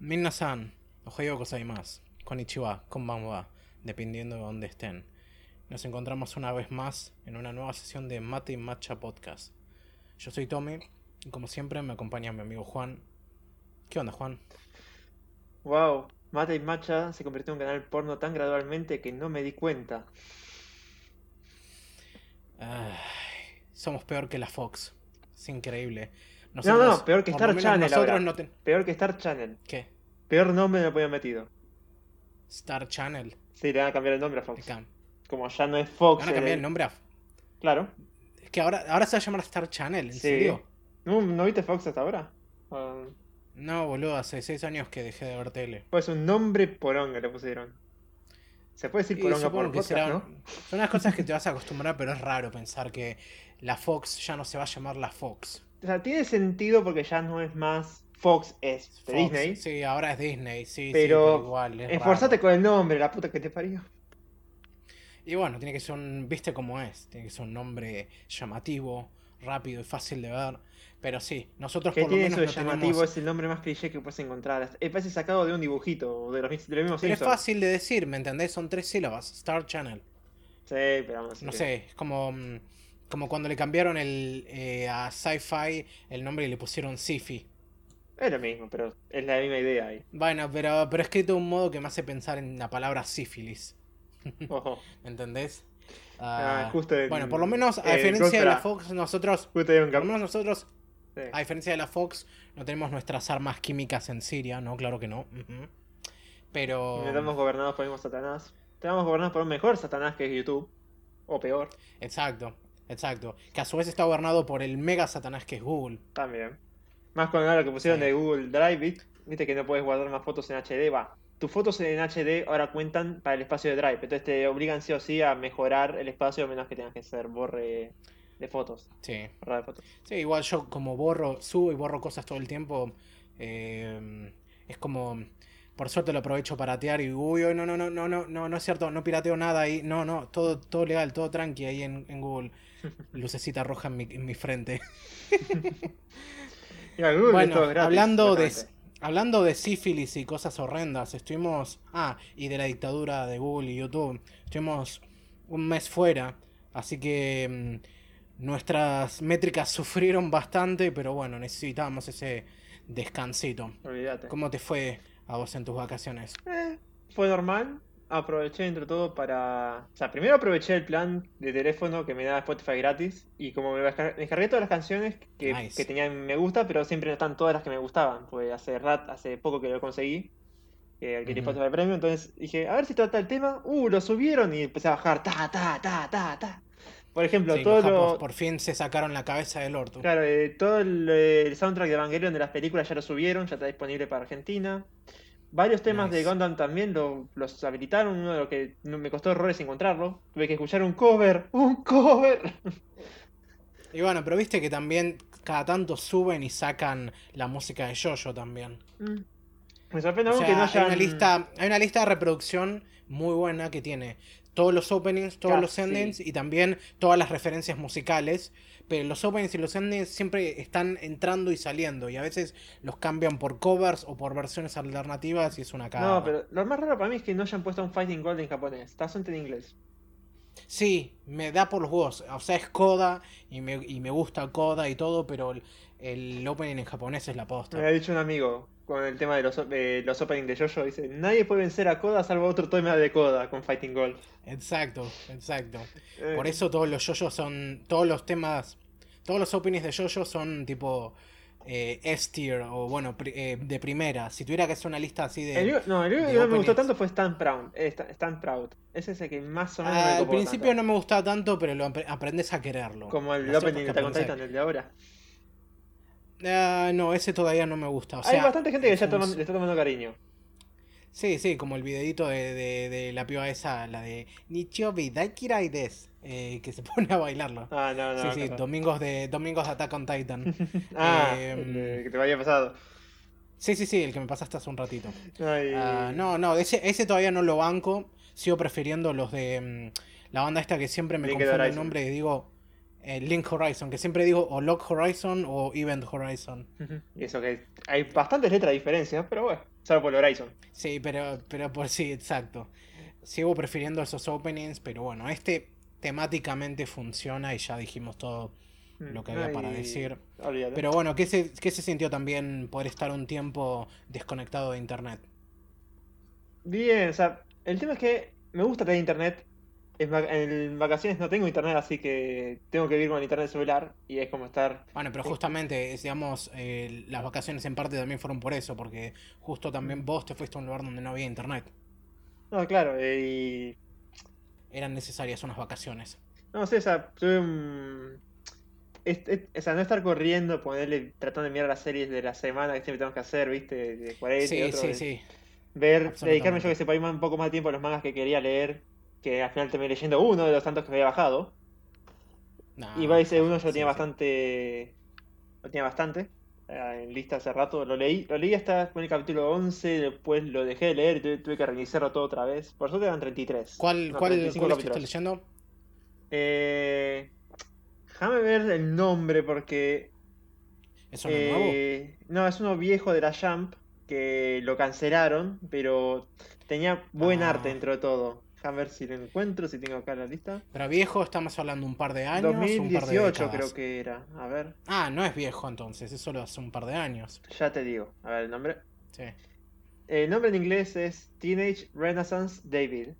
Minna-san, ohayo gozaimasu, konnichiwa, konbanwa, dependiendo de dónde estén. Nos encontramos una vez más en una nueva sesión de Mate y Matcha Podcast. Yo soy Tommy y como siempre me acompaña mi amigo Juan. ¿Qué onda, Juan? Wow, Mate y Matcha se convirtió en un canal porno tan gradualmente que no me di cuenta. Ay, somos peor que la Fox. Es increíble. No, Nosotros- no, peor que Star Channel Nosotros ahora. no ten- Peor que Star Channel. ¿Qué? Peor nombre me podían metido. Star Channel. Sí, le van a cambiar el nombre a Fox. Como ya no es Fox. Van a cambiar el- el nombre a... Claro. Es que ahora, ahora se va a llamar Star Channel, ¿en Sí. serio? ¿No, ¿no viste Fox hasta ahora? Ah, No, boludo, hace seis años que dejé de ver tele. pues un nombre poronga le pusieron. Se puede decir poronga por que podcast, será- ¿no? Son unas cosas que te vas a acostumbrar, pero es raro pensar que la Fox ya no se va a llamar la Fox. O sea, tiene sentido porque ya no es más Fox, es Fox, Disney. Sí, ahora es Disney, sí, sí, Pero pero igual. es Esforzate raro. con el nombre, la puta que te parió. Y bueno, tiene que ser un, viste cómo es, tiene que ser un nombre llamativo, rápido y fácil de ver. Pero sí, nosotros Que por lo tiene menos eso de no llamativo, tenemos... es el nombre más cliché que puedes encontrar. Es parece sacado de un dibujito, o de los, de los mismos Pero es fácil de decir, ¿me entendés? Son tres sílabas, Star Channel. Sí, pero vamos a No sé, es como, mm, como cuando le cambiaron el, eh, a Sci-Fi el nombre y le pusieron Sci-Fi. Es lo mismo, pero es la misma idea ahí. Bueno, pero, pero escrito de un modo que me hace pensar en la palabra sífilis. ¿Entendés? Ah, Ah, justo en- bueno, por lo menos, a eh, diferencia de la Fox, nosotros, por lo menos nosotros, sí. a diferencia de la Fox, no tenemos nuestras armas químicas en Siria, ¿no? Claro que no. Pero, No estamos gobernados por el mismo Satanás. Estamos gobernados por un mejor Satanás que es YouTube. O peor, exacto, exacto. Que a su vez está gobernado por el mega satanás que es Google. también. Más con ahora que pusieron Sí. de Google Drive, ¿viste? viste que no puedes guardar más fotos en HD. Va, tus fotos en HD ahora cuentan para el espacio de Drive. Entonces te obligan sí o sí a mejorar el espacio a menos que tengas que hacer borre de fotos. Sí. Borrar de fotos. Sí, igual yo como borro, subo y borro cosas todo el tiempo, eh, es como, por suerte lo aprovecho para atear y, uy, uy, no, no, no, no, no, no, no es cierto, no pirateo nada ahí, no, no, todo, todo legal, todo tranqui ahí en, en Google. Lucecita roja en mi, en mi frente. Google Bueno, gratis, hablando de, hablando de sífilis y cosas horrendas, estuvimos, ah, y de la dictadura de Google y YouTube, estuvimos un mes fuera, así que mm, nuestras métricas sufrieron bastante, pero bueno, necesitábamos ese descansito. Olvídate. ¿Cómo te fue a vos en tus vacaciones? Eh, fue normal. Aproveché entre todo para... O sea, primero aproveché el plan de teléfono que me da Spotify gratis. Y como me descar- me descargué todas las canciones que, Nice. que tenían me gusta, pero siempre no están todas las que me gustaban. Pues hace rat, hace poco que lo conseguí. Que adquirí Ujú. Spotify Premium. Entonces dije, a ver si trata el tema. Uh, lo subieron y empecé a bajar. Ta, ta, ta, ta, ta. Por ejemplo, Sí, todo lo... por fin se sacaron la cabeza del orto. Claro, eh, todo el, eh, el soundtrack de Evangelion de las películas ya lo subieron, ya está disponible para Argentina. Varios temas de. Gundam también lo- los habilitaron, uno de los que me costó horrores encontrarlo. Tuve que escuchar un cover, un cover. Y bueno, pero viste que también cada tanto suben y sacan la música de Jojo también. Mm. Me sorprende O sea, que no hay una hayan... lista, hay una lista de reproducción muy buena que tiene todos los openings, todos los endings y también todas las referencias musicales. Pero los openings y los endings siempre están entrando y saliendo. Y a veces los cambian por covers o por versiones alternativas y es una cagada. No, pero lo más raro para mí es que no hayan puesto un Fighting Gold en japonés. Está solamente en inglés. Sí, me da por los huevos. O sea, es Coda y me, y me gusta Coda y todo, pero el, el opening en japonés es la Me posta. había dicho un amigo con el tema de los, de los openings de Jojo. Dice, nadie puede vencer a Koda salvo otro tema de Koda con Fighting Gold. Exacto, exacto. Eh, Por eso todos los yoyos son. Todos los temas. Todos los openings de yoyo son tipo. Eh, S-tier o bueno, pri- eh, de primera. Si tuviera que hacer una lista así de. El no, el único que no me gustó tanto fue Stand Proud. eh, Sta- Stand Proud. Ese es el que más o menos me al principio tanto. no me gustaba tanto, pero lo aprendes a quererlo. Como el opening de Attack Titan, el de ahora. Ah, no, ese todavía no me gusta. O Hay bastante gente que ya toma- le está tomando cariño. Sí, sí, como el videito de, de, de la piba esa, la de Nichobi Daikirai des, eh, que se pone a bailarlo. Ah, no, no. sí, sí, no. domingos de domingos de Attack on Titan. Ah, de- que te había pasado. Sí, sí, sí, el que me pasaste hace un ratito. Ah, no, no, ese, ese todavía no lo banco. Sigo prefiriendo los de mm, la banda esta que siempre me confunde el nombre y digo eh, Link Horizon, que siempre digo o Lock Horizon o Event Horizon. Y eso que hay bastantes letras de diferencia, pero bueno. Solo por Horizon. Sí, pero, pero por sí, exacto. Sigo prefiriendo esos openings, pero bueno, este temáticamente funciona y ya dijimos todo Mm, lo que había para decir. olvídate. Pero bueno, ¿qué se, ¿qué se sintió también poder estar un tiempo desconectado de internet? Bien, o sea, el tema es que me gusta tener internet. En, vac- en vacaciones no tengo internet, así que tengo que vivir con internet celular y es como estar. Bueno, pero Sí. justamente, digamos, eh, las vacaciones en parte también fueron por eso, porque justo también vos te fuiste a un lugar donde no había internet. No, claro, eh, y. Eran necesarias unas vacaciones. No sé, o sea, tuve un. o sea, no estar corriendo, ponerle, tratando de mirar las series de la semana que siempre tenemos que hacer, ¿viste? De 40 y Sí, otro sí, de- sí. Ver, dedicarme yo que sé, un poco más de tiempo a los mangas que quería leer, que al final terminé leyendo uno de los tantos que había bajado. No, Y va ese uno yo sí, tenía sí. bastante. Lo tenía bastante. eh, En lista hace rato. Lo leí. Lo leí hasta con el capítulo 11. Después lo dejé de leer y tuve, tuve que reiniciarlo todo otra vez. Por suerte eran 33. ¿Cuál, No, cuál, 35 cuál capítulos. leyendo? Eh, déjame ver el nombre porque. ¿Es uno nuevo? eh, no, es uno viejo de la Jump. Que lo cancelaron. Pero tenía buen Ah. arte dentro de todo. Déjame ver si lo encuentro. Si tengo acá la lista. Pero viejo, estamos hablando un par de años. un par de 2018 creo que era. A ver. Ah, no es viejo entonces, es solo hace un par de años. Ya te digo. A ver el nombre. Sí. El nombre en inglés es Teenage Renaissance David.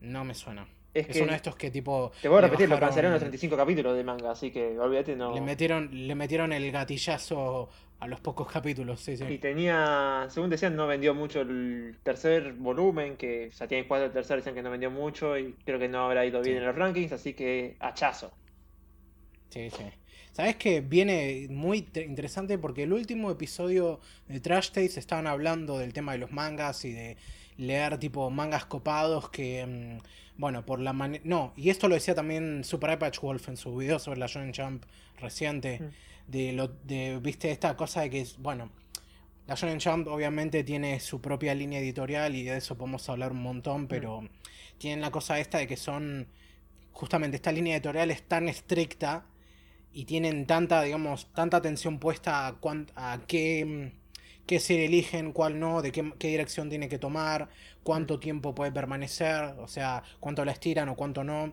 No me suena. Es Es que, uno de estos que tipo. te voy a repetir, lo bajaron- cancelaron los 35 capítulos de manga, así que olvídate, no. Le metieron, le metieron el gatillazo a los pocos capítulos, sí, sí. Y tenía, según decían, no vendió mucho el tercer volumen, que ya tienen cuatro del tercer, decían que no vendió mucho y creo que no habrá ido bien Sí. en los rankings, así que hachazo. Sí, sí. Sabes que viene muy te- interesante porque el último episodio de Trash Taste estaban hablando del tema de los mangas y de leer tipo mangas copados que, mm, bueno, por la manera... No, y esto lo decía también Super Patch Wolf en su video sobre la Shonen Jump reciente, Mm. De, lo, de, viste, esta cosa de que, es- bueno, la Shonen Jump obviamente tiene su propia línea editorial y de eso podemos hablar un montón, pero tienen la cosa esta de que son, justamente esta línea editorial es tan estricta y tienen tanta, digamos, tanta atención puesta a, cuán- a qué, mm, qué serie eligen, cuál no, de qué, qué dirección tiene que tomar, cuánto tiempo puede permanecer, o sea, cuánto la estiran o cuánto no.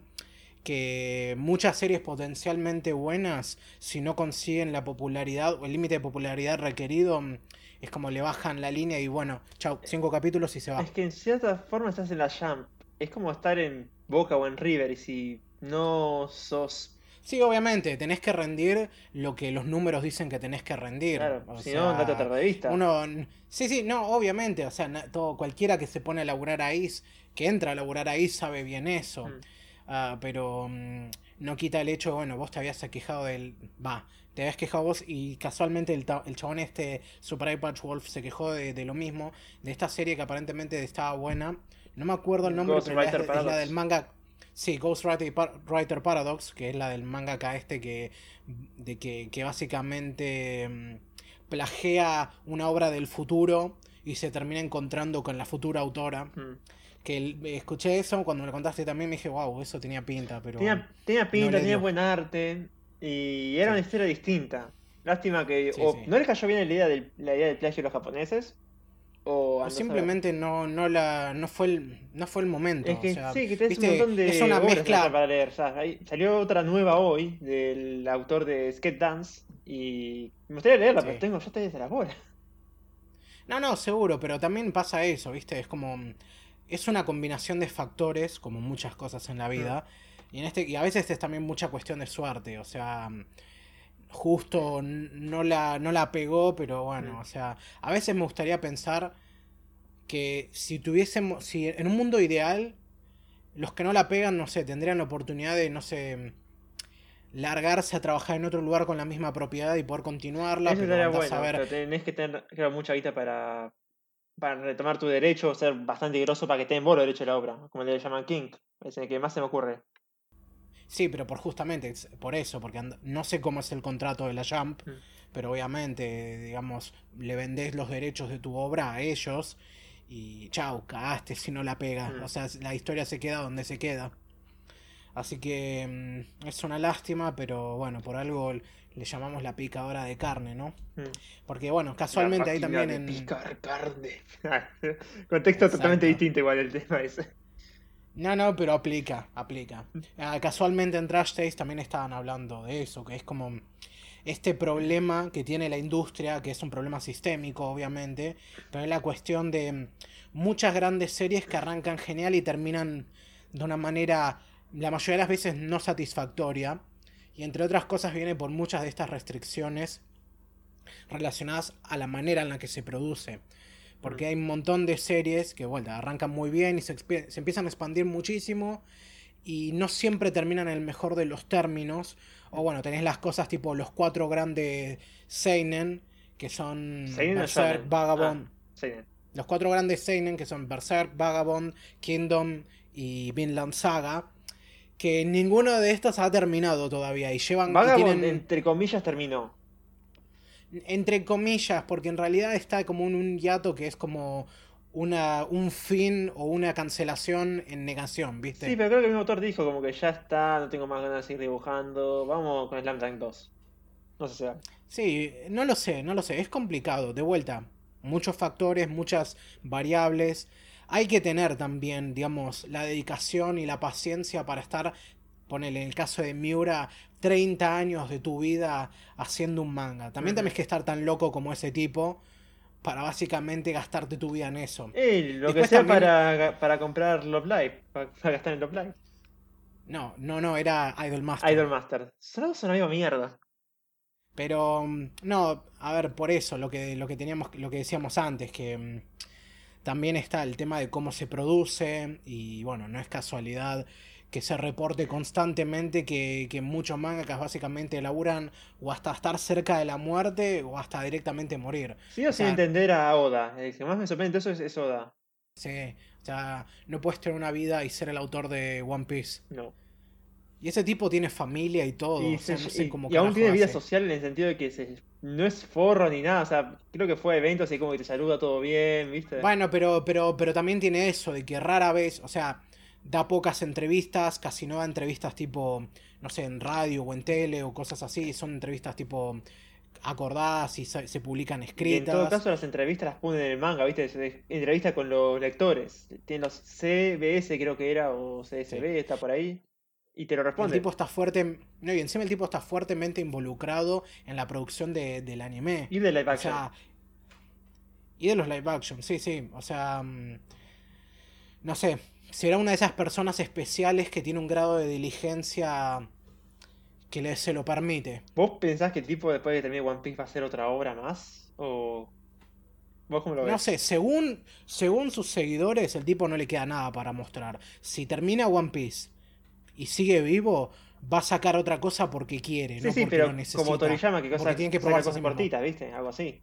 Que muchas series potencialmente buenas, si no consiguen la popularidad o el límite de popularidad requerido, mm, es como le bajan la línea y bueno, chau, cinco capítulos y se va. Es que en cierta forma estás en la Jump, es como estar en Boca o en River, y si no sos, Sí, obviamente, tenés que rendir lo que los números dicen que tenés que rendir. claro, o si sea, no, andate a otra revista. Uno, sí, sí, no, obviamente, o sea, todo, cualquiera que se pone a laburar ahí, que entra a laburar ahí, sabe bien eso. Mm. Ah, pero mm, no quita el hecho, bueno, vos te habías quejado del. Va, te habías quejado vos y casualmente el, ta- el chabón este, Super Eye Patch Wolf, se quejó de, de lo mismo, de esta serie que aparentemente estaba buena. No me acuerdo el nombre, Ghost pero es, Writer de- es la Paradox. del manga. Sí, Ghost Writer, Par- Writer Paradox, que es la del mangaka este que, de que, que básicamente mm, plagea una obra del futuro y se termina encontrando con la futura autora. Mm. Que escuché eso cuando me lo contaste también, me dije, wow, eso tenía pinta, pero... Tenía, tenía pinta, tenía buen arte y era Sí. una historia distinta. Lástima que Sí, o sí. no le cayó bien la idea del, la idea del plagio de los japoneses o simplemente no, no la no fue el no fue el momento. Es que o sea, sí, que tenés un montón de es una mezcla. para leer. ya. Salió otra nueva hoy del autor de Skate Dance y me gustaría leerla, pero tengo yo desde la bola. No, no, seguro, pero también pasa eso, ¿viste? Es como. Es una combinación de factores, como muchas cosas en la vida. Y, en este, y a veces es también mucha cuestión de suerte. O sea, justo no la, no la pegó, pero bueno, Mm. o sea, a veces me gustaría pensar que si tuviésemos. Si en un mundo ideal, los que no la pegan, no sé, tendrían la oportunidad de, no sé. largarse a trabajar en otro lugar con la misma propiedad y poder continuarla, Eso pero estaría andás bueno, a ver pero tenés que tener mucha guita para, para retomar tu derecho, ser bastante grosso para que te den vos los derechos de la obra, como le llaman King, es el que más se me ocurre. Sí, pero por justamente por eso, porque no sé cómo es el contrato de la Jump, Mm. pero obviamente, digamos, le vendés los derechos de tu obra a ellos y chau, cagaste si no la pega. Mm. O sea, la historia se queda donde se queda. Así que mm, es una lástima, pero bueno, por algo le llamamos la picadora de carne, ¿no? Mm. Porque bueno, casualmente ahí también de en... picar carne. Contexto totalmente distinto igual el tema ese. No, no, pero aplica, aplica. Ah, casualmente en Trash Taste también estaban hablando de eso, que es como este problema que tiene la industria, que es un problema sistémico, obviamente, pero es la cuestión de muchas grandes series que arrancan genial y terminan de una manera, la mayoría de las veces, no satisfactoria. Y entre otras cosas viene por muchas de estas restricciones relacionadas a la manera en la que se produce. Porque hay un montón de series que, bueno, arrancan muy bien y se, se empiezan a expandir muchísimo y no siempre terminan en el mejor de los términos. O bueno, tenés las cosas tipo los cuatro grandes Seinen, que son ¿Seinen o Berserk, shonen? Vagabond. Ah, Seinen. Los cuatro grandes Seinen, que son Berserk, Vagabond, Kingdom y Vinland Saga. Que ninguno de estos ha terminado todavía y llevan... Vagabond, tienen- entre comillas, terminó. entre comillas, porque en realidad está como un, un hiato que es como una, un fin o una cancelación en negación, ¿viste? Sí, pero creo que el mismo autor dijo como que ya está, no tengo más ganas de seguir dibujando, vamos con Slam Dunk 2. No sé si va. Sí, no lo sé, no lo sé, es complicado, de vuelta, muchos factores, muchas variables. Hay que tener también, digamos, la dedicación y la paciencia para estar, ponele, en el caso de Miura, 30 años de tu vida haciendo un manga. También tenés que estar tan loco como ese tipo para básicamente gastarte tu vida en eso. Eh, lo que sea también- para, para comprar Love Live, para, para gastar en Love Live. No, no, no, era Idol Master. Idol Master. Son son una misma mierda. Pero mm, no, a ver, por eso lo que lo que teníamos lo que decíamos antes que mm, también está el tema de cómo se produce y bueno, no es casualidad que se reporte constantemente que, que muchos mangakas básicamente laburan o hasta estar cerca de la muerte o hasta directamente morir. Sigo O sin sea, entender a Oda. El que más me sorprende de eso es, es Oda. Sí, o sea, no puedes tener una vida y ser el autor de One Piece. No. Y ese tipo tiene familia y todo, Y, o sea, se- no sé y- cómo y aún tiene vida hace. social en el sentido de que se- no es forro ni nada. O sea, creo que fue a eventos y como que te saluda todo bien, ¿viste? Bueno, pero, pero, pero también tiene eso de que rara vez, o sea, da pocas entrevistas, casi no da entrevistas tipo, no sé, en radio o en tele o cosas así, son entrevistas tipo acordadas y se, se publican Y en escritas. todo caso las entrevistas las ponen en el manga, ¿viste? Se- Entrevista con los lectores. Tienen los CBS creo que era, o CSB, está por ahí. Y te lo el responde. tipo está fuerte, no, y encima el tipo está fuertemente involucrado en la producción de- del anime. Y de live O action. sea, y de los live action, sí, sí. O sea, mm, no sé, será una de esas personas especiales que tiene un grado de diligencia que le, se lo permite. ¿Vos pensás que el tipo después de que termine One Piece va a hacer otra obra más? ¿O vos cómo lo ves? No sé, según, según sus seguidores, el tipo no le queda nada para mostrar. Si termina One Piece y sigue vivo, va a sacar otra cosa porque quiere, Sí, no sí, porque pero lo necesita. como Toriyama que porque cosa, tiene que a cosas cortitas, ¿viste? Algo así.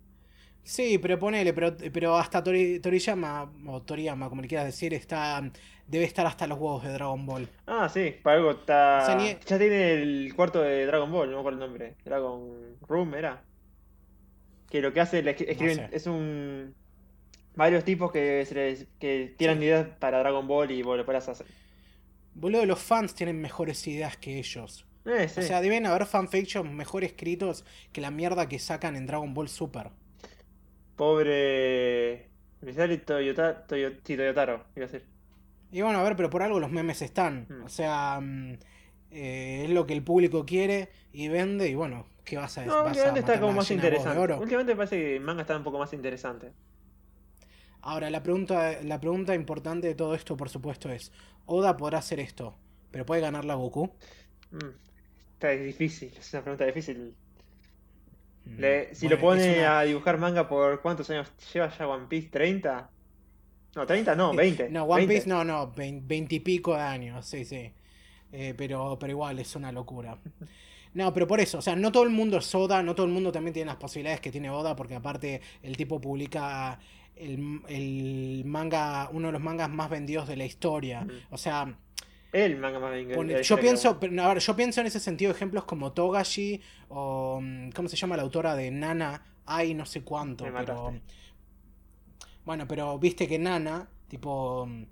Sí, pero ponele, pero, pero hasta Tori- Toriyama, o Toriyama, como le quieras decir, está debe estar hasta los huevos de Dragon Ball. Ah, sí, para algo está. O sea, ni- Ya tiene el cuarto de Dragon Ball, no me acuerdo el nombre. Dragon Room era. Que lo que hace, le escri- escriben, sé. es un. Varios tipos que, se les- que tiran ideas para Dragon Ball y vos lo podés hacer. Boludo, los fans tienen mejores ideas que ellos. Eh, sí. O sea, deben haber fanfictions mejor escritos que la mierda que sacan en Dragon Ball Super. Pobre. Me sale Toyota, Toyo- sí, Toyotaro, iba a decir. Y bueno, a ver, pero por algo los memes están. Mm. O sea, mm, eh, es lo que el público quiere y vende. Y bueno, ¿qué vas a decir? No, ¿Vas a últimamente está como más interesante. Últimamente me parece que el manga está un poco más interesante. Ahora, la pregunta, la pregunta importante de todo esto, por supuesto, es: ¿Oda podrá hacer esto? ¿Pero puede ganar la Goku? Mm, Está difícil, es una pregunta difícil. Mm, Le- si bueno, lo pone una- a dibujar manga por cuántos años lleva ya One Piece, ¿30? No, 30 no, 20. No, One 20. Piece no, no, veintipico de años, sí, sí. Eh, pero, pero igual es una locura. No, pero por eso, o sea, no todo el mundo es Oda, no todo el mundo también tiene las posibilidades que tiene Oda, porque aparte el tipo publica el, el manga, uno de los mangas más vendidos de la historia. O sea, El manga más pone- el- yo pienso, pero, a ver, yo pienso en ese sentido ejemplos como Togashi o mm, ¿cómo se llama la autora de Nana? Ay, no sé cuánto, pero bueno, pero viste que Nana, tipo, mm,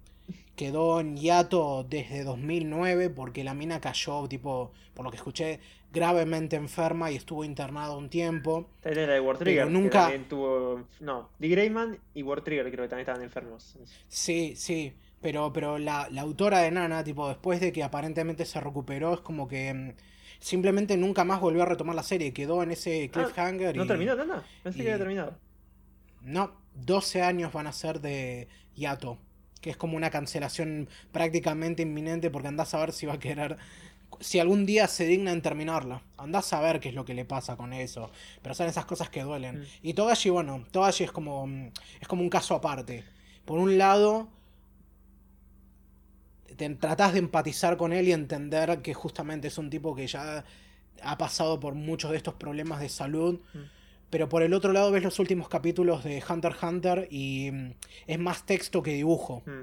quedó en hiato desde 2009 porque la mina cayó, tipo, por lo que escuché, gravemente enferma y estuvo internado un tiempo. También la de War Trigger. Pero nunca- que también tuvo... No, The Greyman y War Trigger creo que también estaban enfermos. Sí, sí, pero, pero la, la autora de Nana, tipo, después de que aparentemente se recuperó, es como que mm, simplemente nunca más volvió a retomar la serie, quedó en ese cliffhanger ¿No y... terminó nada? Pensé y- que había terminado. No, 12 años van a ser de hiato, que es como una cancelación prácticamente inminente porque andás a ver si va a querer, si algún día se digna en terminarla. Andás a ver qué es lo que le pasa con eso, pero son esas cosas que duelen. Mm. Y Togashi, bueno, Togashi es como, mm, es como un caso aparte. Por un lado, te tratás de empatizar con él y entender que justamente es un tipo que ya ha pasado por muchos de estos problemas de salud. Mm. Pero por el otro lado ves los últimos capítulos de Hunter x Hunter y mm, es más texto que dibujo. Mm.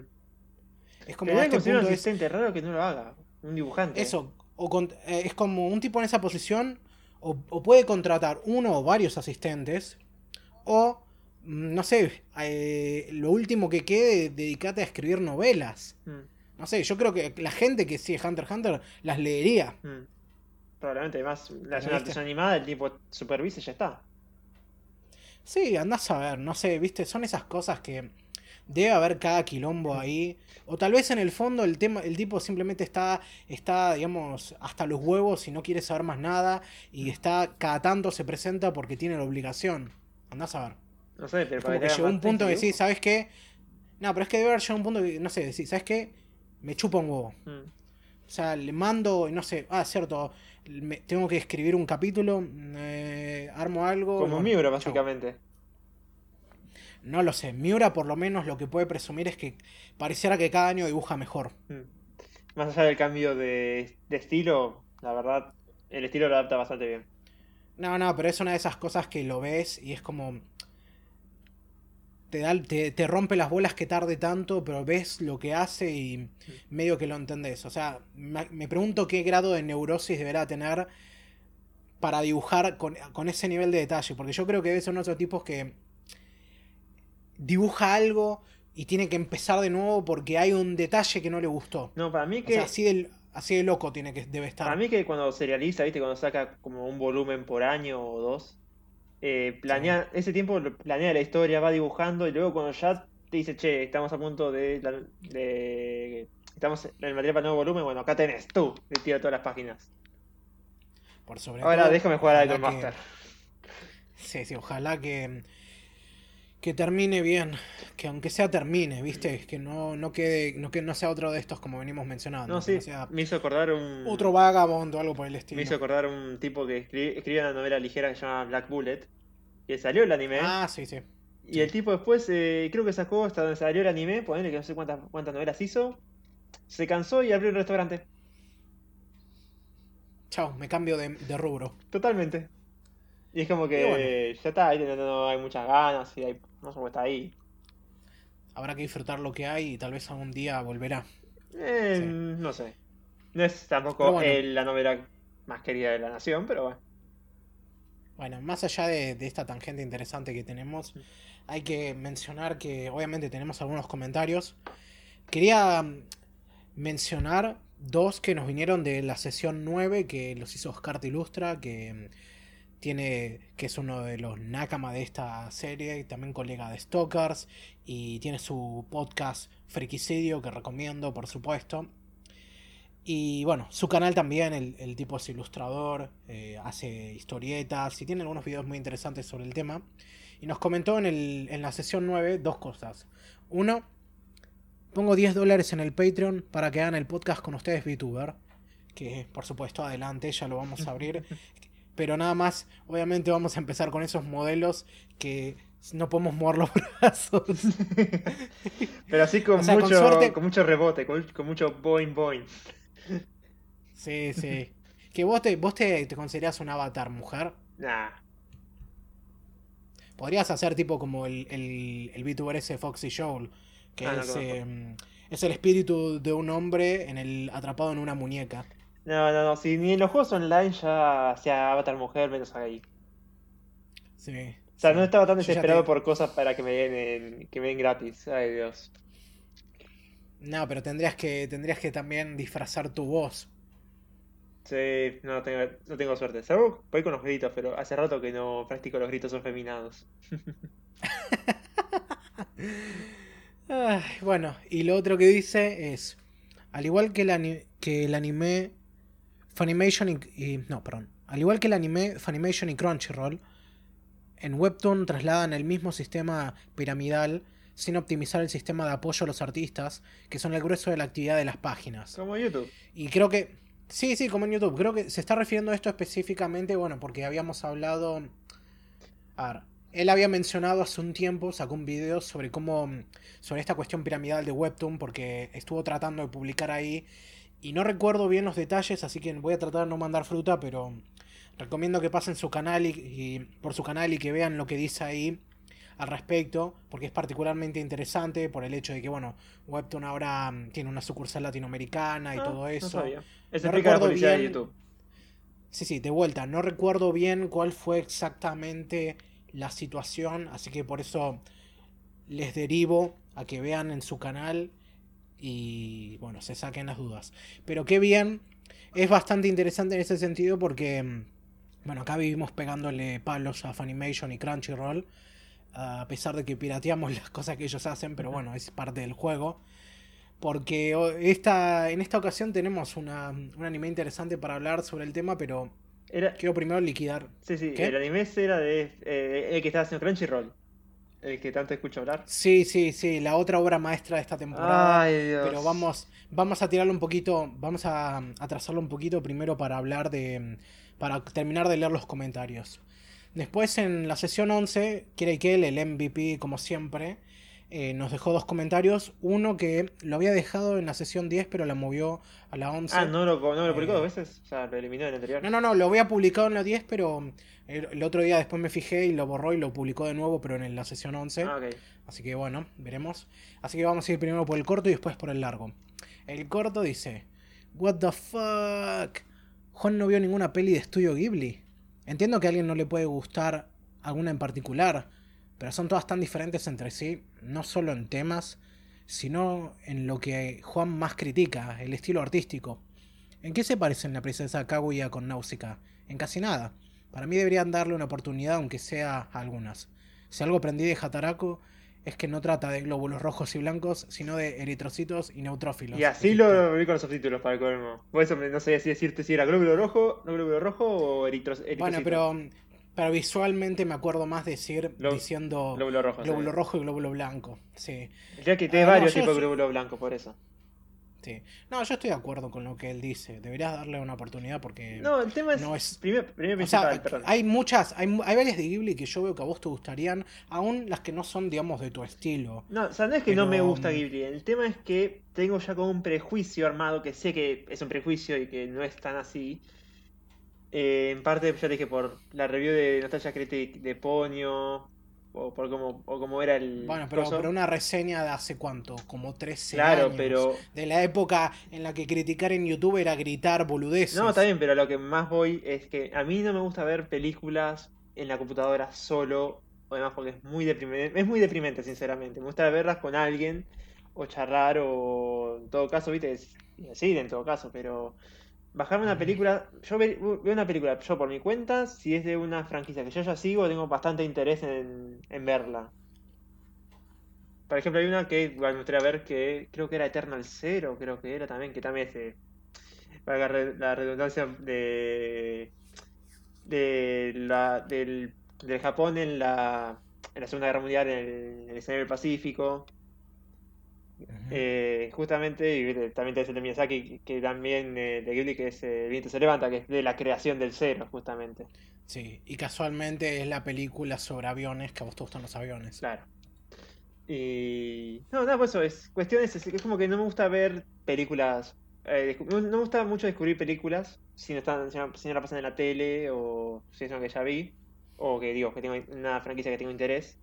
Es como Pero este punto es raro que no lo haga. Un dibujante. eso. O con- eh, es como un tipo en esa posición o, o puede contratar uno o varios asistentes o mm, no sé, eh, lo último que quede, dedicate a escribir novelas. Mm, No sé, yo creo que la gente que sigue Hunter x Hunter las leería. mm. Probablemente, además, la adaptación animada, el tipo supervisa y ya está. Sí, andás a ver, no sé, viste, son esas cosas que debe haber cada quilombo ahí. O tal vez en el fondo el tema, el tipo simplemente está, está, digamos, hasta los huevos y no quiere saber más nada. Y está, cada tanto se presenta porque tiene la obligación. Andás a ver. No sé, pero para que llegó un punto que decís, ¿sabes qué? No, pero es que debe haber llegado un punto que, no sé, decís, ¿sabes qué? Me chupa un huevo. Mm. O sea, le mando, no sé, ah, cierto, me- tengo que escribir un capítulo, eh, armo algo. Como bueno, Miura, chau. No lo sé. Miura por lo menos lo que puede presumir es que pareciera que cada año dibuja mejor. Mm. Más allá del cambio de, de estilo, la verdad, el estilo lo adapta bastante bien. No, no, pero es una de esas cosas que lo ves y es como... Te, da, te, te rompe las bolas que tarde tanto, pero ves lo que hace y medio que lo entendés. O sea, me, me pregunto qué grado de neurosis deberá tener para dibujar con, con ese nivel de detalle. Porque yo creo que debe ser uno de esos tipos que dibuja algo y tiene que empezar de nuevo porque hay un detalle que no le gustó. No, para mí O que, sea, así de, así de loco tiene que debe estar. para mí que cuando serializa, viste, cuando saca como un volumen por año o dos, eh, planea, ese tiempo planea la historia, va dibujando y luego cuando ya te dice, che, estamos a punto de, estamos en el material para el nuevo volumen, bueno, acá tenés, tú, le tira todas las páginas. Por sobre Ahora todo, déjame jugar a que- Master. Sí, sí, ojalá que, que termine bien. Que aunque sea termine, ¿viste? Que no, no quede, no que no sea otro de estos como venimos mencionando. No, sí, sea me hizo acordar un... otro vagabundo o algo por el Me estilo. hizo acordar un tipo que escri- escribía una novela ligera que se llama Black Bullet. Que salió el anime. Ah, sí, sí. y el tipo después, eh, creo que sacó hasta donde salió el anime. Ponele que no sé cuántas, cuántas novelas hizo. Se cansó y abrió un restaurante. Chao, me cambio de, de rubro. Totalmente. Y es como que bueno. ya está, ahí no, hay muchas ganas y hay, no sé cómo está ahí. Habrá que disfrutar lo que hay y tal vez algún día volverá. Eh, Sí. No sé. No es tampoco bueno. eh, la novela más querida de la nación, pero bueno. Bueno, más allá de, de esta tangente interesante que tenemos, hay que mencionar que obviamente tenemos algunos comentarios. Quería mm, mencionar dos que nos vinieron de la sesión 9 que los hizo Oscar Ilustra, que mm, tiene que es uno de los nakama de esta serie, y también colega de Stalkers y tiene su podcast Frikicidio que recomiendo, por supuesto. Y bueno, su canal también, el, el tipo es ilustrador, eh, hace historietas y tiene algunos videos muy interesantes sobre el tema. Y nos comentó en, el, en la sesión 9 dos cosas. Uno, pongo 10 dólares en el Patreon para que hagan el podcast con ustedes, VTuber. Que por supuesto, adelante, ya lo vamos a abrir. Pero nada más, obviamente vamos a empezar con esos modelos que no podemos mover los brazos. Pero así con, O sea, con mucho, suerte- con mucho rebote, con, con mucho boing boing. Sí, sí. Que vos te, vos te, te considerás un avatar mujer. Nah. Podrías hacer tipo como el, el, el VTuber ese Foxy Joel, que Ah, no es, eh, es el espíritu de un hombre en el atrapado en una muñeca. No, no, no. Si ni en los juegos online ya sea Avatar Mujer, menos ahí. Sí. O sea, sí. no estaba tan desesperado te- por cosas para que me den, en- que me den gratis. Ay, Dios. No, pero tendrías que, tendrías que también disfrazar tu voz. Sí, no tengo, no tengo suerte. Salvo voy con los gritos, pero hace rato que no practico los gritos afeminados. Ay, bueno, y lo otro que dice es, al igual que el, que el anime Funimation y, y- no, perdón, al igual que el anime Funimation y Crunchyroll, en Webtoon trasladan el mismo sistema piramidal sin optimizar el sistema de apoyo a los artistas, que son el grueso de la actividad de las páginas. Como YouTube. Y creo que. Sí, sí, como en YouTube. Creo que se está refiriendo a esto específicamente, bueno, porque habíamos hablado. A ver, él había mencionado hace un tiempo, sacó un video sobre cómo. sobre esta cuestión piramidal de Webtoon, porque estuvo tratando de publicar ahí. Y no recuerdo bien los detalles, así que voy a tratar de no mandar fruta, pero recomiendo que pasen su canal y, y- por su canal y que vean lo que dice ahí al respecto, porque es particularmente interesante por el hecho de que, bueno, Webtoon ahora mm, tiene una sucursal latinoamericana y Ah, todo No eso. sabía. Eso No la recuerdo publicidad de bien- YouTube. Sí, sí, de vuelta, no recuerdo bien cuál fue exactamente la situación, así que por eso les derivo a que vean en su canal y bueno, se saquen las dudas. Pero qué bien, es bastante interesante en ese sentido porque, mm, bueno, acá vivimos pegándole palos a Funimation y Crunchyroll, a pesar de que pirateamos las cosas que ellos hacen, pero bueno, es parte del juego. Porque o- esta, en esta ocasión tenemos una, un anime interesante para hablar sobre el tema, pero Era, quiero primero liquidar. sí, sí, ¿Qué? el anime era de eh, el que estaba haciendo Crunchyroll. El que tanto escucho hablar. Sí, sí, sí, la otra obra maestra de esta temporada. Ay, Dios. Pero vamos, vamos a tirarlo un poquito, vamos a atrasarlo un poquito primero para hablar de, para terminar de leer los comentarios. Después en la sesión 11, Kira Ikel, el MVP como siempre, eh, nos dejó dos comentarios. Uno que lo había dejado en la sesión 10, pero la movió a la 11. Ah, ¿no lo, no lo publicó Eh, dos veces? O sea, lo eliminó en el anterior. No, no, no, lo había publicado en la 10, pero el, el otro día después me fijé y lo borró y lo publicó de nuevo, pero en la sesión 11. Ah. Así que bueno, veremos. Así que vamos a ir primero por el corto y después por el largo. El corto dice: What the fuck? Juan no vio ninguna peli de estudio Ghibli. Entiendo que a alguien no le puede gustar alguna en particular, pero son todas tan diferentes entre sí, no solo en temas, sino en lo que Juan más critica, el estilo artístico. ¿En qué se parecen la princesa Kaguya con Náusica? En casi nada. Para mí deberían darle una oportunidad, aunque sea a algunas. Si algo aprendí de Hataraku es que no trata de glóbulos rojos y blancos, sino de eritrocitos y neutrófilos. Y así lo vi con los subtítulos para el colmo. Por eso no sabía si decirte si era glóbulo rojo, no glóbulo rojo o eritros, Bueno, pero, pero visualmente me acuerdo más decir diciendo glóbulo rojo, sí. rojo y glóbulo blanco. Sí, Ya que tiene Ah, no, varios yo- tipos de glóbulo blanco, por eso. sí. No, yo estoy de acuerdo con lo que él dice. Deberías darle una oportunidad porque. No, el tema es. no es- Primer, primer O sea, hay muchas, hay, hay varias de Ghibli que yo veo que a vos te gustarían, aún las que no son, digamos, de tu estilo. No, o sea, no es que no me gusta mm, Ghibli. El tema es que tengo ya como un prejuicio armado, que sé que es un prejuicio y que no es tan así. Eh, en parte, ya te dije, por la review de Nostalgia Critic de Ponyo, o por cómo, o cómo era el. Bueno, pero, pero una reseña de hace cuánto, como 13 Claro, años. pero. De la época en la que criticar en YouTube era gritar boludeces. No, está bien, pero lo que más voy es que a mí no me gusta ver películas en la computadora solo, o además porque es muy deprimente, es muy deprimente, sinceramente. Me gusta verlas con alguien, o charlar, o en todo caso, viste, decir, en todo caso, pero bajarme una película, yo ve- veo una película yo por mi cuenta, si es de una franquicia que yo ya sigo, tengo bastante interés en, en verla. Por ejemplo, hay una que me gustaría ver que creo que era Eternal Zero, creo que era también, que también es de, la redundancia de de la del, del Japón en la en la Segunda Guerra Mundial en el, en el escenario del Pacífico. Eh, justamente y también tenés el de Miyazaki que también eh, de Ghibli que es eh, viento se levanta que es de la creación del cero justamente. Sí, y casualmente es la película sobre aviones, que a vos te gustan los aviones. claro. Y no nada pues eso es cuestiones es, es como que no me gusta ver películas eh, no, no me gusta mucho descubrir películas si no están si no, si no la pasan en la tele o si es una que ya vi o que digo que tengo una franquicia que tengo interés.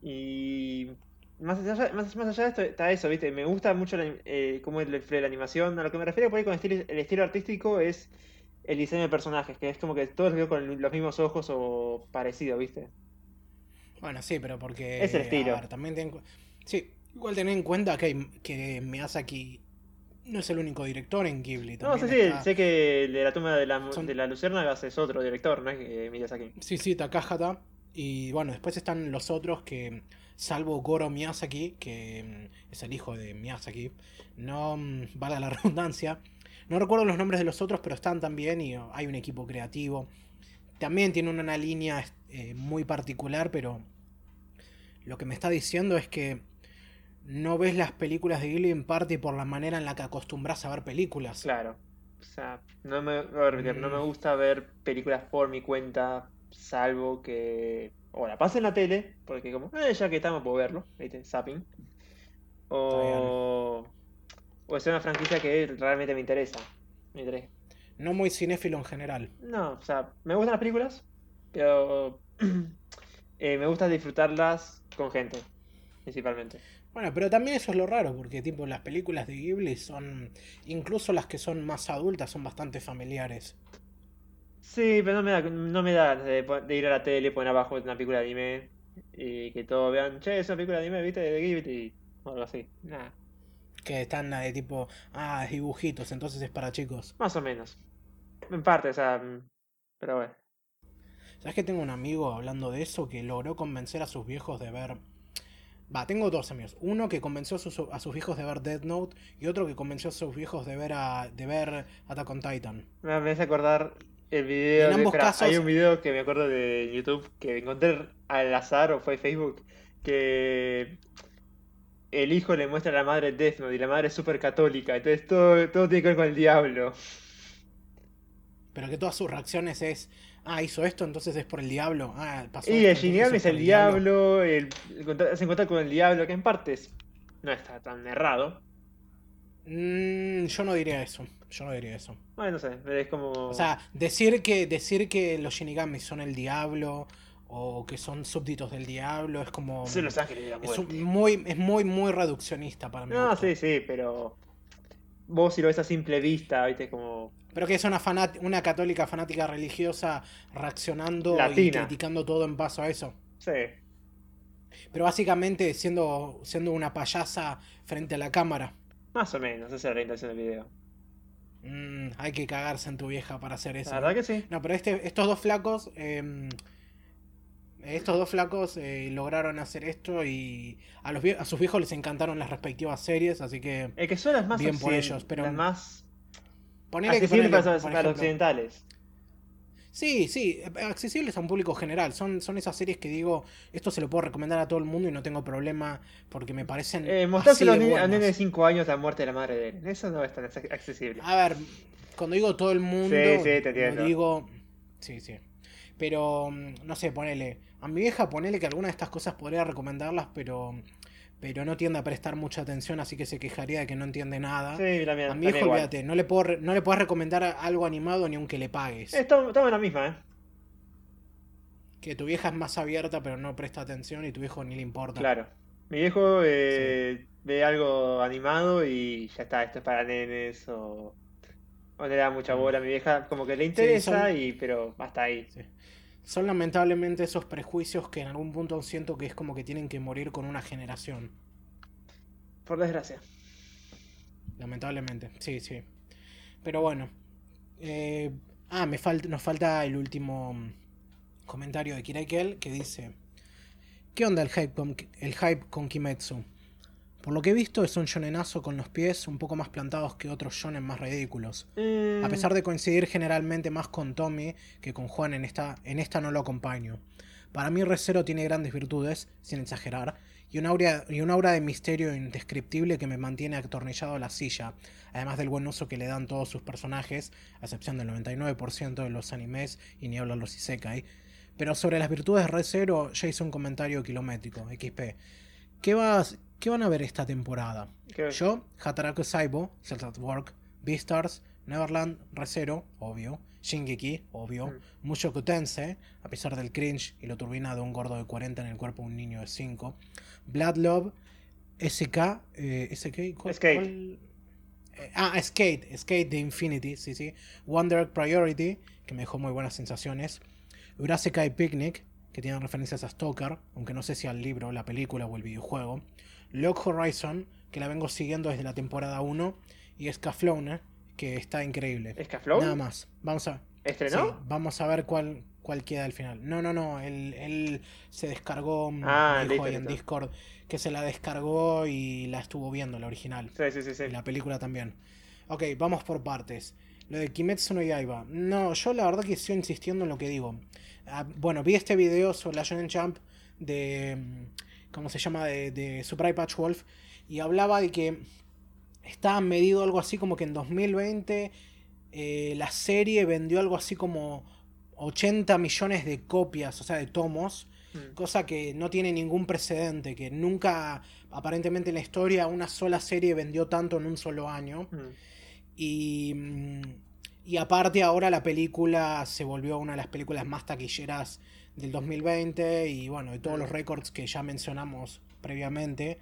Y más allá, más, más allá de esto está eso viste me gusta mucho la, eh, cómo es de la animación a lo que me refiero por ahí con el estilo, el estilo artístico es el diseño de personajes que es como que todos los veo con los mismos ojos o parecido viste Bueno, sí, pero porque. Es el estilo. ver, también ten Sí, Igual tener en cuenta que, que Miyazaki no es el único director en Ghibli. No, sí, sí, está- sé que el de la tumba de la, Son- de la Luciérnagas es otro director, no es que Miyazaki. Sí, sí, Takahata. Y bueno, después están los otros que, salvo Goro Miyazaki, que mm, es el hijo de Miyazaki, no mm, vale la redundancia. No recuerdo los nombres de los otros, pero están también y oh, hay un equipo creativo. También tiene una línea eh, muy particular, pero lo que me está diciendo es que no ves las películas de Ghibli en parte por la manera en la que acostumbras a ver películas. Claro. O sea, no me, voy a repetir, no me Mm. gusta ver películas por mi cuenta, salvo que o la pase en la tele, porque como, eh, ya que estamos puedo verlo, ¿viste? Zapping. O, o sea una franquicia que realmente me interesa. Me interesa. No muy cinéfilo en general. No, o sea, me gustan las películas, pero eh, me gusta disfrutarlas con gente, principalmente. Bueno, pero también eso es lo raro, porque tipo las películas de Ghibli son, incluso las que son más adultas, son bastante familiares. Sí, pero no me da, no me da de, de ir a la tele, poner abajo una película de anime y que todos vean, che, es una película de anime, ¿viste? De Ghibli o algo así. Nada, Que están de tipo, ah, es dibujitos, entonces es para chicos. más o menos. En parte, o sea, mm, pero bueno. ¿Sabes que tengo un amigo hablando de eso que logró convencer a sus viejos de ver... Va, tengo dos amigos. Uno que convenció a sus, a sus viejos de ver Dead Note y otro que convenció a sus viejos de ver, a, de ver Attack on Titan. Me hace acordar el video. En de- ambos espera, casos- Hay un video que me acuerdo de YouTube que encontré al azar o fue Facebook que el hijo le muestra a la madre Death Note y la madre es súper católica. Entonces todo, todo tiene que ver con el diablo. Pero que todas sus reacciones es, ah, hizo esto, entonces es por el diablo. Ah, pasó Y el Shinigami es el diablo, el, el contra- hacen contacto con el diablo, que en partes no está tan errado. Mm, yo no diría eso. Yo no diría eso. Bueno, no sé, es como. O sea, decir que, decir que los Shinigami son el diablo o que son súbditos del diablo es como. son los ángeles de la es, muy, es muy, muy reduccionista para mí. No, sí, sí, pero. Vos si lo ves a simple vista, viste, como. Pero que es una, fanat- una católica fanática religiosa reaccionando y criticando todo en paso a eso. Sí. Pero básicamente siendo, siendo una payasa frente a la cámara. Más o menos, esa es la orientación del video. Mm, hay que cagarse en tu vieja para hacer eso. La verdad que sí. No, pero este, estos dos flacos, eh, estos dos flacos eh, lograron hacer esto y a, los, a sus viejos les encantaron las respectivas series, así que El que son las más Bien por ellos, pero- las más ponele que para, los- occidentales. Sí, sí, accesibles a un público general. Son, son esas series que digo, esto se lo puedo recomendar a todo el mundo y no tengo problema porque me parecen Eh, así mostrárselo a nene- de 5 años la muerte de la madre de él. Eso no es tan acce- accesible. A ver, cuando digo todo el mundo, Sí, sí, te no entiendo. digo. Sí, sí. Pero, mm, no sé, ponele. A mi vieja, ponele que alguna de estas cosas podría recomendarlas, pero. Pero no tiende a prestar mucha atención, así que se quejaría de que no entiende nada. Sí, la mía, a mi igual. olvídate, no le, puedo, re- no le puedes recomendar algo animado ni aunque le pagues. Estamos en la misma, ¿eh? Que tu vieja es más abierta, pero no presta atención y tu viejo ni le importa. Claro. Mi viejo eh, ve algo animado y ya está, esto es para nenes o, o le da mucha bola. A mi vieja como que le interesa, son- y pero hasta ahí. Sí. Son lamentablemente esos prejuicios que en algún punto siento que es como que tienen que morir con una generación. Por desgracia. Lamentablemente, sí, sí. Pero bueno. eh, ah, me falta, nos falta el último comentario de Kiraikel que dice: ¿Qué onda el hype con, el hype con Kimetsu? Por lo que he visto es un shonenazo con los pies un poco más plantados que otros shonen más ridículos. Mm, A pesar de coincidir generalmente más con Tommy que con Juan en esta, en esta no lo acompaño. Para mí Recero tiene grandes virtudes, sin exagerar, y un, aura, y un aura de misterio indescriptible que me mantiene atornillado a la silla, además del buen uso que le dan todos sus personajes, a excepción del 99% de los animes y ni hablar los isekai. Pero sobre las virtudes de Recero ya hice un comentario kilométrico, XP. ¿Qué, vas, ¿Qué van a ver esta temporada? ¿qué- Yo, Hataraku Saibo, Cells at Work, Beastars, Neverland, Recero, obvio, Shingeki, obvio, Mm. Mushoku Tensei, a pesar del cringe y lo turbina de un gordo de 40 en el cuerpo de un niño de 5, Blood Love, SK, eh, SK, ¿cuál- Skate. cuál? Eh, ah, Skate, Skate de Infinity, sí, sí, Wonder Priority, que me dejó muy buenas sensaciones, Urasekai Picnic, que tiene referencias a Stalker, aunque no sé si al libro, la película o el videojuego, Log Horizon, que la vengo siguiendo desde la temporada 1, y Scaflowne, que está increíble. ¿Scaflowne? Nada más. Vamos a. ¿Estrenó? Sí, vamos a ver cuál, cuál queda al final. No, no, no. Él, él se descargó. mm, Ah, dijo ahí en. Discord que se la descargó y la estuvo viendo, la original. Sí, sí, sí, sí. Y la película también. Ok, vamos por partes. Lo de Kimetsu no Yaiba. No, yo la verdad que sigo insistiendo en lo que digo. Ah, bueno, vi este video sobre la Shonen Jump de. ¿Cómo se llama? De, de Surprise Patch Wolf. Y hablaba de que estaba medido algo así como que en 2020 eh, la serie vendió algo así como 80 millones de copias, o sea, de tomos. Mm. Cosa que no tiene ningún precedente, que nunca, aparentemente en la historia, una sola serie vendió tanto en un solo año. Mm. Y, y aparte ahora la película se volvió una de las películas más taquilleras del 2020 y bueno, de todos los récords que ya mencionamos previamente.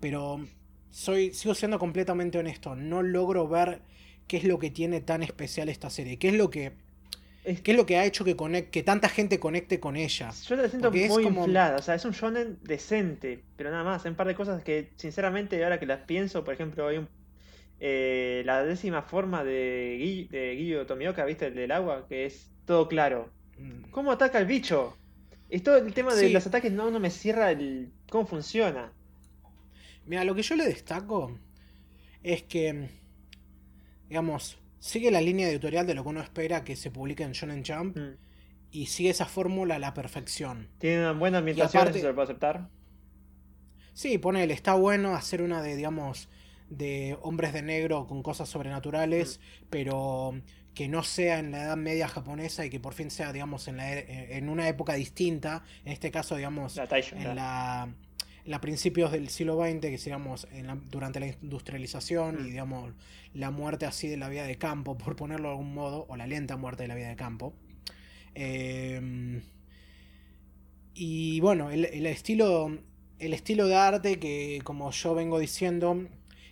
Pero soy, sigo siendo completamente honesto, no logro ver qué es lo que tiene tan especial esta serie, qué es lo que, qué es lo que ha hecho que, conec- que tanta gente conecte con ella. Yo la siento Porque es muy como- inflada, o sea, es un shonen decente, pero nada más, hay un par de cosas que, sinceramente, ahora que las pienso, por ejemplo, hay un, eh, la décima forma de, Gui- de Guillo Tomioka, ¿viste? El del agua, que es todo claro. ¿Cómo ataca el bicho? Es todo el tema de Sí. los ataques, no, no me cierra el cómo funciona. Mira, lo que yo le destaco es que, digamos, sigue la línea editorial de lo que uno espera que se publique en Shonen Jump Mm. y sigue esa fórmula a la perfección. Tiene una buena ambientación, aparte- eso se lo puedo aceptar. Sí, ponele, está bueno hacer una de, digamos, de hombres de negro con cosas sobrenaturales, pero que no sea en la Edad Media japonesa y que por fin sea, digamos, en, la, e- en una época distinta, en este caso, digamos, La Taisho, en la- principios del siglo XX, que digamos, en la- durante la industrialización Mm. y digamos la muerte así de la vida de campo, por ponerlo de algún modo, o la lenta muerte de la vida de campo. Eh, y bueno, el, el estilo el estilo de arte que como yo vengo diciendo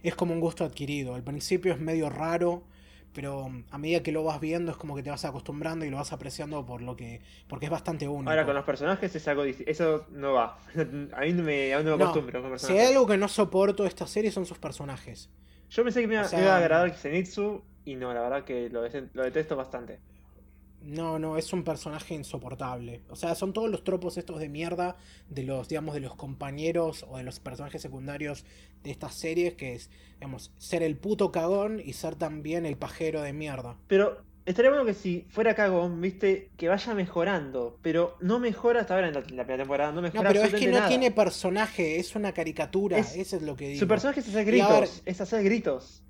es como un gusto adquirido. Al principio es medio raro, pero a medida que lo vas viendo es como que te vas acostumbrando y lo vas apreciando por lo que porque es bastante único. Ahora con los personajes es algo. Eso no va. A mí no me, aún no me No, acostumbro con Si hay algo que no soporto de esta serie son sus personajes. Yo pensé que me iba, O sea, me iba a agradar Zenitsu y no, la verdad que lo, lo detesto bastante. No, no, es un personaje insoportable. O sea, son todos los tropos estos de mierda de los, digamos, de los compañeros o de los personajes secundarios de estas series, que es, digamos, ser el puto cagón y ser también el pajero de mierda. Pero estaría bueno que si fuera cagón, viste, que vaya mejorando. Pero no mejora hasta ahora en la, en la primera temporada, no No, mejora pero es que no nada. tiene personaje, es una caricatura, Es- eso es lo que digo. Su personaje es hacer ver- gritos, es hacer gritos.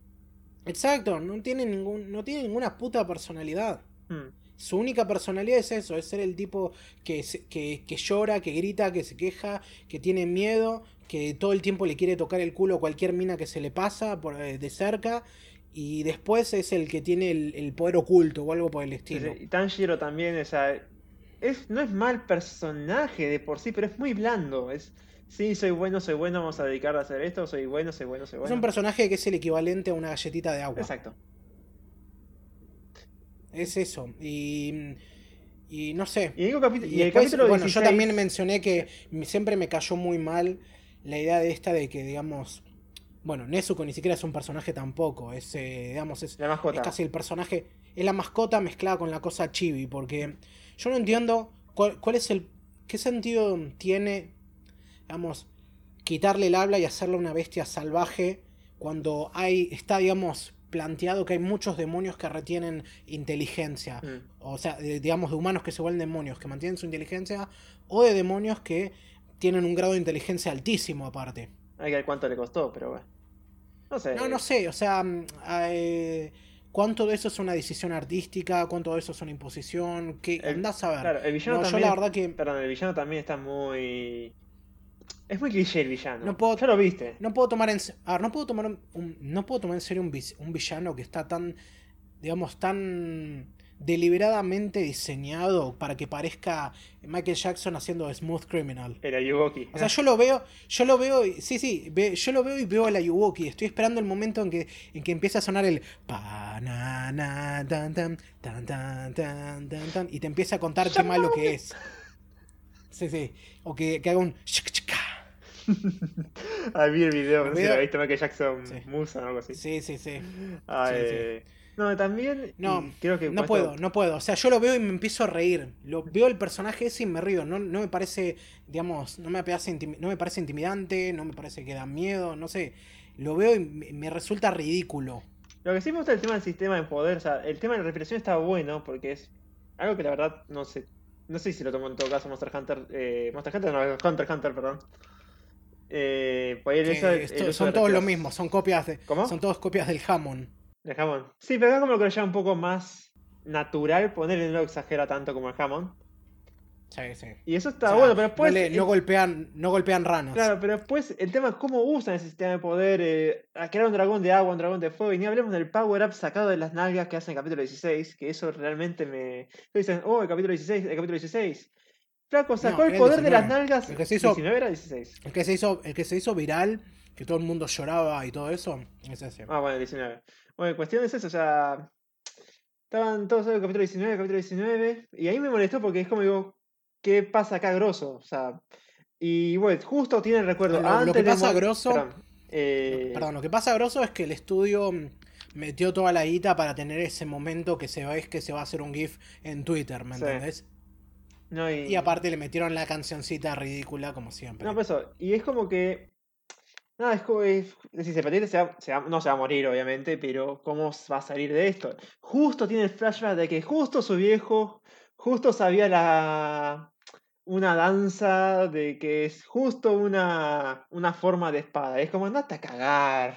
Exacto, no tiene ningún, no tiene ninguna puta personalidad. Mm. Su única personalidad es eso, es ser el tipo que, que, que llora, que grita, que se queja, que tiene miedo, que todo el tiempo le quiere tocar el culo a cualquier mina que se le pasa por, eh, de cerca, y después es el que tiene el, el poder oculto o algo por el estilo. Y Tanjiro también, o sea, es, no es mal personaje de por sí, pero es muy blando. Es, sí, soy bueno, soy bueno, vamos a dedicar a hacer esto, soy bueno, soy bueno, soy Es bueno. un personaje que es el equivalente a una galletita de agua. Exacto. Es eso. Y, y no sé. Y, el capi- Y y el después, capítulo bueno, yo 16 también mencioné que siempre me cayó muy mal la idea de esta de que, digamos, bueno, Nezuko ni siquiera es un personaje tampoco, es, eh, digamos, es, La mascota. es casi el personaje, es la mascota mezclada con la cosa chibi, porque yo no entiendo cuál, cuál es el, qué sentido tiene, digamos, quitarle el habla y hacerle una bestia salvaje cuando hay, está, digamos, planteado que hay muchos demonios que retienen inteligencia Mm. o sea, de- digamos, de humanos que se vuelven demonios, que mantienen su inteligencia, o de demonios que tienen un grado de inteligencia altísimo aparte. Hay que ver cuánto le costó, pero bueno. No sé. No, no sé, o sea, mm, eh, ¿cuánto de eso es una decisión artística? ¿Cuánto de eso es una imposición? ¿Qué El- andás a ver? Claro, el villano No, yo también. la verdad que Perdón, el villano también está muy. Es muy cliché el villano. No puedo- Ya lo viste. no puedo tomar en a ver, no puedo tomar un, no puedo tomar en serio un, villano que está tan, digamos, tan deliberadamente diseñado para que parezca Michael Jackson haciendo Smooth Criminal. El Ayuwoki. O sea, yo lo veo, yo lo veo, sí, sí, ve- yo lo veo y veo a la Yuwoki. Estoy esperando el momento en que, en que empieza a sonar el pa na na tan tan tan tan tan tan tan y te empieza a contar qué malo que es. Sí, sí. O que, que haga un. Ah, vi el video, El no sé si lo viste, Michael Jackson Sí. Musa o algo así. Sí, sí, sí. Ah, sí, sí. eh, No, también. No, y creo que No puedo, no puedo. O sea, yo lo veo y me empiezo a reír. Lo veo el personaje ese y me río. No, no me parece, digamos, no me parece, no me parece intimidante, no me parece que da miedo, no sé. Lo veo y me, me resulta ridículo. Lo que sí me gusta del tema del sistema de poder, o sea, el tema de la respiración está bueno porque es algo que la verdad no sé. No sé si lo tomó en todo caso Monster Hunter. Eh, Monster Hunter, no, Hunter Hunter, perdón. Eh, pues esto- son todos lo mismo, son copias de, ¿Cómo? son todos copias del Hammond. De Hammond. Sí, pero acá como que lo lleva un poco más natural, ponerle no lo exagera tanto como el Hammond. Sí, sí. Y eso O está sea, bueno, pero no, después. le- no golpean, no golpean ranas. Claro, pero después el tema es cómo usan ese sistema de poder. eh, a crear un dragón de agua, un dragón de fuego. Y ni hablemos del power up sacado de las nalgas que hacen en el capítulo 16. Que eso realmente me. Dicen, oh, el capítulo 16, el capítulo 16. Flaco, sacó No, el poder de las 19. nalgas. El que se hizo- 19 era 16. El que se hizo, el que se hizo viral, que todo el mundo lloraba y todo eso, es ese. Ah, bueno, 19. Bueno, cuestión es eso, o sea. Estaban todos en el capítulo 19, el capítulo 19. Y ahí me molestó porque es como digo, ¿qué pasa acá grosso? O sea. Y bueno, justo tiene el recuerdo. Lo- que pasa grosso- Perdón, eh, Perdón, lo que pasa grosso es que el estudio mm, metió toda la guita para tener ese momento que se ve que se va a hacer un GIF en Twitter, ¿me Sí. entendés? No, y... Y aparte le metieron la cancioncita ridícula como siempre. No, pues eso. Y es como que. Nada, es como. Decir, Sepatiente se va, se va- no se va a morir, obviamente, pero ¿cómo va a salir de esto? Justo tiene el flashback de que justo su viejo, justo sabía la. Una danza de que es justo una, una forma de espada. Es como, andate a cagar.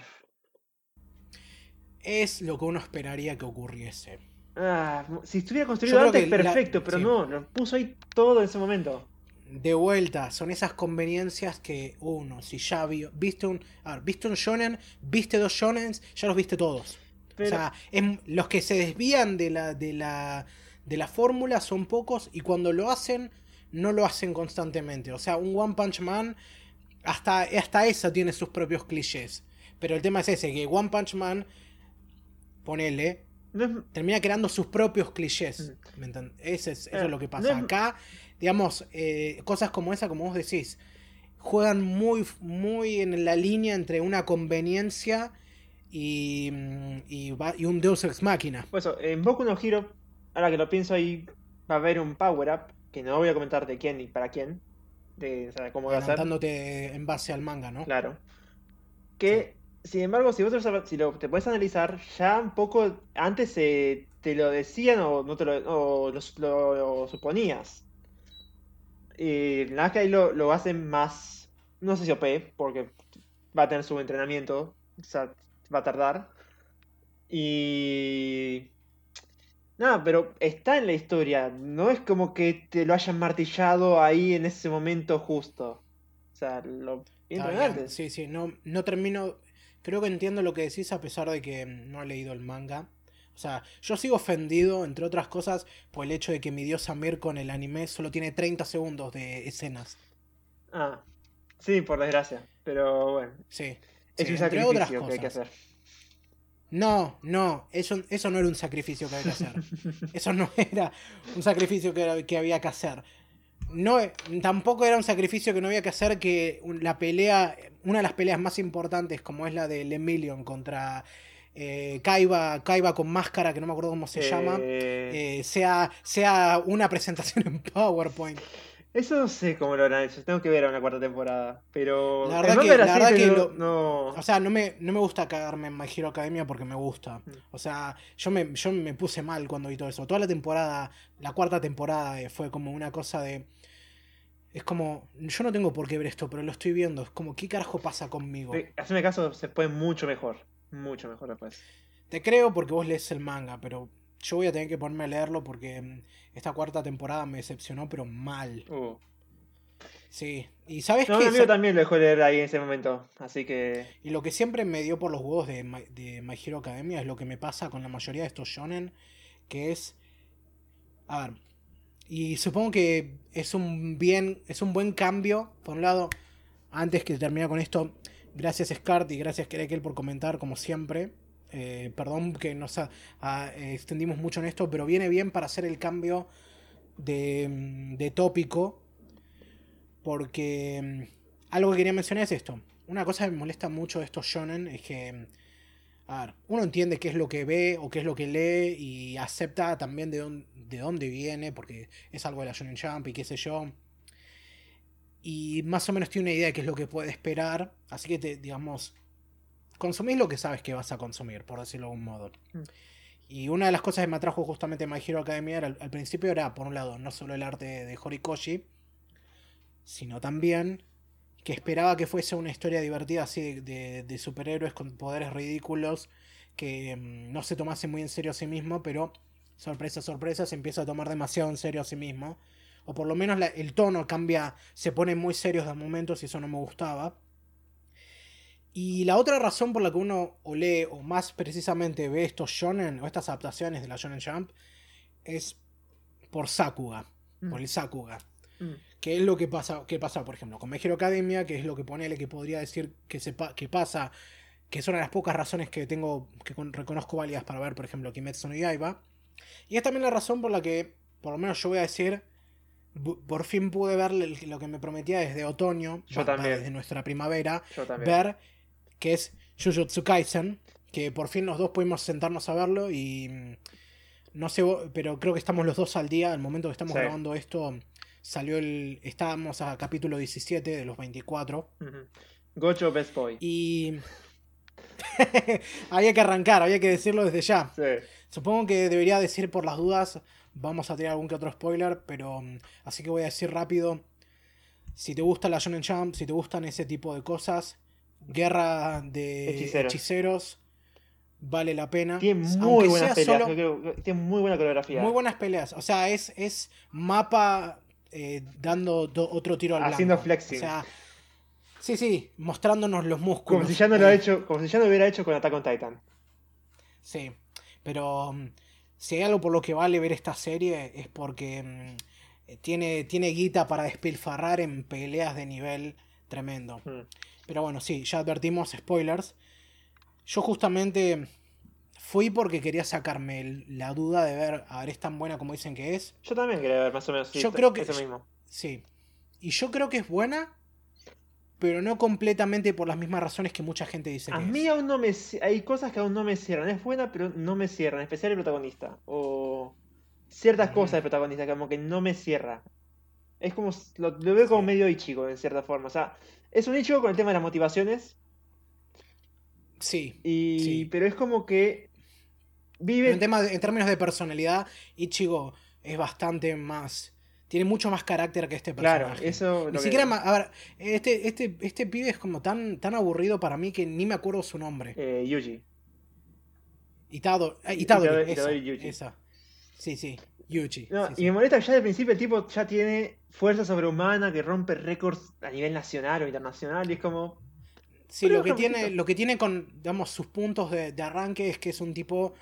Es lo que uno esperaría que ocurriese. Ah, si estuviera construido antes, la- perfecto, pero sí. no, lo puso ahí todo en ese momento. De vuelta, son esas conveniencias que uno, si ya vio, viste un, a ver, viste un shonen, viste dos shonens, ya los viste todos. Pero, O sea, em- los que se desvían de la, de la, de la fórmula son pocos y cuando lo hacen, no lo hacen constantemente. O sea, un One Punch Man, hasta, hasta esa tiene sus propios clichés. Pero el tema es ese, que One Punch Man, ponele, no es- termina creando sus propios clichés. ¿me enten- Ese es, eso Eh, es lo que no pasa. es- Acá, digamos, eh, cosas como esa, como vos decís, juegan muy, muy en la línea entre una conveniencia y, mm, y, va- y un Deus Ex Máquina. Pues eso, en Boku no Hero, ahora que lo pienso ahí, va a haber un power up, que no voy a comentar de quién ni para quién, de o sea, cómo va a ser, en base al manga, ¿no? claro. Que, sin embargo, si vos si lo, te puedes analizar, ya un poco antes eh, te lo decían o no te lo, o lo, lo- suponías. Es que ahí lo, lo hacen más, no sé si OP, porque va a tener su entrenamiento, o sea, va a tardar. Y... Nada, pero está en la historia, no es como que te lo hayan martillado ahí en ese momento justo. O sea, lo bien. Sí, sí, no, no termino. Creo que entiendo lo que decís a pesar de que no he leído el manga. O sea, yo sigo ofendido, entre otras cosas, por el hecho de que mi dios Amir con el anime solo tiene 30 segundos de escenas. Ah, sí, por desgracia, pero bueno, Sí. es sí, un entre otras sacrificio que hay que cosas. hacer. No, no, eso, eso no era un sacrificio que había que hacer. Eso no era un sacrificio que, que había que hacer. No, tampoco era un sacrificio que no había que hacer que la pelea, una de las peleas más importantes, como es la de Lemillion contra eh, Kaiba, Kaiba con máscara, que no me acuerdo cómo se llama, Eh, eh, sea, sea una presentación en PowerPoint. Eso no sé cómo lo harán hecho, tengo que ver a una cuarta temporada, pero... La verdad que- la verdad que pero lo- no... O sea, no me, no me gusta cagarme en My Hero Academia porque me gusta. Mm. O sea, yo me, yo me puse mal cuando vi todo eso. Toda la temporada, la cuarta temporada eh, fue como una cosa de... Es como, yo no tengo por qué ver esto, pero lo estoy viendo. Es como, ¿qué carajo pasa conmigo? Hacerme caso se puede mucho mejor, mucho mejor después. Te creo porque vos lees el manga, pero yo voy a tener que ponerme a leerlo porque mm, esta cuarta temporada me decepcionó, pero mal. Uh. Sí. Y sabes No, un amigo también lo dejó leer ahí en ese momento, así que... Y lo que siempre me dio por los huevos de My, de My Hero Academia es lo que me pasa con la mayoría de estos shonen, que es... A ver, y supongo que es un bien, es un buen cambio, por un lado, antes que terminar con esto, gracias Scart y gracias Kerekel por comentar, como siempre. Eh, perdón que nos ha- ha- eh, extendimos mucho en esto, pero viene bien para hacer el cambio de, mm, de tópico, porque mm, algo que quería mencionar es esto. una cosa que me molesta mucho de estos shonen es que, a ver, uno entiende qué es lo que ve o qué es lo que lee y acepta también de, dónde, de dónde viene, porque es algo de la Shonen Jump y qué sé yo. Y más o menos tiene una idea de qué es lo que puede esperar, así que te, digamos, consumís lo que sabes que vas a consumir, por decirlo de algún modo. Mm. Y una de las cosas que me atrajo justamente My Hero Academia era, al, principio era, por un lado, no solo el arte de Horikoshi, sino también que esperaba que fuese una historia divertida así de, de- de superhéroes con poderes ridículos, que mm, no se tomase muy en serio a sí mismo, pero sorpresa, sorpresa, se empieza a tomar demasiado en serio a sí mismo. O por lo menos la- el tono cambia, se pone muy serios de momentos y eso no me gustaba. Y la otra razón por la que uno o lee, o más precisamente ve estos shonen, o estas adaptaciones de la Shonen Jump, es por Sakuga, Mm. por el Sakuga. Mm. ¿Qué es lo que pasa, qué pasa, por ejemplo, con My Hero Academia? Que es lo que ponele que podría decir que, se pa- que pasa, que es una de las pocas razones que tengo, que con- reconozco válidas para ver, por ejemplo, Kimetsu no Yaiba. Y es también la razón por la que, por lo menos yo voy a decir, por fin pude ver lo que me prometía desde otoño, Yo va- va, también. desde nuestra primavera, Yo también. ver que es Jujutsu Kaisen, que por fin los dos pudimos sentarnos a verlo y mm, no sé, pero creo que estamos los dos al día, al momento que estamos Sí. grabando esto, salió el estábamos a capítulo 17 de los 24 Ujú. Gocho Best Boy. y había que arrancar, había que decirlo desde ya. Sí. Supongo que debería decir por las dudas, vamos a tirar algún que otro spoiler, pero mm, así que voy a decir rápido. Si te gusta la Shonen Jump, si te gustan ese tipo de cosas, Guerra de Hechiceros. Hechiceros, vale la pena. Tiene muy buenas peleas. solo- creo tiene muy buena coreografía. muy buenas peleas. O sea, es, es mapa eh, dando do- otro tiro al Haciendo blanco. flexing. O sea, sí, sí, mostrándonos los músculos. Como si ya no lo Eh, hecho, como si ya no lo hubiera hecho con Attack on Titan. Sí, pero mm, si hay algo por lo que vale ver esta serie es porque mm, tiene, tiene guita para despilfarrar en peleas de nivel tremendo. Mm. Pero bueno, sí, ya advertimos spoilers. Yo justamente fui porque quería sacarme la duda de ver, a ver, es tan buena como dicen que es. Yo también quería ver más o menos sí, Yo creo que- eso mismo. Sí. Y yo creo que es buena, pero no completamente por las mismas razones que mucha gente dice A que mí es. aún no me hay cosas que aún no me cierran. Es buena, pero no me cierran, en especial el protagonista. O ciertas cosas del protagonista, como que no me cierra. Es como lo, lo veo como Sí. medio Ichigo en cierta forma. O sea, es un Ichigo con el tema de las motivaciones. Sí. Y. Sí. Pero es como que. Vive. En, tema en términos de personalidad, Ichigo es bastante más. Tiene mucho más carácter que este Claro, personaje. eso. Ni siquiera. ma- A ver, este, este, este pibe es como tan, tan aburrido para mí que ni me acuerdo su nombre. eh, Yuji. Itado, eh, Itadori, Itadori- esa, Itadori Yuji. esa. Sí, sí. Yuji. No, sí, y sí. me molesta que ya el principio el tipo ya tiene fuerza sobrehumana que rompe récords a nivel nacional o internacional. Y es como. Sí, lo que, tiene, lo que tiene con, digamos, sus puntos de, de arranque es que es un tipo,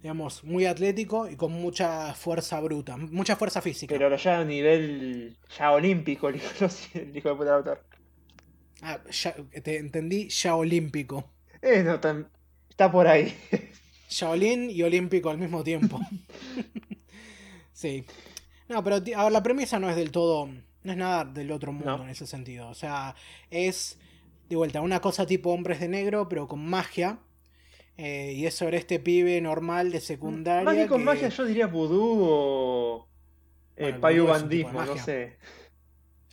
digamos, muy atlético y con mucha fuerza bruta, mucha fuerza física. Pero lleva a nivel ya olímpico, el hijo, el hijo de puta autor. Ah, ya- te entendí, ya olímpico. Eh, no tan. Está por ahí. Shaolin y olímpico al mismo tiempo. sí. No, pero a ver, la premisa no es del todo, no es nada del otro mundo No. en ese sentido. O sea, es, de vuelta, una cosa tipo hombres de negro, pero con magia. Eh, y es sobre este pibe normal de secundaria. Más que con que- magia, yo diría vudú o. Eh, Bueno, el payo vudú es un tipo de bandismo, no sé.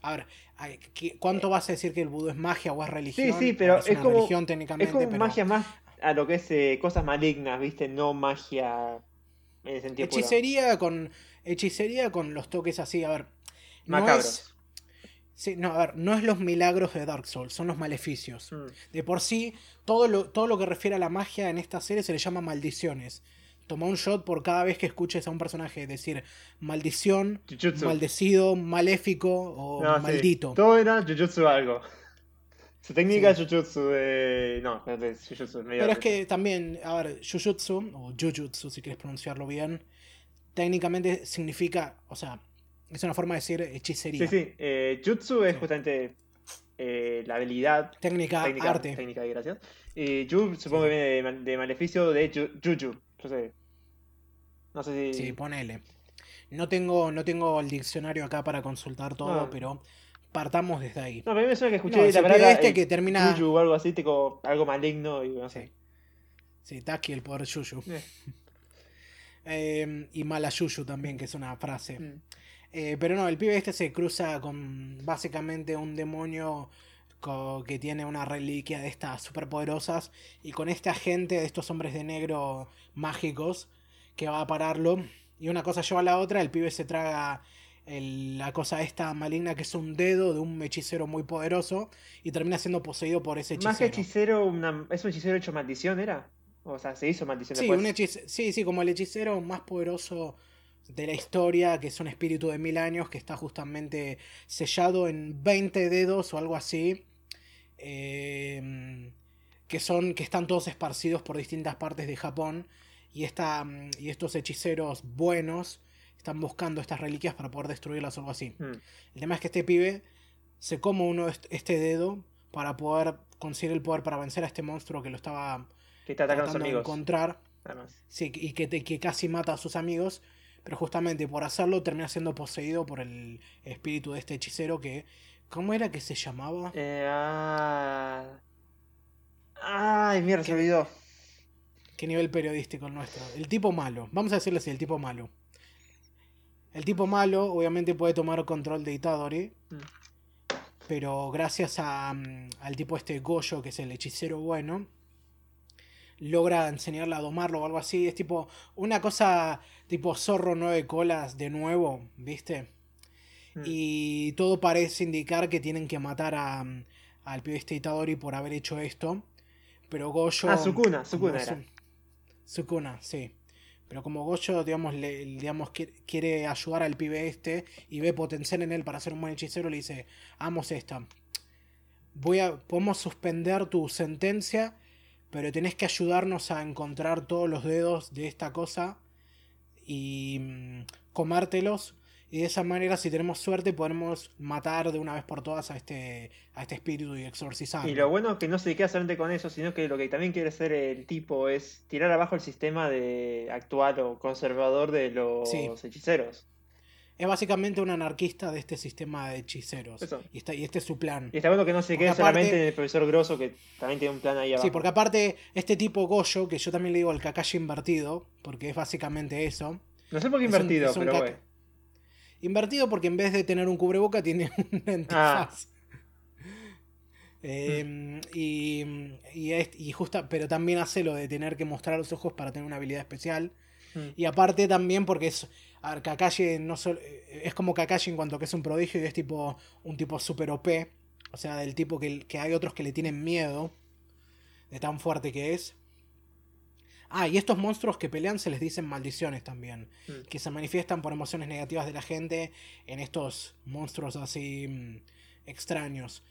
A ver, ay, ¿qué- ¿cuánto vas a decir que el vudú es magia o es religión? Eh, sí, pero es, es una como- religión Es como pero magia más a lo que es eh, cosas malignas, ¿viste? No magia en el sentido puro. hechicería con hechicería con los toques así, a ver. No Macabros. es Sí, no, a ver, no es los milagros de Dark Souls, son los maleficios. Mm. De por sí, todo lo, todo lo que refiere a la magia en esta serie se le llama maldiciones. Toma un shot por cada vez que escuches a un personaje decir maldición, Jujutsu. maldecido, maléfico o No, sí. maldito. Todo era Jujutsu algo. Su técnica Sí. es Jujutsu de. No, no es Jujutsu. Pero es que también, a ver, Jujutsu, o Jujutsu si quieres pronunciarlo bien, técnicamente significa, o sea, es una forma de decir hechicería. Sí, sí. Eh, jutsu es Sí. justamente eh, la habilidad Técnica, técnica, arte. técnica y gracias. Y Yu supongo Sí. que viene de, mal- de maleficio de Ju- Juju. Yo sé. No sé si. Sí, ponele. No tengo, no tengo el diccionario acá para consultar todo, Ah. pero partamos desde ahí. No, pero a mí me suena que escuché No, la palabra este eh, que termina- yuyu o algo así, tipo, algo maligno y no sé. Sí, Taki, el poder Yuyu. Eh. Eh, y Mala Yuyu también, que es una frase. Mm. Eh, pero no, el pibe este se cruza con básicamente un demonio que tiene una reliquia de estas superpoderosas y con este agente de estos hombres de negro mágicos que va a pararlo y una cosa lleva a la otra, el pibe se traga el- la cosa esta maligna que es un dedo de un hechicero muy poderoso y termina siendo poseído por ese hechicero. Más que hechicero, una... ¿es un hechicero hecho maldición, era? O sea, se hizo maldición Sí, después. un sí, sí, como el hechicero más poderoso de la historia, que es un espíritu de mil años que está justamente sellado en 20 dedos o algo así, eh, que son que están todos esparcidos por distintas partes de Japón y esta, mm, y estos hechiceros buenos están buscando estas reliquias para poder destruirlas o algo así. Mm. El tema es que este pibe se come uno est- este dedo para poder conseguir el poder para vencer a este monstruo que lo estaba Que está atacando a sus tratando de amigos. encontrar. Además. Sí, y que, te- que casi mata a sus amigos, pero justamente por hacerlo termina siendo poseído por el espíritu de este hechicero que... ¿Cómo era que se llamaba? Eh, ah... Ay, mierda, olvidó. ¿Qué nivel periodístico el nuestro? El tipo malo. Vamos a decirle así, el tipo malo. El tipo malo obviamente puede tomar control de Itadori, Mm. pero gracias a, mm, al tipo este Goyo, que es el hechicero bueno, logra enseñarle a domarlo o algo así. Es tipo una cosa tipo zorro nueve colas de nuevo, ¿viste? Mm. Y todo parece indicar que tienen que matar a, mm, al pibe este Itadori por haber hecho esto. Pero Goyo. Ah, Sukuna, Sukuna era. un- Sukuna, sí. Pero como Goyo, digamos, le, digamos, qui- quiere ayudar al pibe este y ve potencial en él para ser un buen hechicero, le dice, hagamos esta. Voy a, podemos suspender tu sentencia, pero tenés que ayudarnos a encontrar todos los dedos de esta cosa y mm, comértelos. Y de esa manera, si tenemos suerte, podemos matar de una vez por todas a este, a este espíritu y exorcizarlo. Y lo bueno es que no se queda solamente con eso, sino que lo que también quiere hacer el tipo es tirar abajo el sistema de actual o conservador de los Sí. hechiceros. Es básicamente un anarquista de este sistema de hechiceros. Eso. Y, está, y este es su plan. Y está bueno que no se quede aparte- solamente en el profesor Grosso, que también tiene un plan ahí abajo. Sí, porque aparte, este tipo Goyo, que yo también le digo el Kakashi invertido, porque es básicamente eso. No sé por qué un- invertido, un pero caca- bueno. Invertido porque en vez de tener un cubreboca tiene una antifaz. Ah. Eh, y, y, es- y justa, pero también hace lo de tener que mostrar los ojos para tener una habilidad especial. Mm. Y aparte también porque es. A ver, Kakashi no solo, es como Kakashi en cuanto que es un prodigio y es tipo un tipo super OP. O sea, del tipo que, que hay otros que le tienen miedo. De tan fuerte que es. Ah, y estos monstruos que pelean se les dicen maldiciones también. Mm. Que se manifiestan por emociones negativas de la gente en estos monstruos así mm, extraños.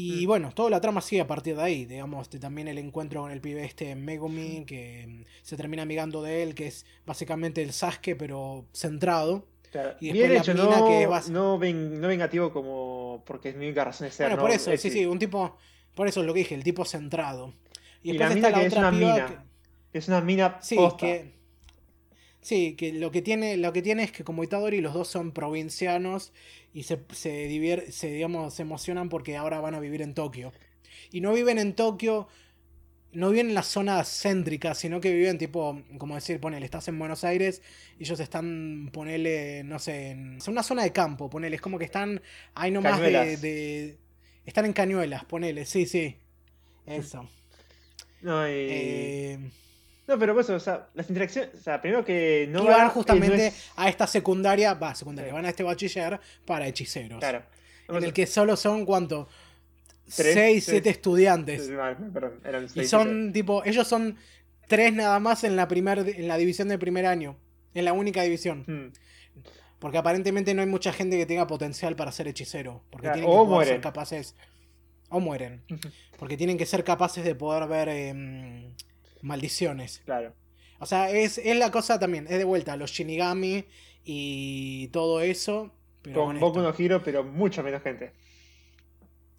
Y Mm. bueno, toda la trama sigue a partir de ahí. Digamos, de también el encuentro con el pibe este Megumi, que mm, se termina amigando de él, que es básicamente el Sasuke, pero centrado. Claro. Y Bien después la hecho, mina no, que vas- no, ven- no vengativo como porque es mi única razón de ser. Bueno, ¿no? por eso, Es sí, sí, un tipo. Por eso es lo que dije, el tipo centrado. Y, Y después la está mina la que es una mina. que- Es una mina Sí, posta. que. Sí, que lo que tiene, lo que tiene es que como Itadori los dos son provincianos y se, se, divier- se, digamos, se emocionan porque ahora van a vivir en Tokio. Y no viven en Tokio, no viven en la zona céntrica, sino que viven tipo, como decir, ponele, estás en Buenos Aires y ellos están, ponele, no sé, en una zona de campo, ponele, es como que están ahí nomás de, de- Están en Cañuelas, ponele, sí, sí. Eso. No, y- Eh, no, pero pues, o sea, las interacciones. O sea, primero que no y van va- justamente eh, no es- a esta secundaria, va, secundaria, Sí. van a este bachiller para hechiceros. Claro. En el que solo son, ¿cuánto? Tres, 6, tres. 7 estudiantes. Perdón, eran Y son, tipo, ellos son tres nada más en la, primer, en la división de primer año. En la única división. siete. Mm. Porque aparentemente no hay mucha gente que tenga potencial para ser hechicero. Porque Claro, tienen que o poder ser capaces. O mueren. Porque tienen que ser capaces de poder ver em, maldiciones. Claro. O sea, es, es la cosa también, es de vuelta, los Shinigami y todo eso. Pero Con Boku no Hero, pero mucha menos gente.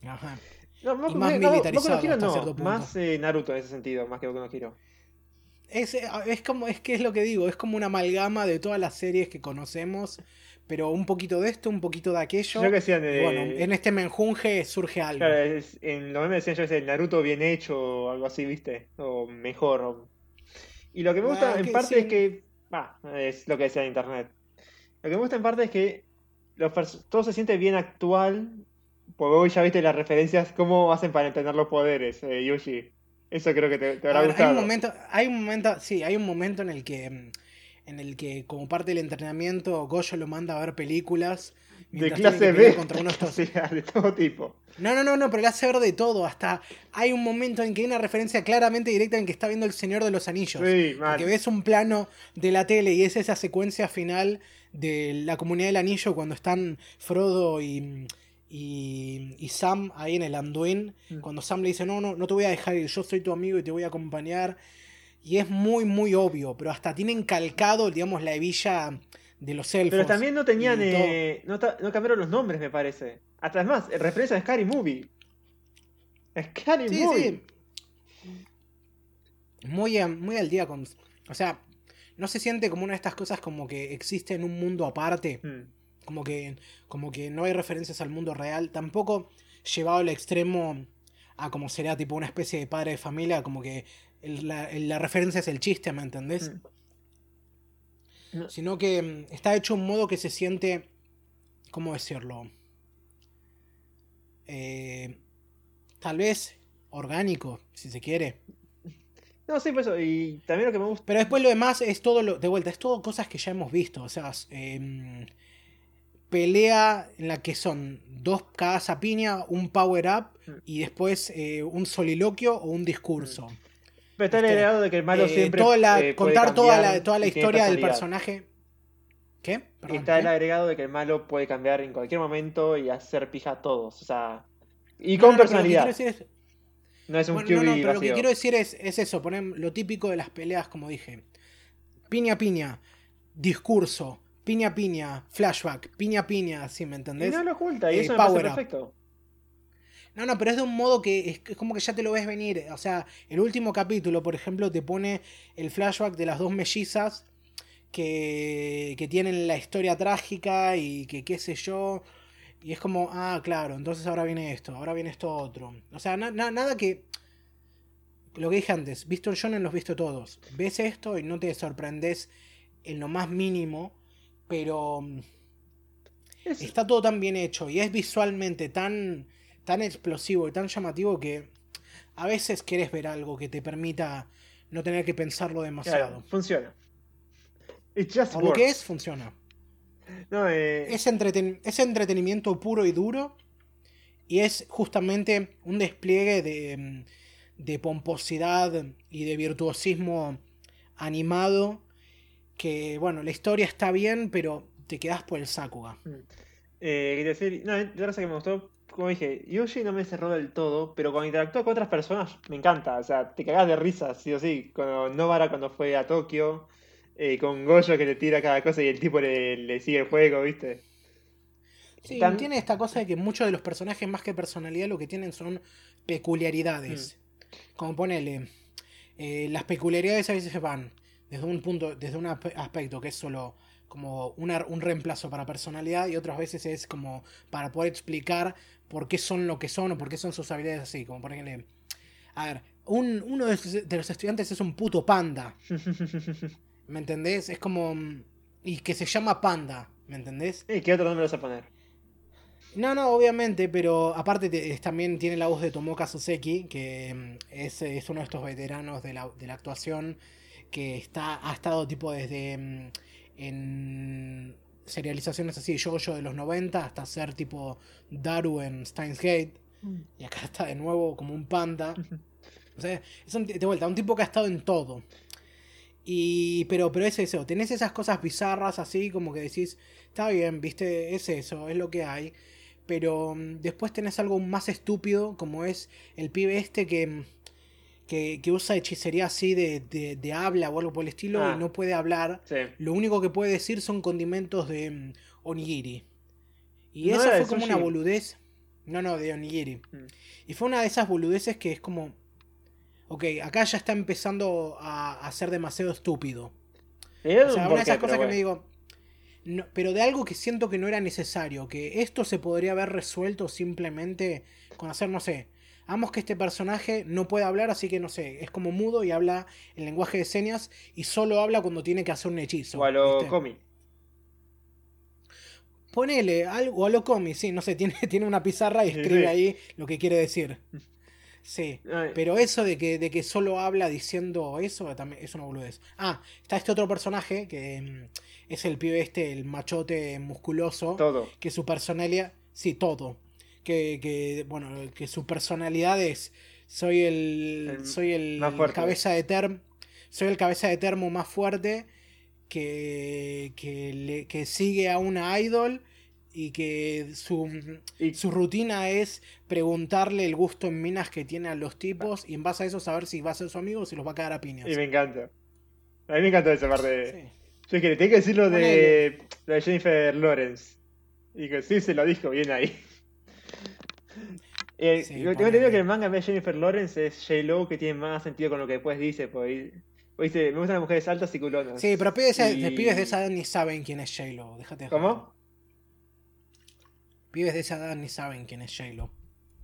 Ajá. No, Boku- más no, Boku militarizado no Hero hasta no, cierto punto. más eh, Naruto en ese sentido, más que Boku no Hero. Es, es como, es que es lo que digo, es como una amalgama de todas las series que conocemos, pero un poquito de esto, un poquito de aquello. Yo que decían, y bueno, eh, en este menjunje surge algo. Claro, es- en los memes decían yo que sé, Naruto bien hecho o algo así, ¿viste? O mejor. o- Y lo que me gusta Ah, en parte sí. es que. Va, es lo que decía en internet. Lo que me gusta en parte es que los todo se siente bien actual. Porque hoy ya viste las referencias, cómo hacen para entender los poderes, eh. Eso creo que te, habrá ver, hay gustado. un momento, hay un momento, sí, hay un momento en el que mm, en el que como parte del entrenamiento Goyo lo manda a ver películas de clase que B. contra uno de estos- o sea, de todo tipo. No, no, no, no, pero le hace ver de todo. Hasta hay un momento en que hay una referencia claramente directa en que está viendo El Señor de los Anillos. Sí. Porque ves un plano de la tele y es esa secuencia final de la comunidad del anillo cuando están Frodo y, y, y Sam ahí en el Anduin. Mm. Cuando Sam le dice, no, no, no te voy a dejar ir, yo soy tu amigo y te voy a acompañar. Y es muy, muy obvio, pero hasta tienen calcado, digamos, la hebilla de los elfos. Pero también no tenían. eh, no, no cambiaron los nombres, me parece. Hasta más, eh, referencia a Scary Movie. Scary Sí, Movie. sí. Muy, a- muy al día con... O sea, no se siente como una de estas cosas como que existe en un mundo aparte. Mm. Como que, como que no hay referencias al mundo real. Tampoco llevado al extremo a como sería tipo una especie de padre de familia. Como que el- la, el- la referencia es el chiste, ¿me entendés? Mm. No. Sino que mm, está hecho un modo que se siente... ¿Cómo decirlo? Eh, tal vez orgánico, si se quiere. No, sí, por eso. Y también lo que me gusta. Pero después lo demás es todo lo, de vuelta, es todo cosas que ya hemos visto. O sea, em, pelea en la que son dos cagas a piña, un power up Mm. y después eh, un soliloquio o un discurso. Pero está el Este, agregado de que el malo Eh, siempre. toda la- eh, contar toda la, toda la y historia del personaje. ¿Qué? Perdón, Está el ¿qué? agregado de que el malo puede cambiar en cualquier momento y hacer pija a todos. O sea. Y No, con no, no, pero lo que personalidad. quiero decir es- No es un Bueno, no, no, pero lo que quiero decir es, es eso, poner lo típico de las peleas, como dije. Piña piña, discurso, piña piña, flashback, piña piña, así, ¿me Y entendés? no lo oculta, y Eh, eso me parece perfecto. No, no, pero es de un modo que es, es como que ya te lo ves venir. O sea, el último capítulo, por ejemplo, te pone el flashback de las dos mellizas que, que tienen la historia trágica y que qué sé yo. Y es como, ah, claro, entonces ahora viene esto, ahora viene esto otro. O sea, na- na- nada que... Lo que dije antes, visto el shonen los visto todos. Ves esto y no te sorprendes en lo más mínimo, pero Es- está todo tan bien hecho y es visualmente tan, tan explosivo y tan llamativo que a veces quieres ver algo que te permita no tener que pensarlo demasiado. claro, funciona. It just Por lo que es, funciona. No, eh, Es, entreten- es entretenimiento puro y duro y es justamente un despliegue de, mm, de pomposidad y de virtuosismo animado que, bueno, la historia está bien, pero te quedas por el Sakuga. Eh, quería decir, no, otra cosa que me gustó, como dije, Yoshi no me cerró del todo, pero cuando interactúa con otras personas me encanta, o sea, te cagás de risa, sí o sí. Con Novara cuando fue a Tokio, eh, con Goyo que le tira cada cosa y el tipo le, le sigue el juego, ¿viste? Sí, tiene esta cosa de que muchos de los personajes, más que personalidad, lo que tienen son peculiaridades. Como ponele, eh, las peculiaridades a veces van desde un punto, desde un aspe- aspecto que es solo como una- un reemplazo para personalidad y otras veces es como para poder explicar por qué son lo que son o por qué son sus habilidades así. Como por ejemplo, a ver, un- uno de, los estudiantes es un puto panda, ¿me entendés? Es como... Y que se llama panda, ¿me entendés? ¿Y qué otro nombre vas a poner? No, no, obviamente, pero aparte te- es- también tiene la voz de Tomoka Suseki, que mm, es, es uno de estos veteranos de la, de la actuación que está, ha estado tipo desde mm, en serializaciones así, yo-yo de los 90 hasta ser tipo Daru en Steins Gate. Y acá está de nuevo como un panda. O sea, es un, de vuelta, un tipo que ha estado en todo. Y, pero, pero es eso, tenés esas cosas bizarras así, como que decís, está bien, viste, es eso, es lo que hay. Pero mm, después tenés algo más estúpido, como es el pibe este que, mm, que, que usa hechicería así de, de, de habla o algo por el estilo Ah. y no puede hablar. Sí. Lo único que puede decir son condimentos de mm, onigiri. Y ¿No de fue como una boludez. No, no, de onigiri. Mm. Y fue una de esas boludeces que es como. Ok, acá ya está empezando a, a ser demasiado estúpido. Dieron O sea, un una de esas cosas que me digo. no- pero de algo que siento que no era necesario, que esto se podría haber resuelto simplemente con hacer, no sé, Vamos que este personaje no puede hablar, así que no sé, es como mudo y habla en lenguaje de señas y solo habla cuando tiene que hacer un hechizo. O a lo ¿viste? Comi. Ponele algo, o a lo comi, sí, no sé, tiene, tiene una pizarra y Sí, escribe sí. ahí lo que quiere decir. Sí. Ay, Pero eso de que, de que solo habla diciendo eso también es una boludez. Ah, está este otro personaje que mm, es el pibe este, el machote musculoso. Todo. Que su personalidad. Sí, todo. Que, que, bueno, que su personalidad es. Soy el. El soy el cabeza de termo. Soy el cabeza de termo más fuerte. Que, que, le- que sigue a una idol. Y que su, Y- su rutina es preguntarle el gusto en minas que tiene a los tipos. Y en base a eso saber si va a ser su amigo o si los va a cagar a piñas. Y me encanta. A mí me encantó esa parte. Sí. Yo que tengo que decir lo de, lo de Jennifer Lawrence. Y que sí se lo dijo bien ahí. Eh, Sí, tengo entendido que el manga en vez de Jennifer Lawrence es J-Lo, que tiene más sentido con lo que después dice. Porque porque dice, me gustan las mujeres altas y culonas. Sí, pero pibes, de- Y- pibes de esa edad ni saben quién es J-Lo. Déjate de joder. ¿Cómo? Pibes de esa edad ni saben quién es J-Lo.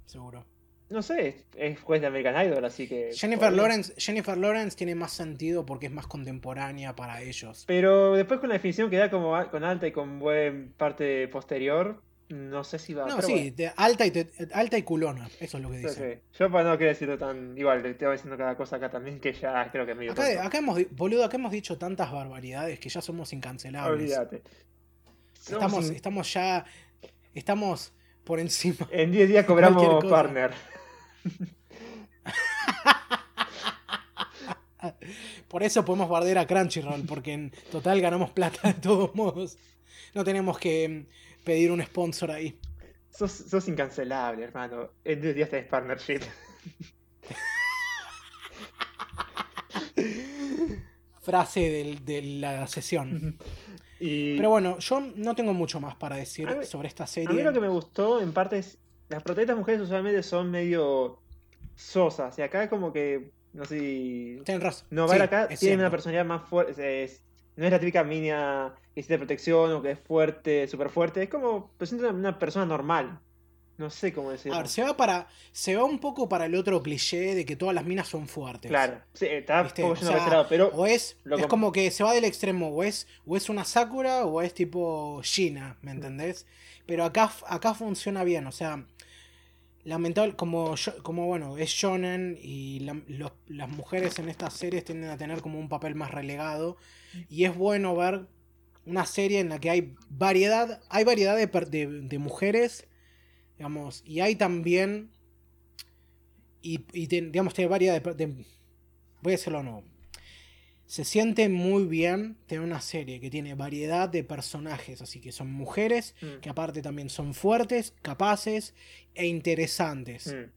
Seguro. No sé, es juez de American Idol, así que. Jennifer. Lawrence, Jennifer Lawrence tiene más sentido porque es más contemporánea para ellos. Pero después con la definición que da como con alta y con buen parte posterior, no sé si va No, pero sí, bueno. de alta, y te- alta y culona. Eso es lo que dice. Yo para no querer decirlo tan. Igual, te voy diciendo cada cosa acá también, que ya creo que medio. Acá, tonto. acá hemos, boludo, acá hemos dicho tantas barbaridades que ya somos incancelables. Olvídate. Estamos, estamos ya. Estamos por encima. En 10 días cobramos partner. Por eso podemos bardear a Crunchyroll, porque en total ganamos plata de todos modos. No tenemos que pedir un sponsor ahí. Sos, sos incancelable, hermano. En 10 días tenés partnership. Frase del- de la sesión. Y Pero bueno, yo no tengo mucho más para decir mí- sobre esta a mí serie. lo que me gustó, en parte, es. Las protagonistas mujeres usualmente son medio sosas. Y acá es como que. No sé si. Tienes razón. No, Sí, acá tiene una personalidad más fuerte. es- no es la típica mina que necesita protección o que es fuerte, súper fuerte. Es como. Presenta una, persona normal. No sé cómo decirlo. A ver, se va para. Se va un poco para el otro cliché de que todas las minas son fuertes. Claro. Sí, está ¿Viste? como O sea, pero. O es, Lo es com- como que se va del extremo, o es, o es una Sakura o es tipo Shina, ¿me entendés? Pero acá, acá funciona bien, o sea, lamentable, como, como bueno, es shonen y las mujeres en estas series tienden a tener como un papel más relegado y es bueno ver una serie en la que hay variedad, hay variedad de, de- mujeres, digamos, y hay también, y, digamos, tiene variedad de, de- voy a decirlo de nuevo. Se siente muy bien tener una serie que tiene variedad de personajes, así que son mujeres, Mm, que aparte también son fuertes, capaces e interesantes. mm.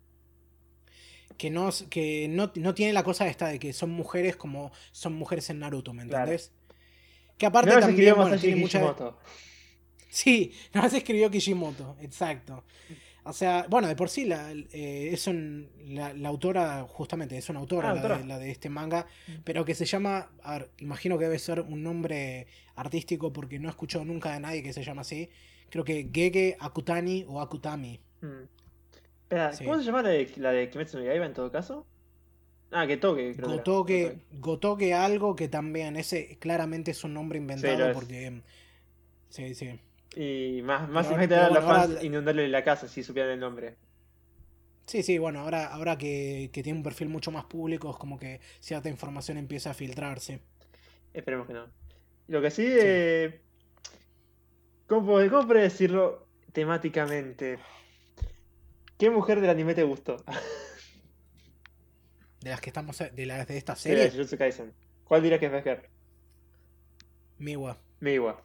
Que, no, que no, no tiene la cosa esta de que son mujeres como son mujeres en Naruto, ¿me Claro. entendés? Que aparte No también bueno, tiene mucha... Sí, nos escribió Kishimoto, exacto. O sea, bueno, de por sí la, eh, es un- la, la autora, justamente, es una autora, Ah, la, autora. De, la de este manga, Mm. pero que se llama, a ver, imagino que debe ser un nombre artístico porque no he escuchado nunca de nadie que se llama así. Creo que Gege Akutani o Akutami. Mm. Espera, Sí. ¿cómo se llama la de, la de Kimetsu no Yaiba en todo caso? Ah, que toque, creo que era. Gotoke, Gotoke algo que también, ese claramente es un nombre inventado es. porque... Sí, sí. Y más, más Pero a los pero bueno, fans ahora- inundarle la casa si supieran el nombre. Sí, sí, bueno, ahora, ahora que, que tiene un perfil mucho más público, es como que cierta información empieza a filtrarse. Esperemos que no. Lo que sí, eh, ¿cómo, ¿cómo puedo decirlo temáticamente? ¿Qué mujer del anime te gustó? De las que estamos, de las de esta de serie, Jujutsu Kaisen. ¿Cuál dirías que es mejor? Miwa. Miwa.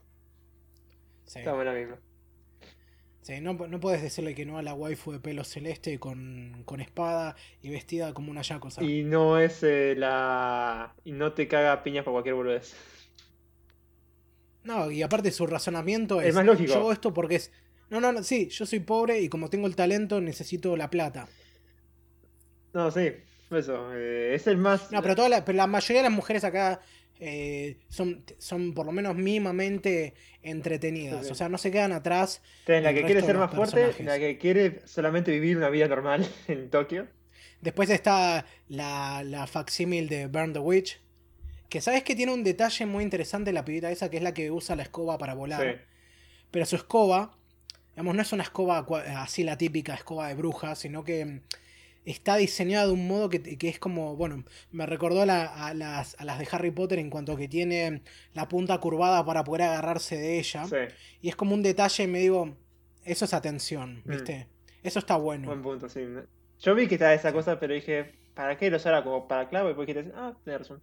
Sí. Estamos en la misma. Sí, no, no puedes decirle que no a la waifu de pelo celeste con, con espada y vestida como una yakuza. Y no es eh, la... Y no te caga piñas por cualquier boludez. No, y aparte su razonamiento es, Es más lógico. yo hago esto porque es... No, no, no, sí, yo soy pobre y como tengo el talento necesito la plata. No, sí. Eso, eh, es el más. No, pero, toda la, pero la mayoría de las mujeres acá eh, son, son por lo menos mínimamente entretenidas. O sea, no se quedan atrás. Tenés la que quiere ser más fuerte, personajes. la que quiere solamente vivir una vida normal en Tokio. Después está la, la facsímil de Burn the Witch. Que sabes que tiene un detalle muy interesante la pibita esa, que es la que usa la escoba para volar. Sí. Pero su escoba, digamos, no es una escoba así la típica escoba de bruja, sino que mm, está diseñada de un modo que, que es como, bueno, me recordó a, la- a las, a las de Harry Potter en cuanto que tiene la punta curvada para poder agarrarse de ella. Sí, Y es como un detalle, me digo, eso es atención, Mm. ¿viste? Eso está bueno. buen punto, sí. Yo vi que estaba esa cosa, pero dije, ¿para qué lo usara como para clavo? Y después dije, ah, tenés razón.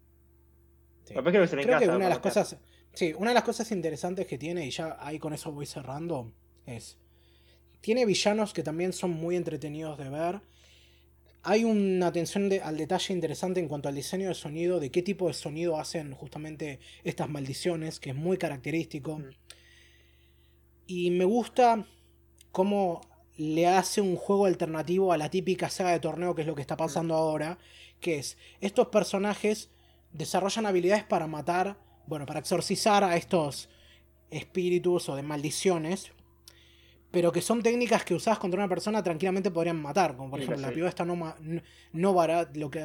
Sí. Capaz que en Creo que casa, una de las cosas. Sí, una de las cosas interesantes que tiene, y ya ahí con eso voy cerrando, es. Tiene villanos que también son muy entretenidos de ver. Hay una atención de- al detalle interesante en cuanto al diseño de sonido, de qué tipo de sonido hacen justamente estas maldiciones, que es muy característico. Mm. Y me gusta cómo le hace un juego alternativo a la típica saga de torneo, que es lo que está pasando ahora, que es, estos personajes desarrollan habilidades para matar, bueno, para exorcizar a estos espíritus o de maldiciones, pero que son técnicas que usadas contra una persona tranquilamente podrían matar, como por Sí, ejemplo la piba esta Noma- N- Novara, lo que,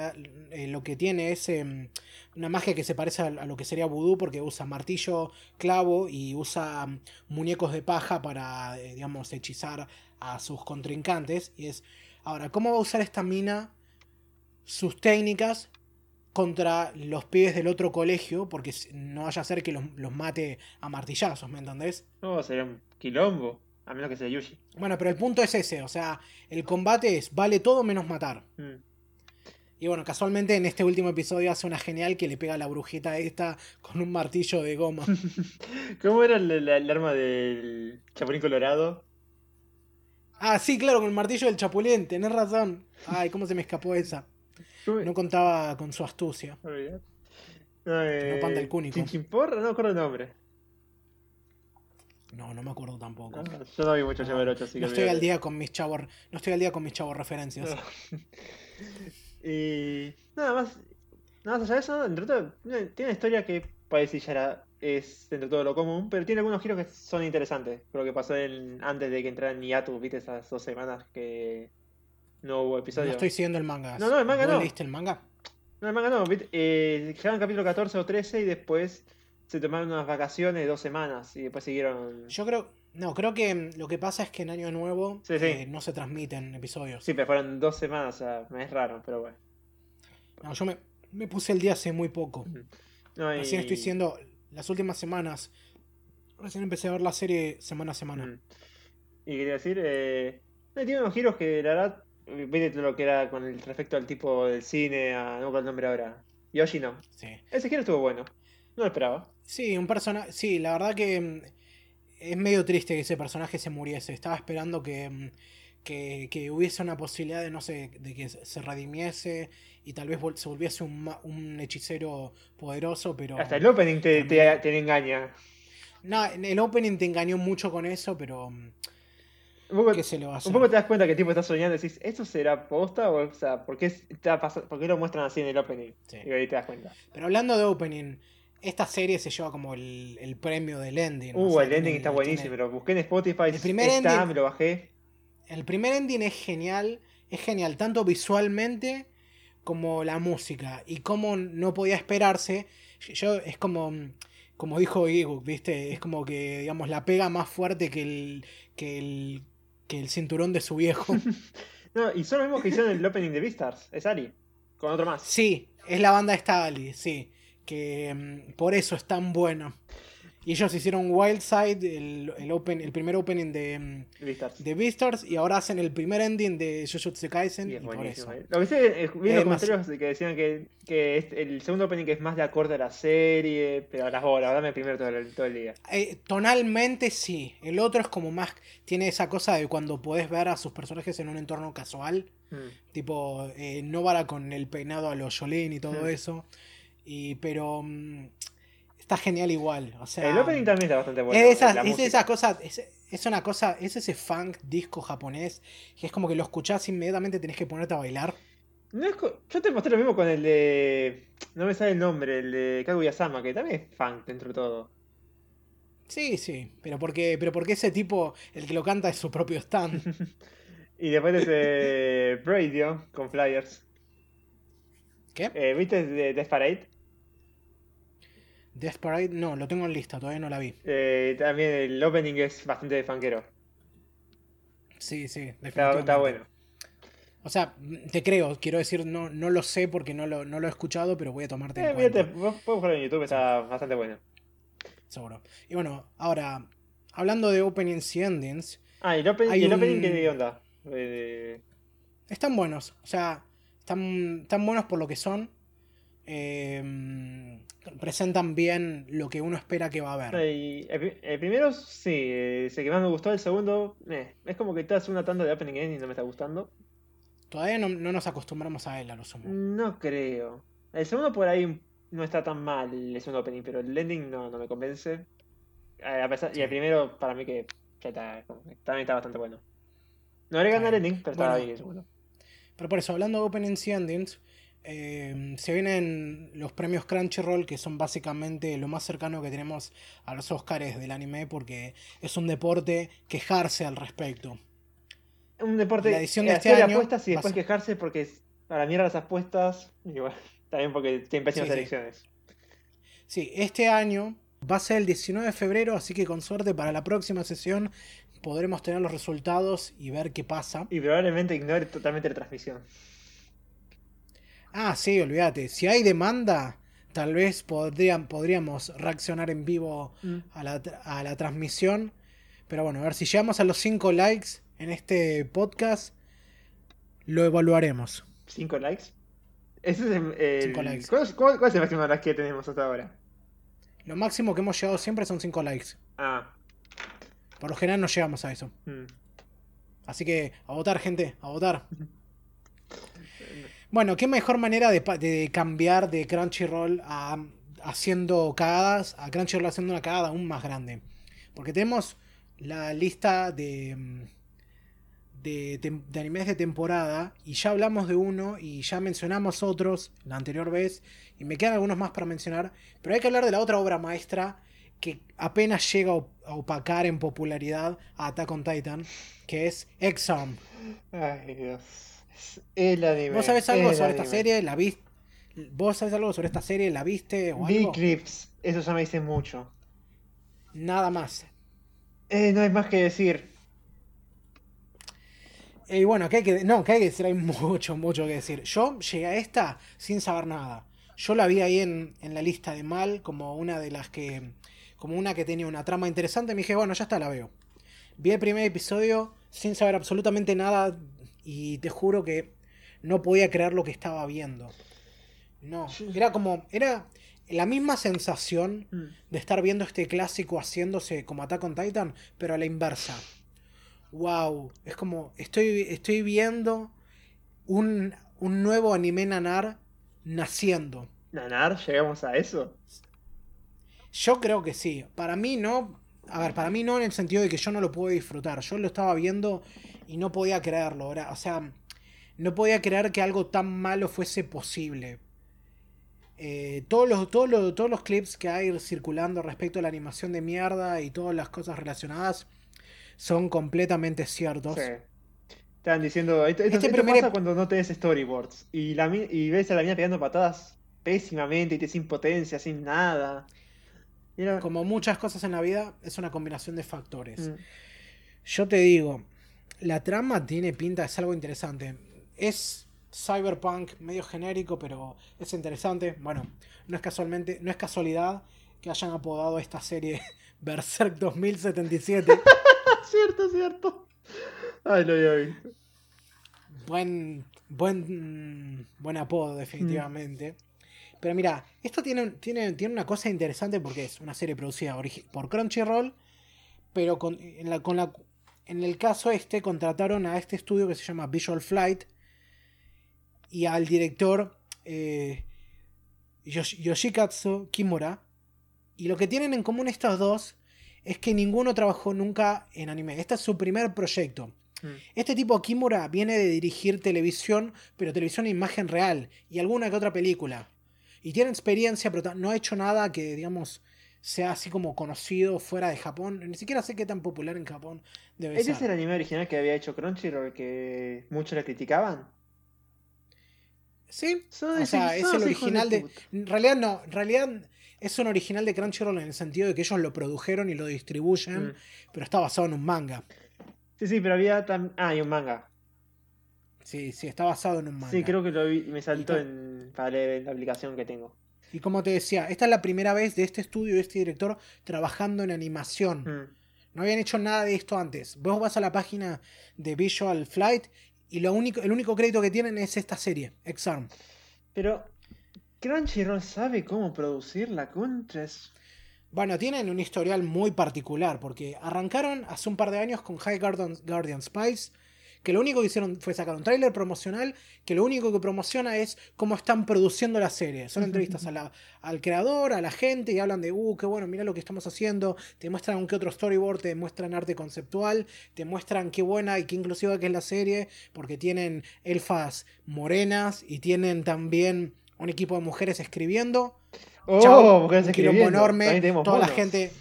eh, lo que tiene es em, una magia que se parece a, a lo que sería vudú porque usa martillo, clavo y usa mm, muñecos de paja para, eh, digamos, hechizar a sus contrincantes. Y es, ahora, ¿cómo va a usar esta mina sus técnicas contra los pibes del otro colegio? Porque no vaya a ser que los, los mate a martillazos, ¿me entendés? No, sería un quilombo. A menos que sea Yushi. Bueno, pero el punto es ese, o sea, el combate es vale todo menos matar. Mm. Y bueno, casualmente en este último episodio hace una genial que le pega a la brujita esta con un martillo de goma. ¿Cómo era el, el- el arma del Chapulín Colorado? Ah, sí, claro, con el martillo del chapulín, tenés razón. Ay, cómo se me escapó esa. ¿Cómo- No contaba con su astucia. No, eh, panda el cúnico. Chinchimporra, no me acuerdo el nombre. No, no me acuerdo tampoco. No, yo no vi mucho No, Chavo 8, así que No estoy al día con mis chavos. No estoy al día con mis chavos referencias. No. y nada más. Nada más allá de eso, entre todo, tiene una historia que parece ya era, es dentro de todo lo común, pero tiene algunos giros que son interesantes. Creo que pasó en, antes de que entrara en Niatu, viste, esas dos semanas que no hubo No episodio. estoy siguiendo el manga. No, no, el manga ¿Vos no. leíste el manga? No, el manga no, viste, eh, llegaron al capítulo 14 o 13 y después se tomaron unas vacaciones de dos semanas y después siguieron. Yo creo. No, creo que lo que pasa es que en Año Nuevo Sí, sí. eh, no se transmiten episodios. Sí, pero fueron dos semanas, o sea, es raro, pero bueno. No, yo me, me puse el día hace muy poco. No, y- Recién estoy siendo. Las últimas semanas. Recién empecé a ver la serie semana a semana. Y quería decir, eh, tiene unos giros que la verdad, viste lo que era con el respecto al tipo del cine, a, no me el nombre ahora. Yoshi no. Sí. Ese giro estuvo bueno. No lo esperaba. Sí, un personaje. Sí, la verdad que mm, es medio triste que ese personaje se muriese. Estaba esperando que, mm, que, que hubiese una posibilidad de, no sé, de que se se redimiese y tal vez se volviese un, un hechicero poderoso, pero. Hasta el opening te, te, te engaña. No, el opening te engañó mucho con eso, pero. mm, Un poco, ¿Qué se a hacer? un poco te das cuenta que el tipo está soñando y decís, ¿esto será posta? O, o sea, ¿por qué, está ¿por qué lo muestran así en el opening? Sí. Y ahí te das cuenta. Pero hablando de opening, esta serie se lleva como el, el premio del ending. Uh, o sea, el ending está tiene- buenísimo. Lo busqué en Spotify, El primer está, ending- me lo bajé. El primer ending es genial, es genial tanto visualmente como la música y como no podía esperarse. Yo es como como dijo Iguk, ¿viste? Es como que digamos la pega más fuerte que el que el que el cinturón de su viejo. No, y son los mismos que hicieron el opening de Beastars. Es Ari. Con otro más. Sí, es la banda Stali, sí, que mm, por eso es tan bueno. Y ellos hicieron Wildside, el, el, open, el primer opening de, mm, Beastars. de Beastars, y ahora hacen el primer ending de Jujutsu Kaisen, Y y, es por eso. eh. Lo que sí, eh, vi los Es más- comentarios que decían que, que este- el segundo opening es más de acorde a la serie, pero a las horas, dame primero todo el, todo el día. Eh, tonalmente sí, el otro es como más, tiene esa cosa de cuando podés ver a sus personajes en un entorno casual, Mm. tipo eh, Novara con el peinado a los Jolene y todo Mm. eso, y, pero mm, está genial igual, o sea... el opening también está bastante bueno. es, esa, la es música. esa cosa, es, es una cosa, es ese funk disco japonés que es como que lo escuchás inmediatamente tenés que ponerte a bailar. No es Yo te mostré lo mismo con el de. No me sale el nombre, el de Kaguya-sama, que también es funk dentro de todo. Sí, sí, pero porque, pero porque ese tipo, el que lo canta es su propio stand. Y después ese Radio con Flyers. ¿Qué? Eh, ¿Viste de Death Parade? Desperate, no, lo tengo en lista, todavía no la vi. Eh, también el opening es bastante funkero. Sí, sí, Está, definitivamente. está bueno. O sea, te creo, quiero decir, no, no lo sé porque no lo, no lo he escuchado, pero voy a tomarte en Eh, cuenta. fíjate, vos puedes buscarlo en YouTube, está bastante bueno. Seguro. Y bueno, ahora, hablando de openings y endings, Ah, ¿y el, open- y el un- opening qué onda? Eh, están buenos. O sea, están, están buenos por lo que son. Eh, presentan bien lo que uno espera que va a haber. y el, pri- el primero sí, es el que más me gustó. El segundo, eh, es como que te hace una tanda de opening end y no me está gustando. Todavía no, no nos acostumbramos a él, a lo sumo. No creo. El segundo por ahí no está tan mal, el segundo opening, pero el ending no, no me convence. A pesar, y el primero, para mí que está, también está bastante bueno. No le gana el ending, pero estaba Bueno. bien el segundo. Pero por eso, hablando de openings y endings, eh, se vienen los premios Crunchyroll, que son básicamente lo más cercano que tenemos a los Oscars del anime, porque es un deporte quejarse al respecto. Un deporte La edición de este año apuestas y después quejarse porque para mierda las apuestas. Y bueno, también porque tienen pésimas Sí, sí. elecciones. Sí, este año va a ser el 19 de febrero, así que con suerte para la próxima sesión podremos tener los resultados y ver qué pasa. Y probablemente ignore totalmente la transmisión. Ah, sí, olvídate. Si hay demanda, tal vez podrían, podríamos reaccionar en vivo Mm. a la, a la transmisión. Pero bueno, a ver si llegamos a los 5 likes en este podcast, lo evaluaremos. ¿Cinco likes? Ese es el, el- Cinco likes. ¿Cuál, es- cuál- cuál es el máximo de las que tenemos hasta ahora? Lo máximo que hemos llegado siempre son 5 likes. Ah. Por lo general no llegamos a eso. mm. Así que a votar, gente, a votar. Bueno, qué mejor manera de, de cambiar de Crunchyroll a haciendo cagadas, a Crunchyroll haciendo una cagada aún más grande. Porque tenemos la lista de, mm, de, de animes de temporada y ya hablamos de uno y ya mencionamos otros la anterior vez y me quedan algunos más para mencionar, pero hay que hablar de la otra obra maestra que apenas llega a op- a opacar en popularidad a Attack on Titan, que es Exarm. Ay, Dios. Es el anime. ¿Vos sabés algo sobre esta serie? ¿La viste? ¿Vos sabés algo sobre esta serie? ¿La viste o Vi algo? clips. Eso ya me dice mucho. Nada más. Eh, no hay más que decir. Y bueno, ¿qué hay que, no, ¿qué hay que decir? Hay mucho, mucho que decir. Yo llegué a esta sin saber nada. Yo la vi ahí en, en la lista de mal como una de las que. como una que tenía una trama interesante. Me dije, bueno, ya está, la veo. Vi el primer episodio sin saber absolutamente nada y te juro que no podía creer lo que estaba viendo. No, era como. Era la misma sensación Mm. de estar viendo este clásico haciéndose como Attack on Titan, pero a la inversa. Wow, es como estoy, estoy viendo un, un nuevo anime nanar naciendo. Nanar, llegamos a eso. Yo creo que sí. Para mí no. A ver, para mí no en el sentido de que yo no lo puedo disfrutar. Yo lo estaba viendo y no podía creerlo. Era, o sea, no podía creer que algo tan malo fuese posible. Eh, todos, los, todos, los, todos los clips que hay circulando respecto a la animación de mierda y todas las cosas relacionadas son completamente ciertos. Sí. Estaban diciendo, esto, esto- Este esto primer pasa cuando no tenés storyboards. Y, la, y ves a la mina pegando patadas pésimamente y te sin potencia, sin nada. Era- Como muchas cosas en la vida, es una combinación de factores. Mm. Yo te digo, la trama tiene pinta, es algo interesante. Es cyberpunk medio genérico, pero es interesante. Bueno, no es casualmente, no es casualidad que hayan apodado esta serie Berserk 2077. cierto, cierto. Ay, lo había visto. buen, buen, buen apodo, definitivamente. Pero mira, esto tiene, tiene, tiene una cosa interesante porque es una serie producida por Crunchyroll, pero con, en, la, con la, en el caso este contrataron a este estudio que se llama Visual Flight y al director eh, Yosh- Yoshikatsu Kimura. Y lo que tienen en común estos dos es que ninguno trabajó nunca en anime. Este es su primer proyecto. Mm. Este tipo Kimura viene de dirigir televisión, pero televisión en imagen real y alguna que otra película. Y tiene experiencia, pero no ha hecho nada que, digamos, sea así como conocido fuera de Japón. Ni siquiera sé qué tan popular en Japón debe ¿Ese es ser. el anime original que había hecho Crunchyroll que muchos le criticaban? Sí, o sea, es el original de... En realidad no, en realidad es un original de Crunchyroll en el sentido de que ellos lo produjeron y lo distribuyen, Mm. pero está basado en un manga. Sí, sí, pero había también. Ah, y un manga. Sí, sí, está basado en un manga. Sí, creo que lo vi, me saltó en, para leer en la aplicación que tengo. Y como te decía, esta es la primera vez de este estudio, de este director, trabajando en animación. Mm. No habían hecho nada de esto antes. Vos vas a la página de Visual Flight y lo único, el único crédito que tienen es esta serie, X-Arm. Pero Crunchyroll sabe cómo producir la Contras. Bueno, tienen un historial muy particular porque arrancaron hace un par de años con High Guardian, Guardian Spice, que lo único que hicieron fue sacar un tráiler promocional que lo único que promociona es cómo están produciendo la serie. Son entrevistas a la- al creador, a la gente y hablan de, uh, qué bueno, mira lo que estamos haciendo. Te muestran un que otro storyboard, te muestran arte conceptual, te muestran qué buena y qué inclusiva que es la serie, porque tienen elfas morenas y tienen también un equipo de mujeres escribiendo. Oh, Chao, mujeres un escribiendo. enorme, toda la gente.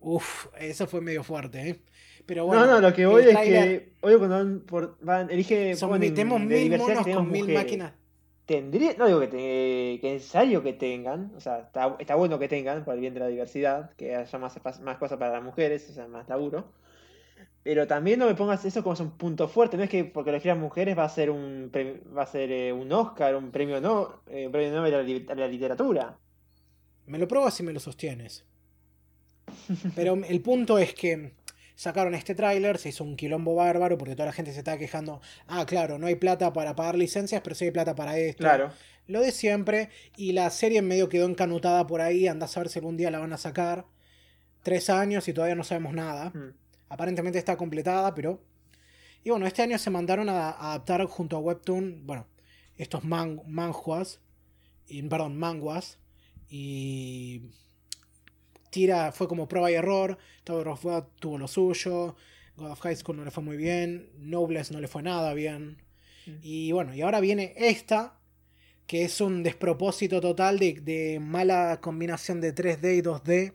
Uf, eso fue medio fuerte, ¿eh? Pero bueno, no, no, lo que voy es que. Hoy cuando van por, van, elige. son mil- tenemos mil monos tenemos con mil mujeres. máquinas. Tendría, no digo que, te- que es necesario que tengan, o sea, está, está bueno que tengan por el bien de la diversidad, que haya más, más cosas para las mujeres, o sea, más laburo. Pero también no me pongas eso como un punto fuerte, no es que porque lo escriban mujeres va a ser un va a ser eh, un Oscar, un premio no, eh, un premio Nobel a la, a la literatura. Me lo pruebas y me lo sostienes. Pero el punto es que sacaron este tráiler, se hizo un quilombo bárbaro porque toda la gente se estaba quejando. Ah, claro, no hay plata para pagar licencias, pero sí hay plata para esto. Claro. Lo de siempre. Y la serie en medio quedó encanutada por ahí. Andás a ver si algún día la van a sacar. Tres años y todavía no sabemos nada. Mm. Aparentemente está completada, pero. Y bueno, este año se mandaron a, a adaptar junto a Webtoon, bueno, estos man, manjuas, y, perdón, manguas, y tira, fue como prueba y error, Tower of God tuvo lo suyo, God of High School no le fue muy bien, Noblesse no le fue nada bien, Mm. y bueno, y ahora viene esta, que es un despropósito total de, de mala combinación de 3D y 2D,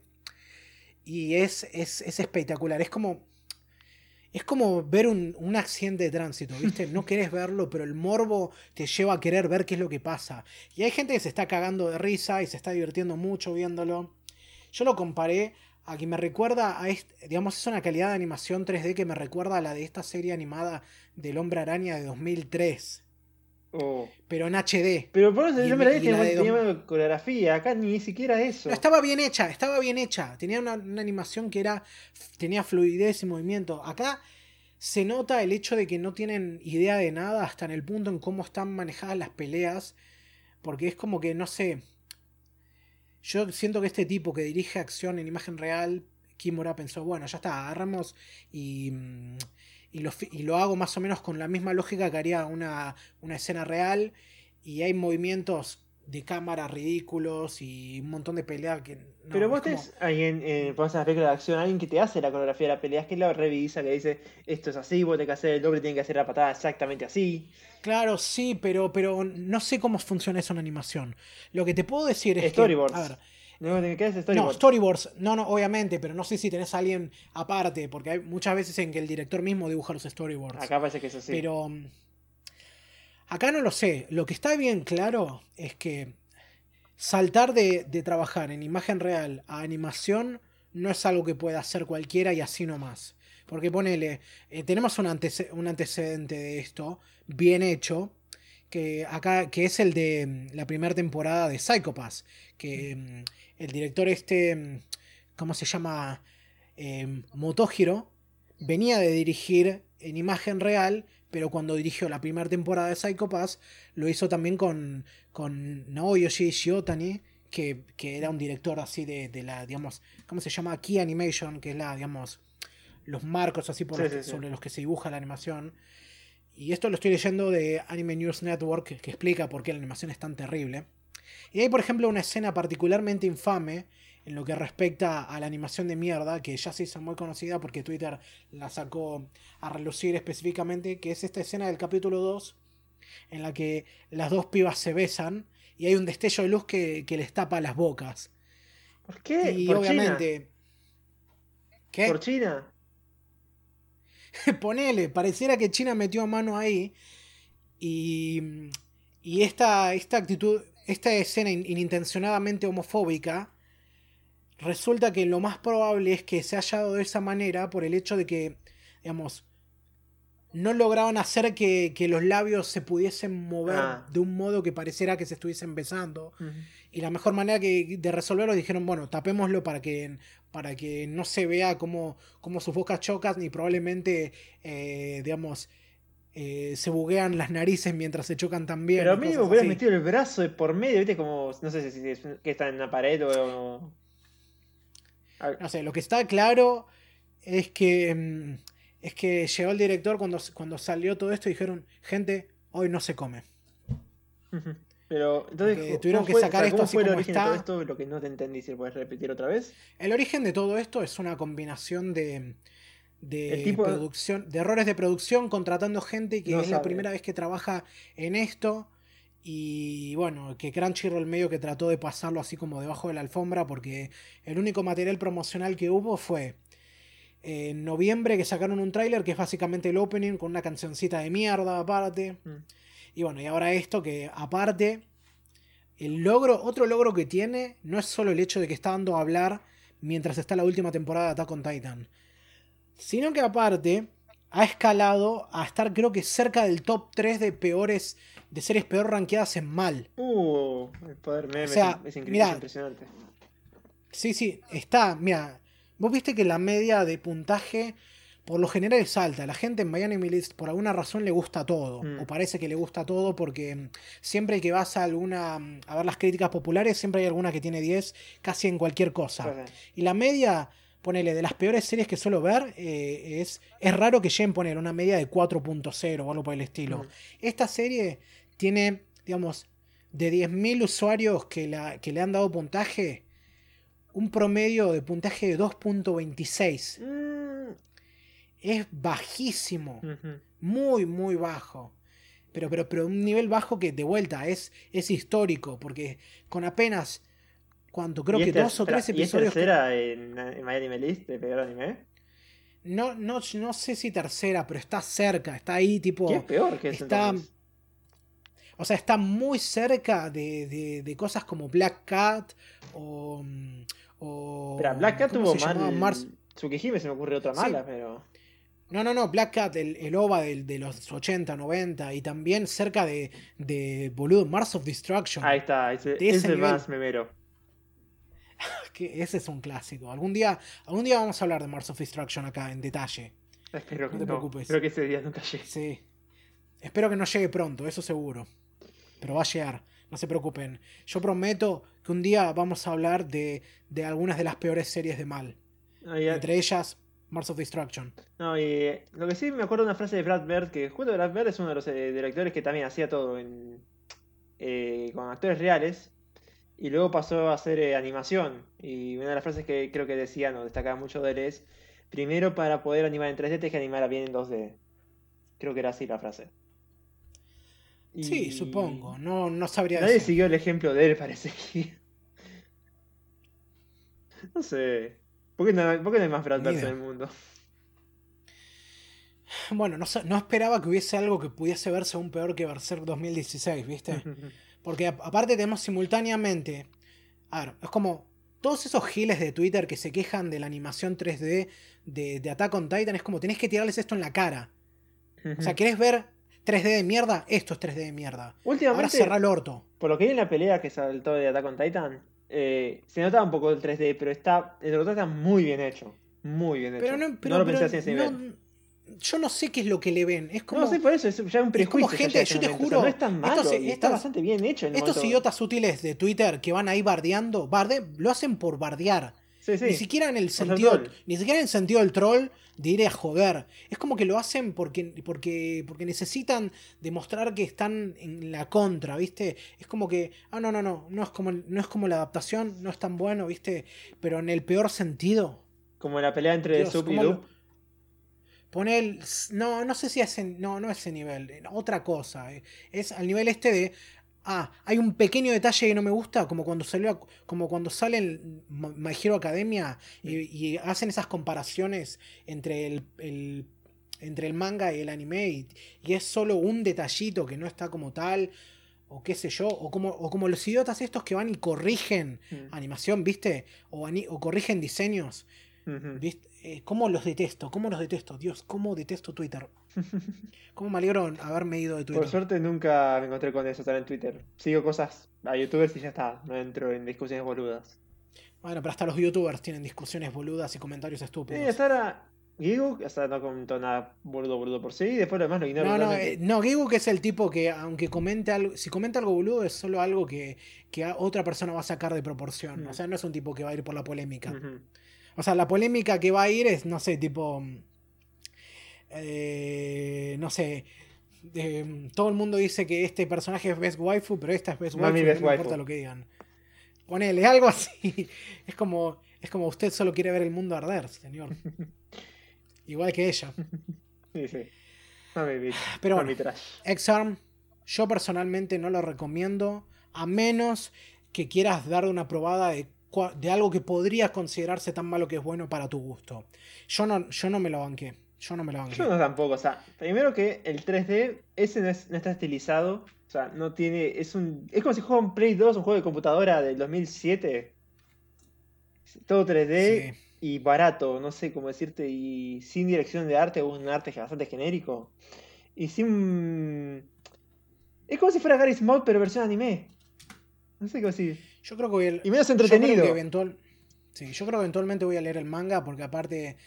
y es, es, es espectacular, es como... Es como ver un, un accidente de tránsito, ¿viste? No querés verlo, pero el morbo te lleva a querer ver qué es lo que pasa. Y hay gente que se está cagando de risa y se está divirtiendo mucho viéndolo. Yo lo comparé a que me recuerda a este, digamos, es una calidad de animación 3D que me recuerda a la de esta serie animada del Hombre Araña de 2003, Oh. pero en HD. Pero por eso Y- yo me la dije, tenía una coreografía, acá ni siquiera eso. No, estaba bien hecha, estaba bien hecha. Tenía una, una animación que era. tenía fluidez y movimiento. Acá se nota el hecho de que no tienen idea de nada hasta en el punto en cómo están manejadas las peleas. Porque es como que, no sé. Yo siento que este tipo que dirige acción en imagen real, Kimura pensó, bueno, ya está, agarramos y, mm, y, lo, y lo hago más o menos con la misma lógica que haría una, una escena real. Y hay movimientos de cámara ridículos y un montón de peleas que... no, Pero vos es como- tenés alguien, eh, pones en las películas de acción, alguien que te hace la coreografía de la pelea, es que la revisa, que dice, esto es así, vos tenés que hacer el doble, tiene que hacer la patada exactamente así. Claro, sí, pero, pero no sé cómo funciona eso en animación. Lo que te puedo decir es Storyboards. que... A ver, No, tenés hacer no, storyboard. storyboards, no, no, obviamente, pero no sé si tenés a alguien aparte, porque hay muchas veces en que el director mismo dibuja los storyboards. Acá parece que es así. Pero acá no lo sé. Lo que está bien claro es que saltar de, trabajar en imagen real a animación no es algo que pueda hacer cualquiera y así nomás. Porque ponele, eh, tenemos un antecedente de esto, bien hecho, que acá, que es el de mm, la primera temporada de Psychopass, que mm, el director este, mm, ¿cómo se llama? Eh, Motohiro, venía de dirigir en imagen real, pero cuando dirigió la primera temporada de Psycho Pass, lo hizo también con, con Naoyoshi Shiotani, que, que era un director así de, de la, digamos, ¿cómo se llama? Key Animation, que es la, digamos, los marcos así por Sí, los sí, que- sí. sobre los que se dibuja la animación. Y esto lo estoy leyendo de Anime News Network, que explica por qué la animación es tan terrible. Y hay, por ejemplo, una escena particularmente infame en lo que respecta a la animación de mierda, que ya se hizo muy conocida porque Twitter la sacó a relucir específicamente, que es esta escena del capítulo 2, en la que las dos pibas se besan y hay un destello de luz que, les tapa las bocas. ¿Por qué? Y obviamente... ¿Qué? ¿Por China? Ponele, pareciera que China metió mano ahí y, y esta, esta actitud, esta escena inintencionadamente homofóbica, resulta que lo más probable es que se haya dado de esa manera por el hecho de que, digamos, no lograban hacer que, los labios se pudiesen mover ah. de un modo que pareciera que se estuviesen besando. Y la mejor manera que, de resolverlo dijeron, bueno, tapémoslo para que, para que no se vea cómo, sus bocas chocan ni probablemente, eh, digamos, eh, se buguean las narices mientras se chocan también. Pero a mí me hubieras metido el brazo por medio, ¿viste? Como, no sé si, es, que está en una pared o... No sé, lo que está claro es que... Mm, es que llegó el director cuando, cuando salió todo esto y dijeron, gente, hoy no se come. Pero entonces tuvieron que sacar esto así fue el origen de todo esto? Lo que no te entendí, si puedes repetir otra vez. El origen de todo esto es una combinación de, de producción, de errores de producción, contratando gente que es la primera vez que trabaja en esto. Y bueno, que Crunchyroll medio que trató de pasarlo así como debajo de la alfombra porque el único material promocional que hubo fue en noviembre que sacaron un tráiler que es básicamente el opening con una cancioncita de mierda aparte. Mm. Y bueno, y ahora esto que aparte, el logro, otro logro que tiene no es solo el hecho de que está dando a hablar mientras está la última temporada de Attack on Titan, sino que aparte ha escalado a estar creo que cerca del top 3 de peores de series peor rankeadas en mal. Uh, el poder meme es, impresionante. Sí, sí, está, mira, Vos viste que la media de puntaje por lo general es alta. La gente en Miami List por alguna razón le gusta todo. Mm. O parece que le gusta todo porque mm, siempre que vas a alguna. Mm, a ver las críticas populares, siempre hay alguna que tiene 10 casi en cualquier cosa. Y la media, ponele, de las peores series que suelo ver, eh, es, es raro que lleguen poner una media de 4.0 o algo por el estilo. Esta serie tiene, digamos, de 10.000 usuarios que, la, que le han dado puntaje un promedio de puntaje de 2.26. Mm. Es bajísimo. Muy, muy bajo. Pero, pero, pero un nivel bajo que de vuelta es, es histórico. Porque con apenas. ¿Cuánto? Creo que dos o tres episodios. ¿Y tercera en, en My Anime List de peor anime? No, no, no sé si tercera, pero está cerca. Está ahí, tipo. ¿Qué es peor que está, O sea, está muy cerca de, de, de cosas como Black Cat o. Mm, o, pero Black Cat tuvo mal. Mars... Tsukihime se me ocurre otra mala, pero. No, no, no, Black Cat, el, el OVA de, los 80, 90 y también cerca de, de boludo, Mars of Destruction. Ahí está, ese, es el más memero. que ese es un clásico. Algún día, algún día vamos a hablar de Mars of Destruction acá en detalle. Espero que no te preocupes. Espero que ese día nunca llegue. Sí. Espero que no llegue pronto, eso seguro. Pero va a llegar, no se preocupen. Yo prometo que un día vamos a hablar de, de algunas de las peores series de mal. Ah, Entre ellas, Mars of Destruction. No, y eh, lo que sí me acuerdo de una frase de Brad Bird, que justo Brad Bird es uno de los eh, directores que también hacía todo en, eh, con actores reales. Y luego pasó a hacer animación. Y una de las frases que creo que decía, no destacaba mucho de él es, primero para poder animar en 3D tienes que animar bien en 2D. Creo que era así la frase. Sí, supongo. No, no sabría Nadie siguió el ejemplo de él, parece. no sé. ¿Por qué no, hay más Brad en el mundo? Bueno, no, no, esperaba que hubiese algo que pudiese verse aún peor que Berserk 2016, ¿viste? Porque aparte tenemos simultáneamente. A ver, es como. Todos esos giles de Twitter que se quejan de la animación 3D de, de Attack on Titan es como tenés que tirarles esto en la cara. O sea, ¿querés ver 3D de mierda, esto es 3D de mierda. Últimamente, Ahora cerrar el orto. Por lo que vi en la pelea que saltó de Attack on Titan, eh, se notaba un poco el 3D, pero está, el otro está muy bien hecho. Muy bien hecho. no, pero, lo pensé así ese nivel. yo no sé qué es lo que le ven. Es como, no sé, por eso es ya un prejuicio. como gente, yo te juro. no es tan malo, está bastante bien hecho. estos idiotas útiles de Twitter que van ahí bardeando, barde, lo hacen por bardear. Sí, sí. Ni siquiera en el sentido. Ni siquiera en el sentido del troll de ir a joder. Es como que lo hacen porque, porque, porque necesitan demostrar que están en la contra, ¿viste? Es como que. Ah, no, no, no. No es como, no es como la adaptación, no es tan bueno, ¿viste? Pero en el peor sentido. Como la pelea entre Dios, Sup y ¿cómo Loop. lo- Pone el. No, no sé si es en- No, no es ese nivel. Otra cosa. eh. Es al nivel este de. Ah, hay un pequeño detalle que no me gusta, como cuando salió, como cuando sale el Ma- My Hero Academia y, y hacen esas comparaciones entre el, el- entre el manga y el anime y, y es solo un detallito que no está como tal o qué sé yo, o como, o como los idiotas estos que van y corrigen Mm. animación, ¿viste? O, ani- o corrigen diseños. ¿Viste? Eh, ¿Cómo los detesto? ¿Cómo los detesto? Dios, ¿cómo detesto Twitter? ¿Cómo me alegro haberme ido de Twitter? Por suerte nunca me encontré con eso estar en Twitter. Sigo cosas a youtubers y ya está. No entro en discusiones boludas. Bueno, pero hasta los youtubers tienen discusiones boludas y comentarios Sí, estúpidos. hasta ahora Gigu, o sea, no comentó nada boludo boludo por sí. Y después lo demás lo ignoro. No, no, eh, no, Gibuk es el tipo que aunque comente algo, si comenta algo boludo es solo algo que, que a- otra persona va a sacar de proporción. Mm. O sea, no es un tipo que va a ir por la polémica. O sea, la polémica que va a ir es, no sé, tipo. Eh, no sé. eh, todo el mundo dice que este personaje es Best Waifu, pero esta es Best Mami Waifu. Best no Waifu. importa lo que digan. Ponele algo así. Es como, es como usted solo quiere ver el mundo arder, señor. Igual que ella. Sí, sí. Mami bitch. Pero Mami bueno. trash. X-Arm, yo personalmente no lo recomiendo, a menos que quieras dar una probada de, de algo que podría considerarse tan malo que es bueno para tu gusto. Yo no, yo no me lo banqué. Yo no me lo banqué. Yo no tampoco, o sea, primero que el 3D, ese no, es- no está estilizado, o sea, no tiene, es un, es como si juega un Play 2, un juego de computadora del 2007, todo 3D Sí. y barato, no sé cómo decirte, y sin dirección de arte, un arte bastante genérico, y sin... Es como si fuera Garry's Mod, pero versión anime. No sé cómo decir. Yo creo que voy a- Y menos yo creo entretenido. que eventual- sí, yo creo que eventualmente voy a leer el manga porque aparte,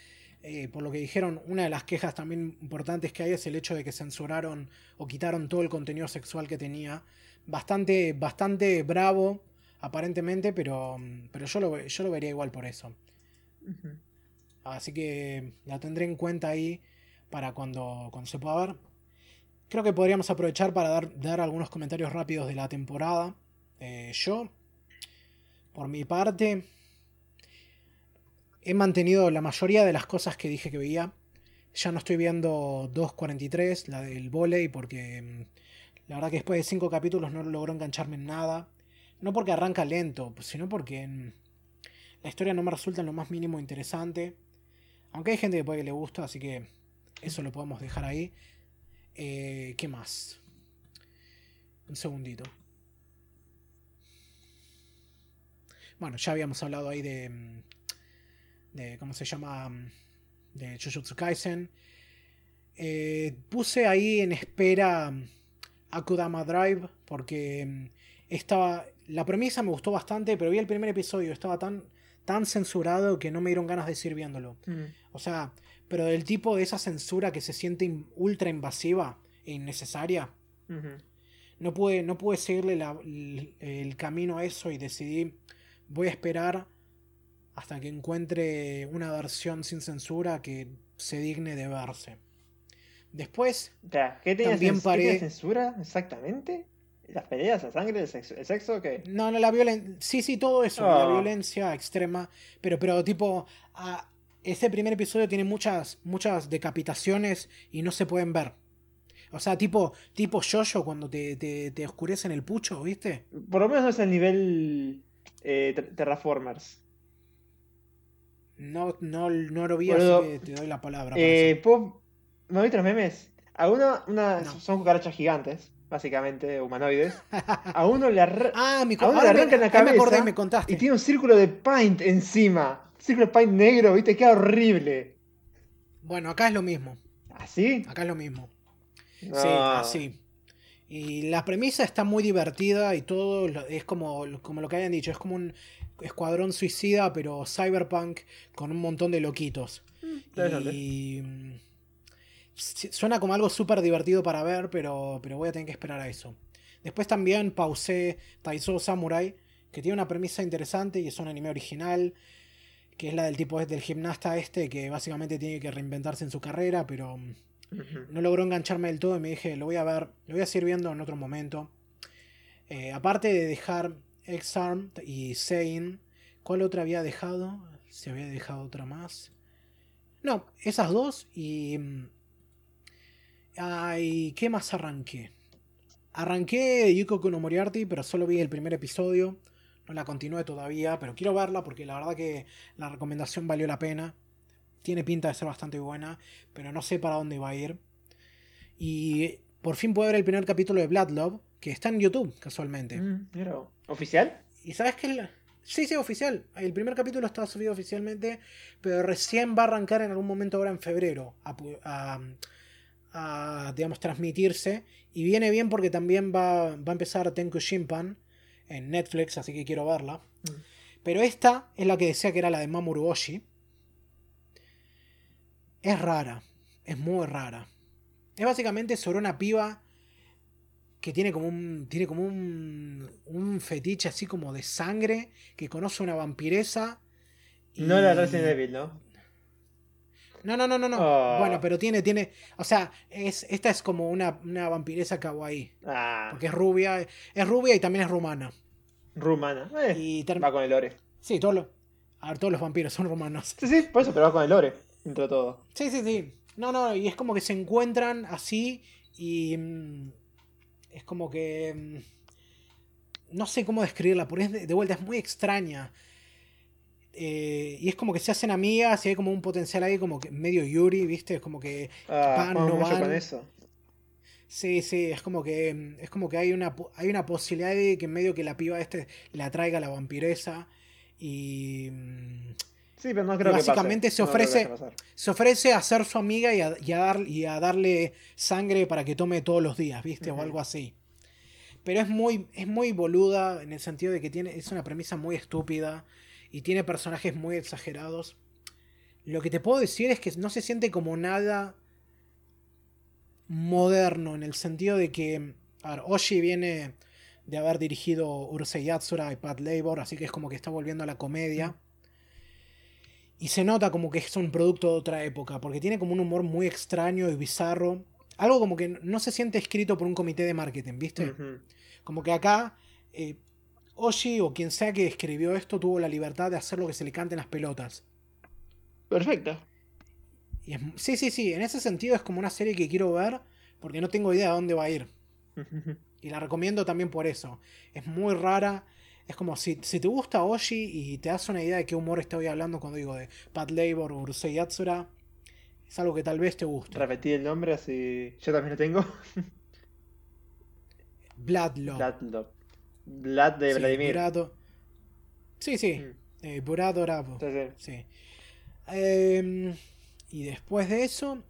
eh, por lo que dijeron, una de las quejas también importantes que hay es el hecho de que censuraron o quitaron todo el contenido sexual que tenía. Bastante, bastante bravo, aparentemente, pero, pero yo, lo, yo lo vería igual por eso. Así que la tendré en cuenta ahí para cuando, cuando se pueda ver. Creo que podríamos aprovechar para dar, dar algunos comentarios rápidos de la temporada. Eh, yo, por mi parte, he mantenido la mayoría de las cosas que dije que veía. Ya no estoy viendo 2.43, la del volei, porque mm, la verdad que después de 5 capítulos no logró engancharme en nada. No porque arranca lento, sino porque mm, la historia no me resulta en lo más mínimo interesante. Aunque hay gente que puede que le gusta, así que eso lo podemos dejar ahí. Eh, ¿Qué más? Un segundito. Bueno, ya habíamos hablado ahí de. De ¿Cómo se llama? Mm, De Jujutsu Kaisen. Eh, puse ahí en espera mm, Akudama Drive porque mm, estaba. La premisa me gustó bastante, pero vi el primer episodio, estaba tan, tan censurado que no me dieron ganas de seguir viéndolo. Mm. O sea, pero del tipo de esa censura que se siente in- ultra invasiva e innecesaria. No pude, no pude seguirle la- el, el camino a eso y decidí, voy a esperar hasta que encuentre una versión sin censura que se digne de verse. Después, ¿qué tenía, También qué paré- tenía censura exactamente? ¿Las peleas, la sangre, el sexo? ¿El sexo qué? no, no, la violencia, sí, sí, todo eso, la Ah. violencia extrema, pero, pero tipo, ah, ese primer episodio tiene muchas, muchas decapitaciones y no se pueden ver. O sea, tipo, tipo yoyo cuando te, te, te oscurecen el pucho, ¿viste? Por lo menos no es el nivel eh, ter- Terraformers. No, no, no lo vi, Boludo, así que te doy la palabra. Eh. ¿puedo- ¿Me viste los memes? A uno, una, No. son cucarachas gigantes, básicamente, humanoides. A uno le, arra- ah, mi a uno le arrancan la ahí me acordé, cabeza me contaste. y tiene un círculo de paint encima. Círculo de paint negro, ¿viste? Queda horrible. Bueno, acá es lo mismo. ¿Así? Acá es lo mismo. Sí, No. así. Y la premisa está muy divertida y todo es como, como lo que habían dicho, es como un escuadrón suicida, pero cyberpunk con un montón de loquitos. Y mm, suena como algo súper divertido para ver, pero, pero voy a tener que esperar a eso. Después también pausé Taizou Samurai, que tiene una premisa interesante y es un anime original que es la del tipo del gimnasta este que básicamente tiene que reinventarse en su carrera, pero mm, no logró engancharme del todo y me dije, lo voy a ver, lo voy a seguir viendo en otro momento. Eh, aparte de dejar X-Arm y Sane, ¿cuál otra había dejado? Si había dejado otra más. No, esas dos y... mm, Ay, ¿qué más arranqué? Arranqué Yuko no Moriarty, pero solo vi el primer episodio. No la continué todavía, pero quiero verla porque la verdad que la recomendación valió la pena. Tiene pinta de ser bastante buena, pero no sé para dónde va a ir. Y por fin puedo ver el primer capítulo de Blood Love, que está en YouTube, casualmente. Mm, mira. ¿Oficial? ¿Y sabes qué? es la- Sí, sí, oficial. El primer capítulo está subido oficialmente, pero recién va a arrancar en algún momento ahora en febrero a, pu- a- a, digamos, transmitirse. Y viene bien porque también va, va a empezar Tenku Shimpan en Netflix, así que quiero verla. Mm. Pero esta es la que decía que era la de Mamoru Oshii. Es rara, es muy rara. Es básicamente sobre una piba que tiene como un tiene como un, un fetiche así como de sangre, que conoce una vampiresa. y- No la Resident Evil, ¿no? No, no, no, no, no. Ah. Bueno, pero tiene, tiene. O sea, es, esta es como una, una vampiresa kawaii. Ah, Porque es rubia. Es rubia y también es rumana. rumana. Eh, Y ter- va con el lore. Sí, todos los. A ver, todos los vampiros son rumanos. Sí, sí, por eso, pero va con el lore. Dentro de todo. Sí, sí, sí. No, no, y es como que se encuentran así y. mm, es como que. mm, no sé cómo describirla, porque es de, vuelta, es muy extraña. Eh, y es como que se hacen amigas y hay como un potencial ahí, como que medio Yuri, ¿viste? Es como que. Ah, Van, no mucho van. con eso. Sí, sí, es como que. mm, Es como que hay una, hay una posibilidad de que medio que la piba este le atraiga a la vampiresa. Y. Sí, pero no creo que Básicamente se No creo que ofrece- se ofrece a ser su amiga y a, y a dar- y a darle sangre para que tome todos los días, ¿viste? O algo así. Pero es muy, es muy boluda en el sentido de que tiene, es una premisa muy estúpida y tiene personajes muy exagerados. Lo que te puedo decir es que no se siente como nada moderno en el sentido de que, a ver, Oshi viene de haber dirigido Urusei Yatsura y Pat Labor, así que es como que está volviendo a la comedia. Y se nota como que es un producto de otra época, porque tiene como un humor muy extraño y bizarro. Algo como que no se siente escrito por un comité de marketing, ¿viste? Como que acá eh, Oshi o quien sea que escribió esto tuvo la libertad de hacer lo que se le cante en las pelotas. Perfecto. Y es- sí, sí, sí, en ese sentido es como una serie que quiero ver porque no tengo idea de dónde va a ir. Y la recomiendo también por eso. Es muy rara. Es como si, si te gusta Oshi y te das una idea de qué humor estoy hablando cuando digo de Pat Labor o Urusei Yatsura, es algo que tal vez te guste. Repetí el nombre así. Yo también lo tengo. Bloodlove. Vlad, Vlad de Sí, Vladimir. Burado- Sí, sí. Mm. Eh. Sí, sí. Sí. Em, y después de eso,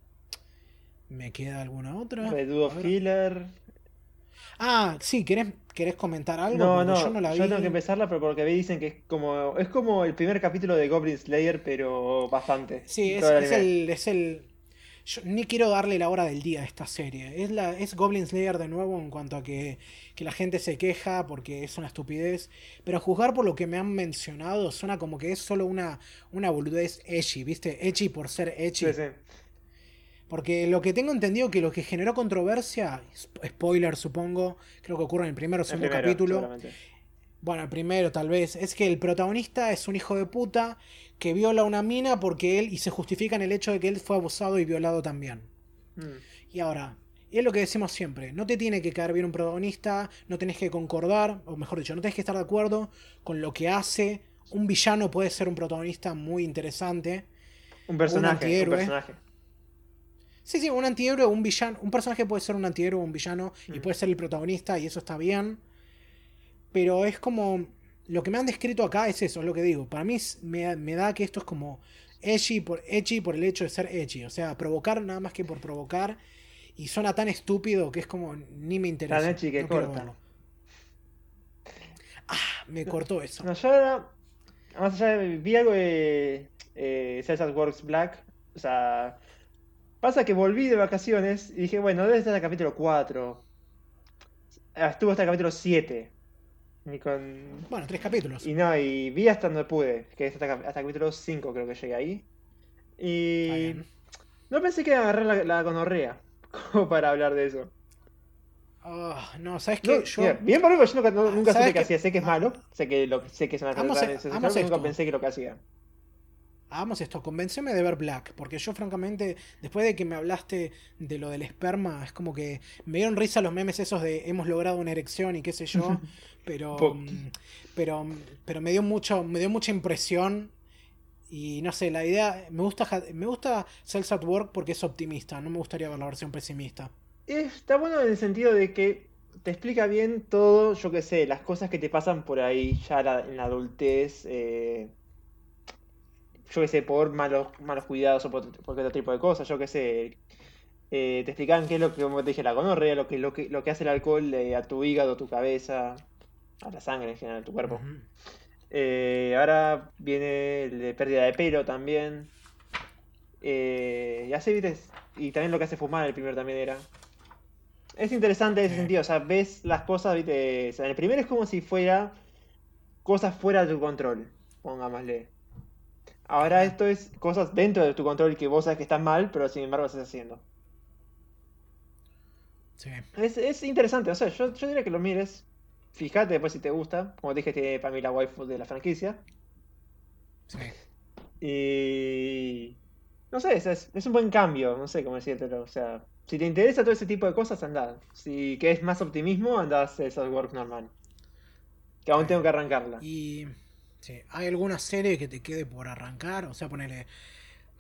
¿me queda alguna otra? Red ver. Healer. Ah, sí, ¿querés, querés comentar algo? No, Porque no, yo no la vi. tengo que empezarla, pero porque dicen que es como es como el primer capítulo de Goblin Slayer, pero bastante. Sí, es, el es el, es el. Yo ni quiero darle la hora del día a esta serie. Es la, es Goblin Slayer de nuevo en cuanto a que, que la gente se queja porque es una estupidez. Pero a juzgar por lo que me han mencionado, suena como que es solo una, una boludez edgy, ¿viste? Edgy por ser edgy. Sí, sí. Porque lo que tengo entendido que lo que generó controversia, sp- spoiler supongo, creo que ocurre en el primero o segundo primero, capítulo. Bueno, el primero tal vez. Es que el protagonista es un hijo de puta que viola a una mina porque él, y se justifica en el hecho de que él fue abusado y violado también. Mm. Y ahora, es lo que decimos siempre, no te tiene que caer bien un protagonista, no tenés que concordar, o mejor dicho, no tenés que estar de acuerdo con lo que hace. Un villano puede ser un protagonista muy interesante. Un personaje, un personaje. Sí, sí, un antihéroe o un villano. Un personaje puede ser un antihéroe o un villano y Mm. puede ser el protagonista y eso está bien. Pero es como. Lo que me han descrito acá es eso, es lo que digo. Para mí me, me da que esto es como edgy por, edgy por el hecho de ser edgy. O sea, provocar nada más que por provocar. Y suena tan estúpido que es como ni me interesa. Tan edgy que no corta. Ah, me cortó eso. No, yo ahora, más allá de, vi algo de eh, Celsius Works Black, o sea, pasa que volví de vacaciones y dije, bueno, debe estar el capítulo 4. Ah, Estuvo hasta el capítulo 7. Ni con. Bueno, tres capítulos. Y no, y vi hasta donde pude, que es hasta, hasta capítulo 5 creo que llegué ahí. Y. No pensé que iba a agarrar la, la gonorrea, como para hablar de eso. Ah, no, ¿sabes No, qué? Yo, mira, bien por algo, yo nunca, no- nunca ¿Sabes supe que qué? hacía. Sé que es Ah. malo, sé que, lo, sé que es una pero nunca pensé que lo que hacía. Hagamos esto, convenceme de ver Black, porque yo francamente, después de que me hablaste de lo del esperma, es como que me dieron risa los memes esos de hemos logrado una erección y qué sé yo, pero mm, pero pero me dio mucho me dio mucha impresión y no sé, la idea me gusta me gusta Cells at Work porque es optimista, no me gustaría ver la versión pesimista. Está bueno en el sentido de que te explica bien todo, yo qué sé, las cosas que te pasan por ahí ya la- en la adultez, eh, yo qué sé, por malos, malos cuidados o por, por otro tipo de cosas, yo qué sé. Eh, te explican qué es lo que, como te dije, la gonorrea, lo que, lo que, lo que hace el alcohol eh, a tu hígado, a tu cabeza, a la sangre en general, a tu cuerpo. Eh, ahora viene el de pérdida de pelo también. Y así, ¿viste? Y también lo que hace fumar, el primero también era. Es interesante en ese sentido, o sea, ves las cosas, ¿viste? O sea, en el primero es como si fuera cosas fuera de tu control, pongámosle. Ahora esto es cosas dentro de tu control que vos sabes que están mal, pero sin embargo estás haciendo. Sí. Es, es interesante, o sea, yo, yo diría que lo mires. Fíjate después si te gusta. Como dije, tiene para mí la waifu de la franquicia. Sí. Y. No sé, es, es- un buen cambio, no sé cómo decírtelo. O sea, si te interesa todo ese tipo de cosas, andá. Si querés más optimismo, andá a hacer work normal. Que aún tengo que arrancarla. Y sí, ¿hay alguna serie que te quede por arrancar? O sea, ponele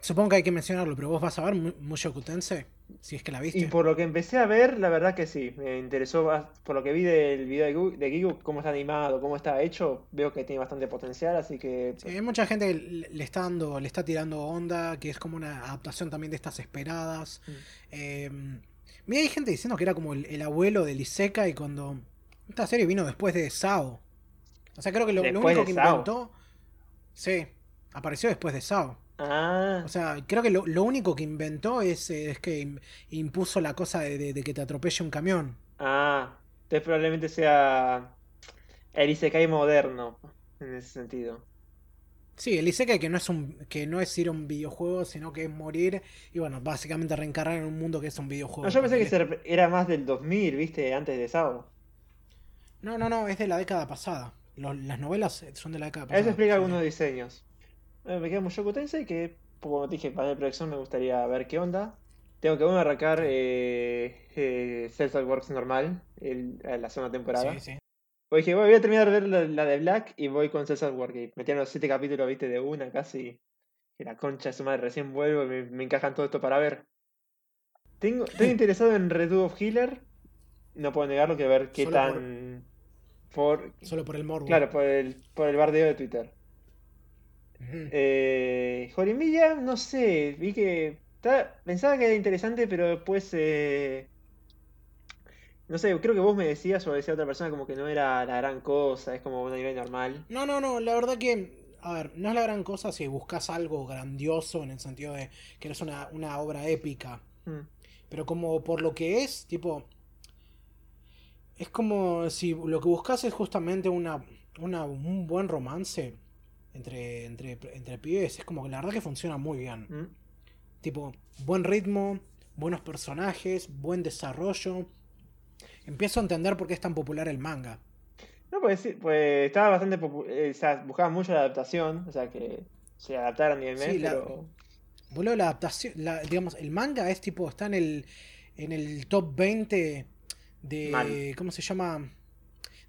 Supongo que hay que mencionarlo, pero vos vas a ver Mu- Mushoku Tensei, si es que la viste. Y por lo que empecé a ver, la verdad que sí. Me interesó, por lo que vi del video de Gu- de Gigu, cómo está animado, cómo está hecho, veo que tiene bastante potencial, así que. Sí, hay mucha gente que le está dando, le está tirando onda, que es como una adaptación también de estas esperadas. Mm. Eh, mira, hay gente diciendo que era como el, el abuelo de Isekai cuando esta serie vino después de Sao. O sea, creo que lo, único que Sao. inventó, sí, apareció después de Sao. Ah, O sea, creo que lo, lo único que inventó es, eh, es que im- impuso la cosa de, de- de que te atropelle un camión. ah. Entonces probablemente sea el Isekai moderno, en ese sentido. Sí, el Isekai que no es un que no es ir a un videojuego, sino que es morir y bueno, básicamente reencarnar en un mundo que es un videojuego. No, yo pensé que era más del 2000, ¿viste? Antes de Sao. No, no, no, es de la década pasada. Las novelas son de la década Eso explica algunos diseños. Eh, me queda Mushoku Tensei que, como te dije, para la producción me gustaría ver qué onda. Tengo que bueno, arrancar eh, eh, Cells at Works normal, el- eh, la segunda temporada. Sí, sí. Pues dije, bueno, voy a terminar de ver la, la de Black y voy con Cells at Work. Y metieron los siete capítulos, viste, de una casi. Que la concha de su madre, recién vuelvo y me, me encajan todo esto para ver. Tengo, estoy interesado en Redo of Healer. No puedo negarlo, que ver qué Solo tan. Por... Solo por el morbo. Claro, por el, por el bardeo de Twitter. Eh, Jorimilla, no sé, vi que ta- pensaba que era interesante, pero después, eh, no sé, creo que vos me decías o decía otra persona como que no era la gran cosa, es como un nivel normal. No, no, no, la verdad que, a ver, no es la gran cosa si buscas algo grandioso en el sentido de que eres una, una obra épica. Mm. Pero como por lo que es, tipo. Es como si lo que buscas es justamente una, una- un buen romance entre, entre, entre pibes. Es como que la verdad que funciona muy bien. Mm. Tipo, buen ritmo, buenos personajes, buen desarrollo. Empiezo a entender por qué es tan popular el manga. No, pues pues estaba bastante eh, o sea, buscaba mucho la adaptación, o sea, que se adaptaran y Sí, la- pero Boludo, la adaptación, la- digamos, el manga es tipo, está en el, en el top 20 de, Mal. ¿cómo se llama?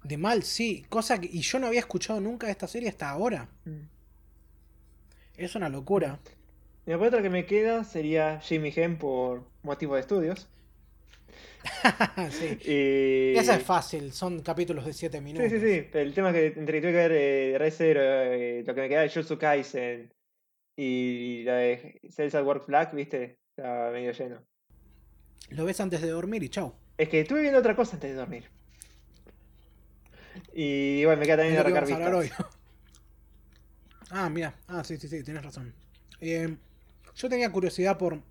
De mal, sí. Cosa que, y yo no había escuchado nunca de esta serie hasta ahora. Mm. Es una locura. Y después otra que me queda sería Jimmy Gen por motivos de estudios. sí. Y... Esa es fácil, son capítulos de 7 Sí, minutos. sí, sí. pero El tema es que entre que tuve que ver eh, eh, lo que me queda de Jutsu Kaisen y la de Cells at Work Black, viste, estaba medio lleno. Lo ves antes de dormir y chau. Es que estuve viendo otra cosa antes de dormir. Y bueno, me queda también que arrancar hablar hoy. vistas. ah, mira. Ah, sí, sí, sí, tienes razón. Eh, yo tenía curiosidad por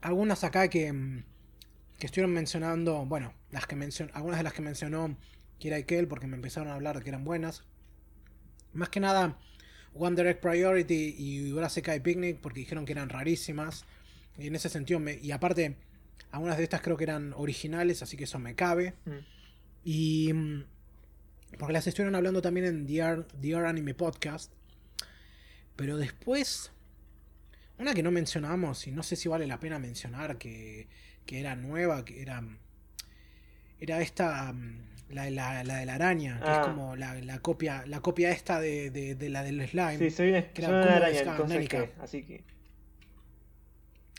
algunas acá que, mm, que estuvieron mencionando, bueno, las que mencion algunas de las que mencionó Kira y Kel porque me empezaron a hablar de que eran buenas. Más que nada, One Direct Priority y Urasekai Picnic porque dijeron que eran rarísimas. Y en ese sentido, me, y aparte, algunas de estas creo que eran originales, así que eso me cabe. Mm. Y. mm, Porque las estuvieron hablando también en The Art, The Art Anime Podcast. Pero después. Una que no mencionamos, y no sé si vale la pena mencionar, que, que era nueva, que era. Era esta. mm, La, de la, la de la araña, que Ah. es como la, la copia la copia esta de, de- de la del slime. Sí, soy que soy era una araña, entonces. Así que.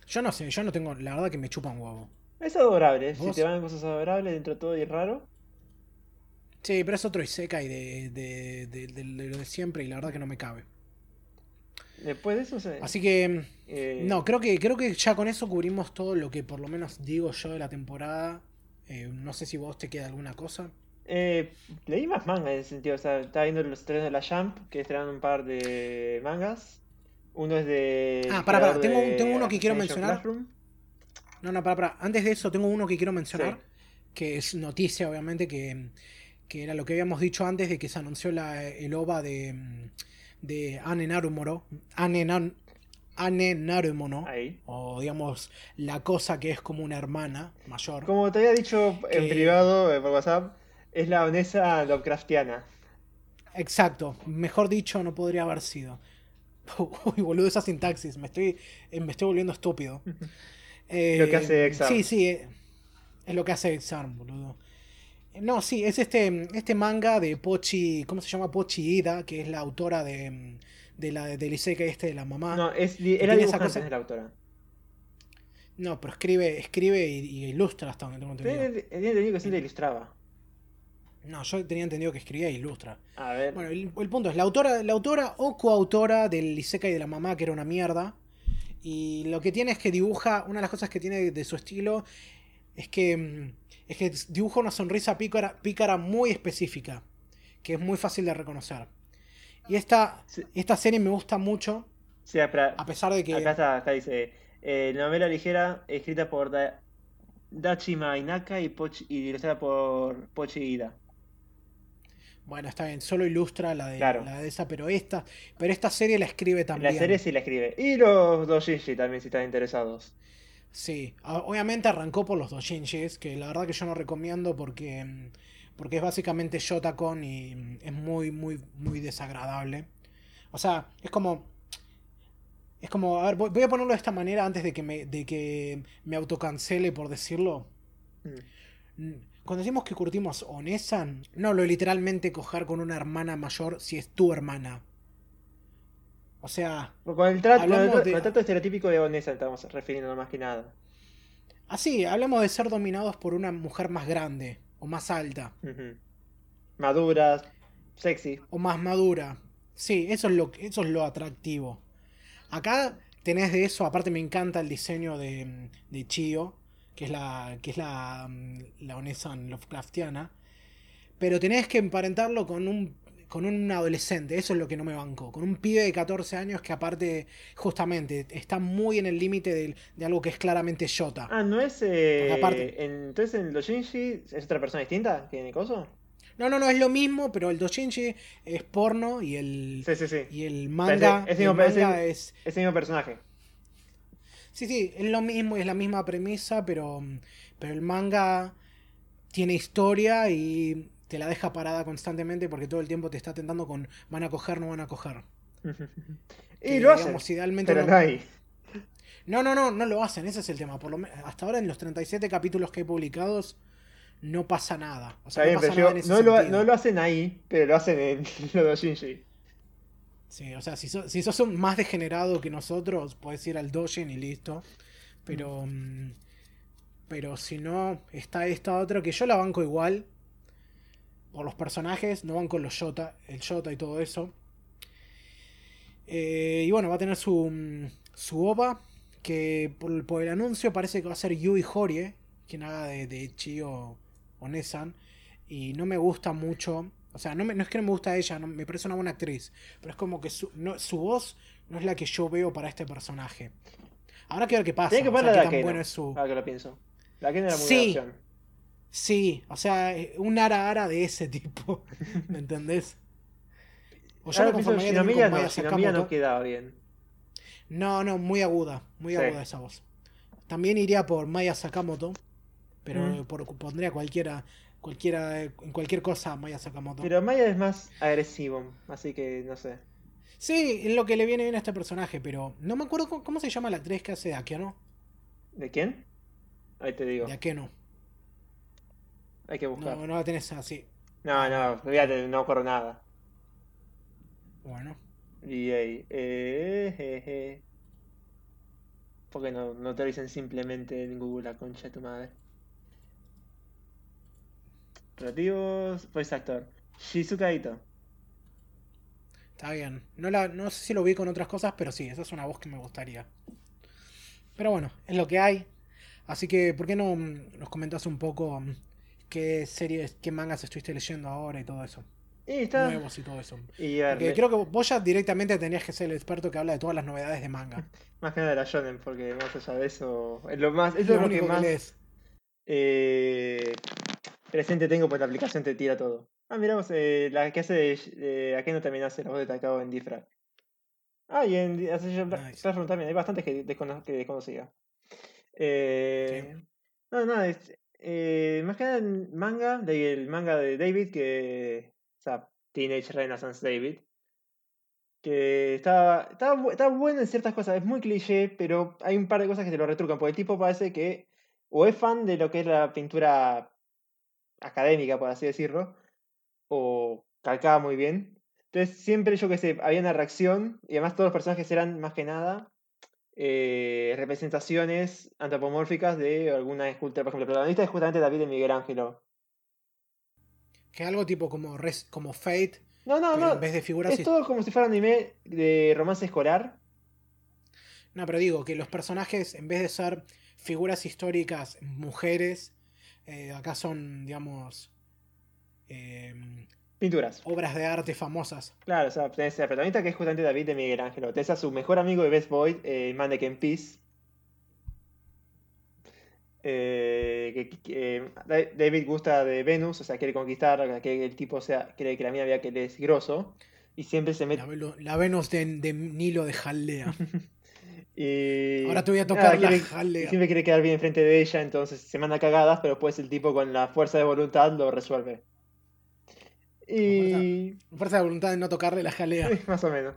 Yo no sé, yo no tengo. La verdad que me chupa un huevo. Es adorable, si ¿Vos? te van cosas adorables dentro de todo y raro. Sí, pero es otro Isekai de, de, de, de- de lo de siempre y la verdad que no me cabe. Después de eso se. Así que. eh, No, creo que, creo que ya con eso cubrimos todo lo que por lo menos digo yo de la temporada. Eh, no sé si vos te queda alguna cosa. eh, leí más manga en ese sentido. O sea, estaba viendo los estrenos de la Jump, que estrenaron un par de mangas. Uno es de. Ah, pará, creador tengo tengo uno que quiero mencionar. Classroom. No, no, para, para. Antes de eso, tengo uno que quiero mencionar. Sí. Que es noticia, obviamente, que, que era lo que habíamos dicho antes de que se anunció la, el OVA de, de Ane Narumoro. Ane, Nan- Ane Narumono. Ahí. O digamos, la cosa que es como una hermana mayor. Como te había dicho en privado eh, por WhatsApp, es la onesa Lovecraftiana. Exacto, mejor dicho no podría haber sido. Uy, boludo, esa sintaxis, me estoy, eh, me estoy volviendo estúpido. Eh, Lo que hace Exarm. Sí, sí, eh, es lo que hace Exarm, boludo. Eh, No, sí, es este, este manga de Pochi, ¿cómo se llama? Pochi Ida, que es la autora de, de la del este de la mamá. No, No, es, era esa cosa- de la autora. pero escribe, escribe y, y ilustra hasta donde tengo entendido. tenía entendido que sí la ilustraba. No, yo tenía entendido que escribía e ilustra. A ver. Bueno, el, el punto es, la autora, la autora o coautora del Isekai de la mamá, que era una mierda. Y lo que tiene es que dibuja, una de las cosas que tiene de su estilo es que, mm, es que dibuja una sonrisa pícara, pícara muy específica, que es muy fácil de reconocer. Y esta, Sí. esta serie me gusta mucho, Sí, a pesar de que... acá está, acá dice, eh, novela ligera escrita por Da- Dachima Inaka y, Pochi, y ilustrada por Pochi Ida. Bueno, está bien, solo ilustra la de, Claro. la de esa, pero esta, pero esta serie la escribe también. la serie sí la escribe. Y los dojinshi también si están interesados. Sí, obviamente arrancó por los dojinshis, que la verdad que yo no recomiendo porque, porque es básicamente Shotacon y es muy, muy, muy desagradable. O sea, es como... Es como, a ver, voy voy a ponerlo de esta manera antes de que me, de que me autocancele por decirlo. Mm. Cuando decimos que curtimos Onesan, no lo literalmente coger con una hermana mayor si es tu hermana. O sea, Con el, trato, con el, de- con el trato estereotípico de Onesa estamos refiriendo más que nada. así, hablamos de ser dominados por una mujer más grande o más alta. Ujú. Maduras, sexy. o más madura. Sí, eso es lo, eso es lo atractivo. Acá tenés de eso, aparte me encanta el diseño de, de Chio, que es la, que es la, mm, la Onesan Lovecraftiana. Pero tenés que emparentarlo con un, con un adolescente, eso es lo que no me banco. Con un pibe de 14 años que aparte, justamente, está muy en el límite de, de algo que es claramente Shota. Ah, ¿no es... eh, aparte- en- entonces en Shinji es otra persona distinta que en el coso? No, no, no, es lo mismo, pero el Doshinji es porno y el, Sí, sí, sí. y el manga, Ese- ese y el mismo- ese- es... Ese mismo personaje. Sí, sí, es lo mismo, es la misma premisa, pero, pero el manga tiene historia y te la deja parada constantemente porque todo el tiempo te está tentando con van a coger, no van a coger. y Que, lo hacen, digamos, idealmente pero no- no hay. No, no, no, no lo hacen, ese es el tema. Por lo me- hasta ahora en los 37 capítulos que hay publicados no pasa nada. O sea, bien, no pasa nada yo- en ese no, lo, no lo hacen ahí, pero lo hacen en los Dojinshi. Sí, o sea, si, so- si sos un más degenerado que nosotros, puedes ir al Dojin y listo. Pero. mm, Pero si no, está esta otra que yo la banco igual. Por los personajes, no banco los Jota, el Jota y todo eso. Eh, y bueno, va a tener su, mm, su OVA. Que por, por el anuncio parece que va a ser Yui Horie. Quien haga de, de Chio Onesan. Y no me gusta mucho. O sea, no, me- no es que no me gusta ella, no, me parece una buena actriz. Pero es como que su, no- su voz no es la que yo veo para este personaje. Habrá que ver qué pasa. Tiene que o sea, ponerla qué la tan Kena, bueno es su. ahora que lo pienso. La Kena era muy Sí. buena opción. Sí, o sea, eh, un ara ara de ese tipo. ¿Me entendés? O yo Ahora me Shinomiya no, Shinomiya no quedaba bien. No, no, muy aguda, muy Sí. aguda esa voz. También iría por Maya Sakamoto, pero Mm. por, pondría cualquiera, cualquiera, en cualquier cosa Maya Sakamoto. Pero Maya es más agresivo, así que no sé. Sí, es lo que le viene bien a este personaje, pero no me acuerdo cómo, cómo se llama la actriz que hace de Akeno. ¿De quién? Ahí te digo. De Akeno. Hay que buscar. No, no la tenés así. No, no, olvídate, no corro nada. Bueno. Y ahí, eh, jeje. ¿Por qué no, no te lo dicen simplemente en Google la concha de tu madre? Relativos, voice actor. Shizuka Ito. Está bien. No, la, no sé si lo vi con otras cosas, pero sí, esa es una voz que me gustaría. Pero bueno, es lo que hay. Así que, ¿por qué no mm, nos comentás un poco mm, qué series, qué mangas estuviste leyendo ahora y todo eso? Y está. Nuevos y todo eso. Y Porque creo que vos ya directamente tenías que ser el experto que habla de todas las novedades de manga. más que nada de la Shonen, porque más allá de eso, es lo más, Es eso lo es lo que único que más lees. eh, presente tengo, pues la aplicación te tira todo. Ah, mira vos, eh, la que hace de, de Akeno también hace la voz de Takao en Difrag. Ah, y en Assassin's Nice. Classroom también, hay bastantes que, descono- que desconocía. Eh, No, nada, es, eh, más que nada en manga, de- el manga de David, que. O sea, Teenage Renaissance David. Que está, está, está bueno en ciertas cosas, es muy cliché, pero hay un par de cosas que te lo retrucan, porque el tipo parece que o es fan de lo que es la pintura académica, por así decirlo, o calcaba muy bien. Entonces siempre yo que sé, había una reacción, y además todos los personajes eran más que nada eh, representaciones antropomórficas de alguna escultura. Por ejemplo, el protagonista es justamente David de Miguel Ángelo. Que algo tipo como, res- como Fate, No, no, no. en vez de figuras... Es todo como si fuera anime de romance escolar. No, pero digo que los personajes, en vez de ser figuras históricas, mujeres, eh, acá son, digamos, em, Pinturas. obras de arte famosas. Claro, o sea, tenés al protagonista que es justamente David de Miguel Ángelo. Tenés a su mejor amigo de Best Boy, eh, Mannequin Peace. Eh, que, que, eh, Da- David gusta de Venus, o sea, quiere conquistar, que el tipo sea, cree que la mina vea que él es grosso. Y siempre se mete. La, la Venus de, de Nilo de Jaldea. Y... Ahora te voy a nada, tocar la quiere- jalea. siempre quiere quedar bien enfrente de ella, entonces se manda cagadas, pero después el tipo con la fuerza de voluntad lo resuelve. Y... Fuerza de voluntad de no tocarle la jalea. Sí, más o menos.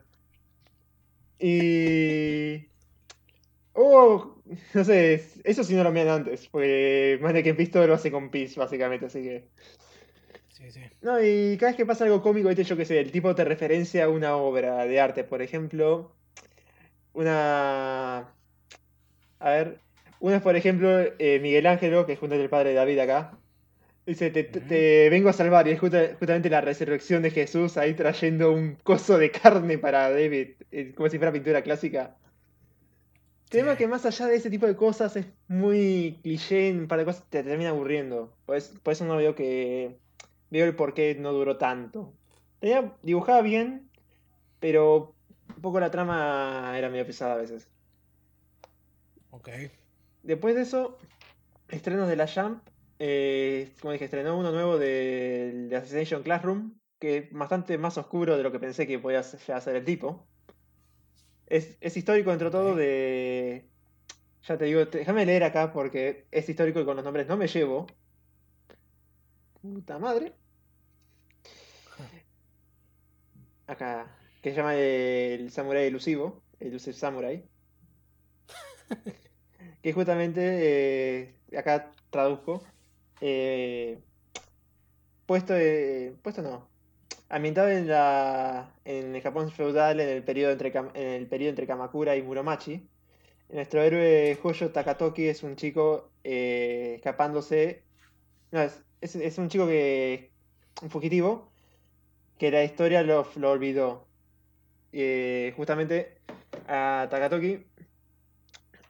Y... Oh, no sé, eso sí no lo miran antes, porque Mannequin Pistol lo hace con Peace, básicamente, así que... Sí, sí. No, y cada vez que pasa algo cómico, ¿viste? yo qué sé, el tipo te referencia a una obra de arte, por ejemplo, una... A ver, una es, por ejemplo, eh, Miguel Ángelo, que es junto el padre de David acá. Dice, te, vengo a salvar, y es justa- justamente la resurrección de Jesús ahí trayendo un coso de carne para David, eh, como si fuera pintura clásica. Tema que más allá de ese tipo de cosas es muy cliché, en un par de cosas te termina aburriendo. Por eso, por eso no veo que... Veo el por qué no duró tanto. Tenía, dibujaba bien, pero un poco la trama era medio pesada a veces. Ok. Después de eso, estrenos de la Jump. eh, como dije, estrenó uno nuevo de, de Assassination Classroom, que es bastante más oscuro de lo que pensé que podía ser el tipo. Es, es histórico dentro de todo de... Ya te digo, te- déjame leer acá porque es histórico y con los nombres no me llevo. Puta madre. Acá, que se llama el Samurai Elusivo, Elusive Samurai. que justamente, eh, acá traduzco, eh, puesto, eh, puesto no, ambientado en, la, en el Japón feudal en el periodo entre, en el periodo entre Kamakura y Muromachi. Nuestro héroe Hoyo Takatoki es un chico eh, escapándose. No, es, es, es un chico que. un fugitivo que la historia lo, lo olvidó. Eh, justamente a Takatoki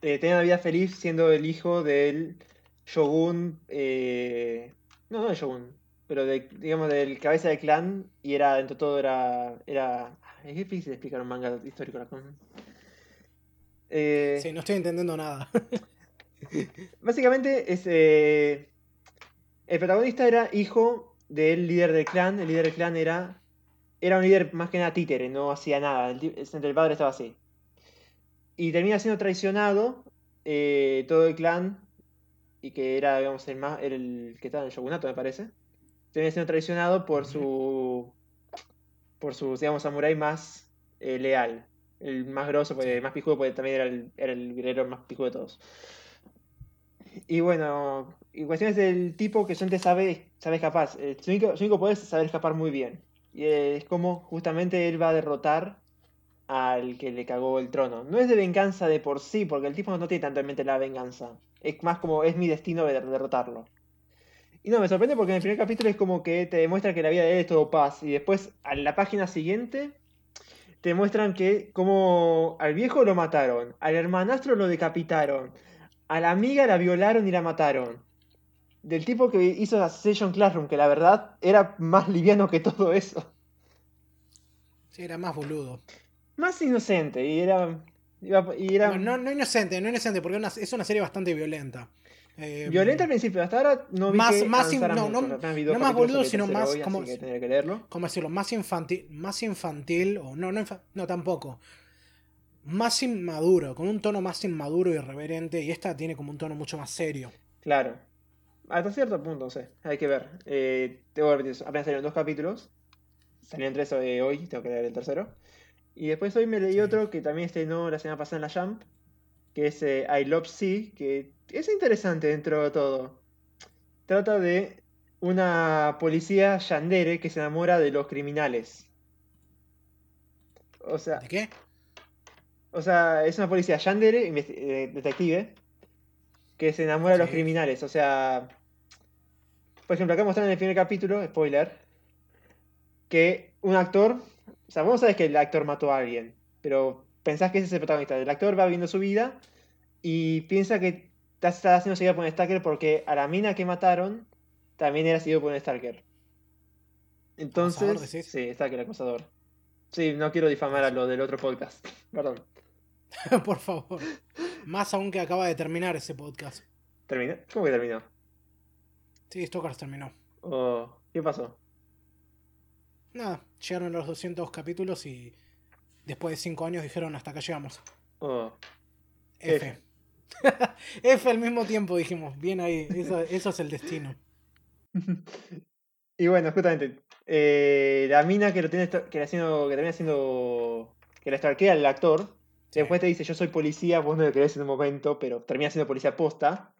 eh, tenía una vida feliz siendo el hijo del shogun. eh, no, no del shogun, pero de- digamos del cabeza del clan. Y era, dentro de todo, era. era es difícil explicar un manga histórico. Eh, Sí, no estoy entendiendo nada. Básicamente es. El protagonista era hijo del líder del clan. El líder del clan era. Era un líder más que nada títere, no hacía nada. El, el padre estaba así. Y termina siendo traicionado eh, todo el clan. Y que era, digamos, el más. el que estaba en el shogunato, me parece. Termina siendo traicionado por su. Por su, digamos, samurái más eh, leal. El más grosso, porque, el más pijudo, porque también era el, era el guerrero más pijudo de todos. Y bueno, y cuestiones del tipo que solamente sabe, sabe escapar. Eh, Su único, su único poder es saber escapar muy bien. Y es como justamente él va a derrotar al que le cagó el trono. No es de venganza de por sí, porque el tipo no tiene tanto en mente la venganza. Es más como es mi destino de derrotarlo. Y no, me sorprende porque en el primer capítulo es como que te demuestra que la vida de él es todo paz. Y después, a la página siguiente, te muestran que como al viejo lo mataron, al hermanastro lo decapitaron, a la amiga la violaron y la mataron. Del tipo que hizo Assassination Classroom, que la verdad era más liviano que todo eso. Sí, era más boludo. Más inocente y era... y no, no inocente, no inocente, porque una- es una serie bastante violenta. Eh, violenta al principio. Hasta ahora no vi Más- que más in- no, mucho. no- no más boludo, sino más hoy, como- que que leerlo. ¿Cómo decirlo? Más infantil, más infantil, o no, no, no tampoco. Más inmaduro, con un tono más inmaduro y irreverente, y esta tiene como un tono mucho más serio. Claro. Hasta cierto punto, no sé. Hay que ver. Eh, tengo que eso. Apenas salieron dos capítulos. Salieron tres hoy, tengo que leer el tercero. Y después hoy me leí Sí. otro que también estrenó la semana pasada en la Jump. Que es eh, I Love Sea. Que es interesante dentro de todo. Trata de una policía yandere que se enamora de los criminales. O sea, ¿De qué? o sea, es una policía yandere, eh, detective, que se enamora de los criminales. O sea, por ejemplo, acá mostraron en el primer capítulo, spoiler, que un actor, o sea, vos sabés que el actor mató a alguien, pero pensás que ese es el protagonista. El actor va viviendo su vida y piensa que está, haciendo seguida por un stalker porque a la mina que mataron también era seguido por un stalker. Entonces, sí, stalker, acosador. Sí, no quiero difamar a lo del otro podcast. Perdón. Por favor. Más aún que acaba de terminar ese podcast. ¿Terminó? ¿Cómo que terminó? Sí, Stokers terminó. Oh, ¿Qué pasó? Nada, llegaron los 200 capítulos y después de 5 años dijeron hasta acá llegamos. Oh, F. F al mismo tiempo dijimos, bien ahí, eso, eso es el destino. Y bueno, justamente, eh, la mina que lo tiene que, la haciendo, que termina siendo que la stalkea el actor, Sí. después te dice yo soy policía, vos no lo crees en un momento, pero termina siendo policía posta.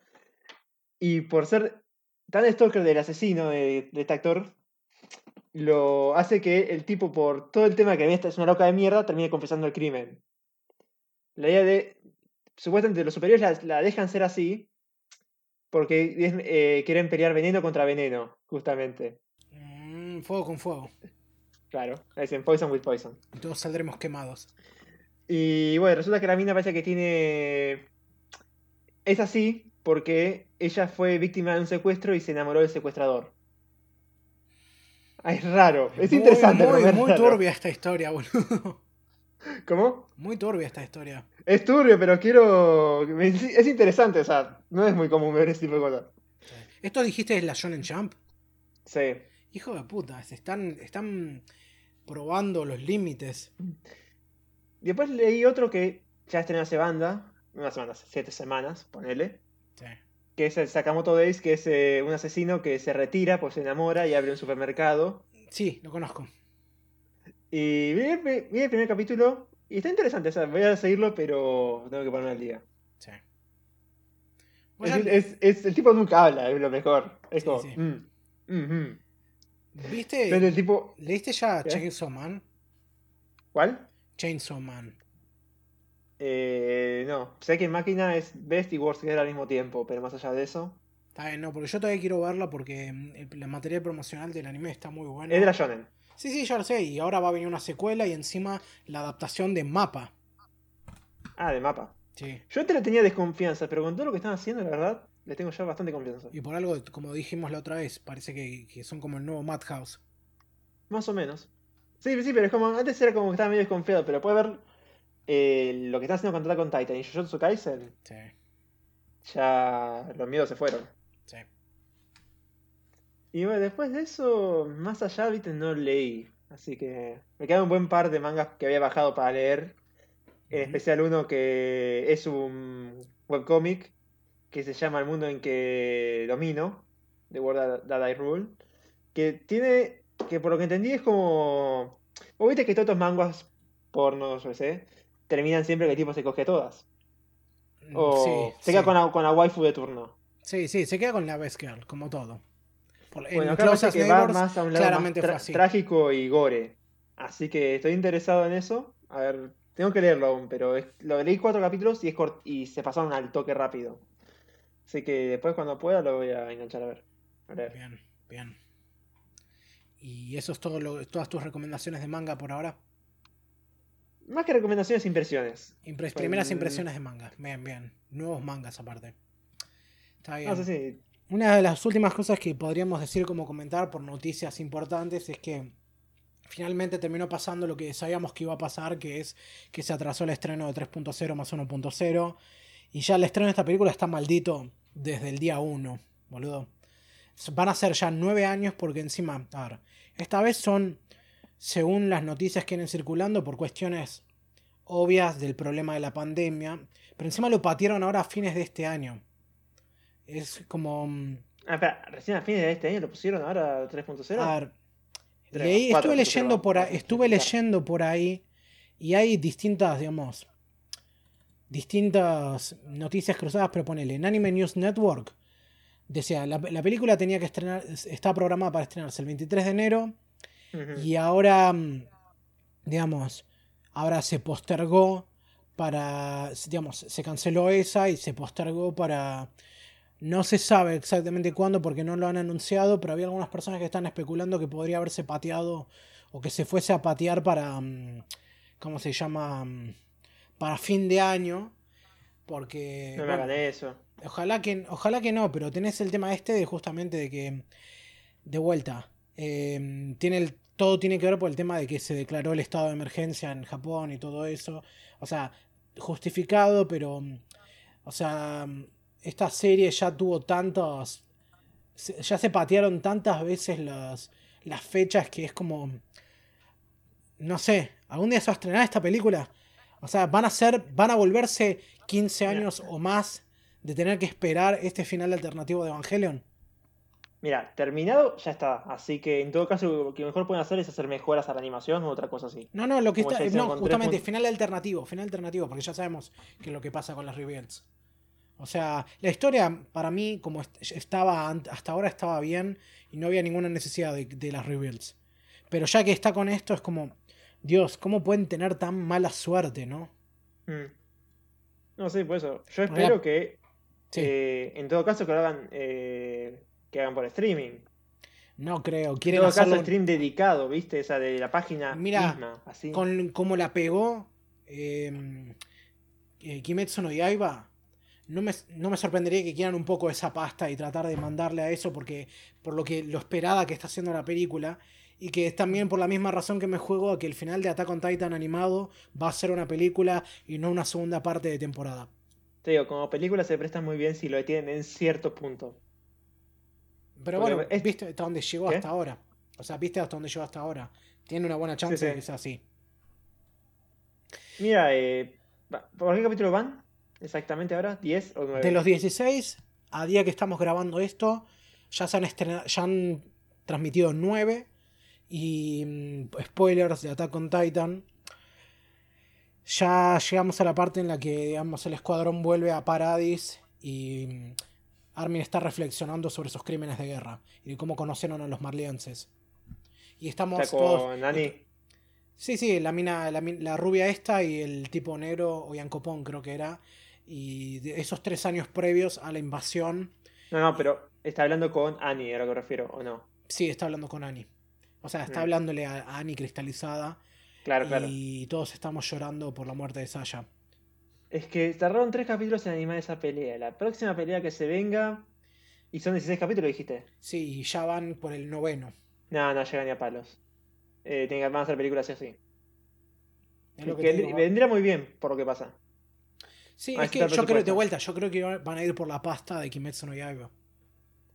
Y por ser tan stalker del asesino de, de este actor, lo hace que el tipo, por todo el tema que esta es una loca de mierda, termine confesando el crimen. La idea de. Supuestamente los superiores la, la dejan ser así. Porque eh, quieren pelear veneno contra veneno, justamente. Mm, fuego con fuego. Claro, dicen poison with poison. Todos saldremos quemados. Y bueno, resulta que la mina parece que tiene. Es así porque ella fue víctima de un secuestro y se enamoró del secuestrador. Ah, es raro, es Muy, interesante. Muy, es muy raro. turbia esta historia, boludo. ¿Cómo? Muy turbia esta historia. Es turbio, pero quiero. Es interesante, o sea, no es muy común ver ese tipo de cosas. ¿Esto dijiste es la Shonen Jump? Sí. Hijo de puta, se están, están probando los límites. Después leí otro que ya estrenó hace banda, unas semanas, siete semanas, ponele. Sí. Que es el Sakamoto Days, que es eh, un asesino que se retira, pues se enamora y abre un supermercado. Sí, lo conozco. Y vi, el pri- vi el primer capítulo y está interesante, o sea, voy a seguirlo, pero tengo que ponerme al día. Sí. Es, Bueno, es- es- el tipo nunca habla, es lo mejor. Es Sí, como, sí. mm, mm, mm. ¿Viste? Pero el tipo, ¿Leíste ya ¿Qué? Chainsaw Man? ¿cuál? Chainsaw Man. Eh, no, sé que Máquina es Best y Worst Girl al mismo tiempo, pero más allá de eso. Está bien, no, porque yo todavía quiero verla porque mm, el, la material promocional del anime está muy buena. Es de la Shonen. Sí, sí, ya lo sé. Y ahora va a venir una secuela y encima la adaptación de Mapa. Ah, de mapa. Sí. Yo te le tenía desconfianza, pero con todo lo que están haciendo, la verdad, le tengo ya bastante confianza. Y por algo, como dijimos la otra vez, parece que, que son como el nuevo Madhouse. Más o menos. Sí, sí, pero es como. Antes era como que estaba medio desconfiado, pero puede ver eh, lo que están haciendo con Attack on Titan y Jujutsu Kaisen, Sí, ya los miedos se fueron. sí. Y bueno, después de eso, más allá, viste, no leí. Así que me queda un buen par de mangas que había bajado para leer. En especial uno que es un webcomic que se llama El mundo en que domino, The World That I Rule. Que tiene, que por lo que entendí es como... Vos viste que todos estos mangas pornos, yo sé, terminan siempre que el tipo se coge todas. O Sí, se queda sí. con la, con la waifu de turno. Sí, sí, se queda con la Best Girl, como todo. Por- Bueno, as que va más a un lado más tra- trágico y gore. Así que estoy interesado en eso. A ver, tengo que leerlo aún, pero es- lo leí cuatro capítulos y, es cort- y se pasaron al toque rápido. Así que después cuando pueda lo voy a enganchar a ver. A leer. Bien, bien. Y eso es todo lo, todas tus recomendaciones de manga por ahora. Más que recomendaciones, impresiones. Impres- Pues, primeras mm. impresiones de manga. Bien, bien. Nuevos mangas aparte. Está bien. No sé si. Una de las últimas cosas que podríamos decir como comentar por noticias importantes es que finalmente terminó pasando lo que sabíamos que iba a pasar, que es que se atrasó el estreno de 3.0 más 1.0 y ya el estreno de esta película está maldito desde el día 1, boludo. Van a ser ya nueve años porque encima, a ver, esta vez son, según las noticias que vienen circulando, por cuestiones obvias del problema de la pandemia, pero encima lo patearon ahora a fines de este año. Es como... mm, Ah, espera, recién a fines de este año lo pusieron ahora 3.0. A ver, leí, estuve leyendo por ahí, estuve leyendo por ahí y hay distintas, digamos, distintas noticias cruzadas, pero ponele, en Anime News Network decía, la, la película tenía que estrenar, está programada para estrenarse el 23 de enero Y ahora, digamos, ahora se postergó para, digamos, se canceló esa y se postergó para, no se sabe exactamente cuándo porque no lo han anunciado, pero había algunas personas que están especulando que podría haberse pateado o que se fuese a patear para, mm, ¿cómo se llama? Mm, Para fin de año, porque... No me bueno, hagan eso. Ojalá que, ojalá que no, pero tenés el tema este de justamente de que, de vuelta, eh, tiene el, todo tiene que ver por el tema de que se declaró el estado de emergencia en Japón y todo eso. O sea, justificado, pero, mm, o sea, mm, esta serie ya tuvo tantos, ya se patearon tantas veces las, las fechas que es como, no sé, algún día se va a estrenar esta película. O sea, van a ser, van a volverse 15 Mira. años o más de tener que esperar este final alternativo de Evangelion. Mira, terminado ya está. Así que en todo caso, lo que mejor pueden hacer es hacer mejoras a la animación o otra cosa así. No, no, lo que Como está, no, justamente 3.0. final alternativo, final alternativo, porque ya sabemos qué es lo que pasa con las rebuilds. O sea, la historia para mí como est- estaba hasta ahora estaba bien y no había ninguna necesidad de, de las rebuilds. Pero ya que está con esto es como, Dios, ¿cómo pueden tener tan mala suerte, no? Mm. No sé, por eso. Yo espero que, Sí, eh, en todo caso, que lo hagan, eh, que hagan por streaming. no creo. En Quieren caso, hacerlo stream dedicado, ¿viste? Esa de la página Mira, misma. Así. con cómo la pegó eh, eh, Kimetsu no Yaiba. No me, no me sorprendería que quieran un poco esa pasta y tratar de mandarle a eso porque por lo que lo esperada que está haciendo la película y que es también por la misma razón que me juego a que el final de Attack on Titan animado va a ser una película y no una segunda parte de temporada. Te digo, como película se presta muy bien si lo tienen en cierto punto. Pero Porque bueno, es- viste hasta dónde llegó ¿Qué? hasta ahora. O sea, viste hasta dónde llegó hasta ahora. Tiene una buena chance Sí, sí. de que sea así. Mira, eh, ¿por qué capítulo van? Exactamente ahora, ¿10 o 9? De los 16, a día que estamos grabando esto, ya se han, estrena- ya han transmitido 9. Y mm, spoilers de Attack on Titan. Ya llegamos a la parte en la que digamos, el escuadrón vuelve a Paradis y mm, Armin está reflexionando sobre sus crímenes de guerra y de cómo conocieron a los marlienses. Y estamos Está todos. Nani. Sí, sí, la mina, la, rubia esta y el tipo negro, o creo que era. Y de esos tres años previos a la invasión, No, no, pero está hablando con Annie, a lo que refiero, ¿o no? sí, está hablando con Annie. O sea, está Mm. hablándole a, Annie cristalizada. Claro, claro. Y todos estamos llorando por la muerte de Saya. Es que tardaron tres capítulos en animar esa pelea. La próxima pelea que se venga. Y son 16 capítulos, dijiste. Sí, y ya van por el noveno. No, no llegan ni a palos. Eh, tienen que van a hacer películas así. Es lo que Que te digo. vendría muy bien por lo que pasa. Sí, Ah, es que yo creo, de vuelta, yo creo que van a ir por la pasta de Kimetsu no Yaiba.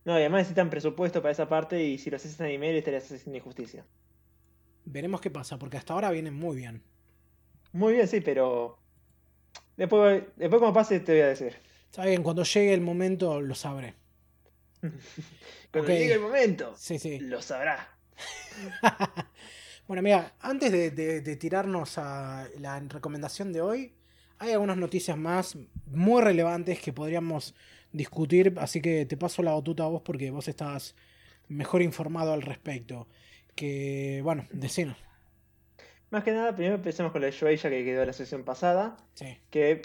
No, y además necesitan presupuesto para esa parte y si lo haces en anime le estarías haciendo injusticia. Veremos qué pasa, porque hasta ahora vienen muy bien. Muy bien, sí, pero. Después, después como pase te voy a decir. Está bien, cuando llegue el momento lo sabré. Cuando llegue el momento, Sí, sí. lo sabrá. Bueno, mira, antes de, de- de tirarnos a la recomendación de hoy, hay algunas noticias más muy relevantes que podríamos discutir, así que te paso la batuta a vos porque vos estás mejor informado al respecto. Que, bueno, decinos. Más que nada, primero empecemos con la de Shueisha que quedó en la sesión pasada. Sí. Que,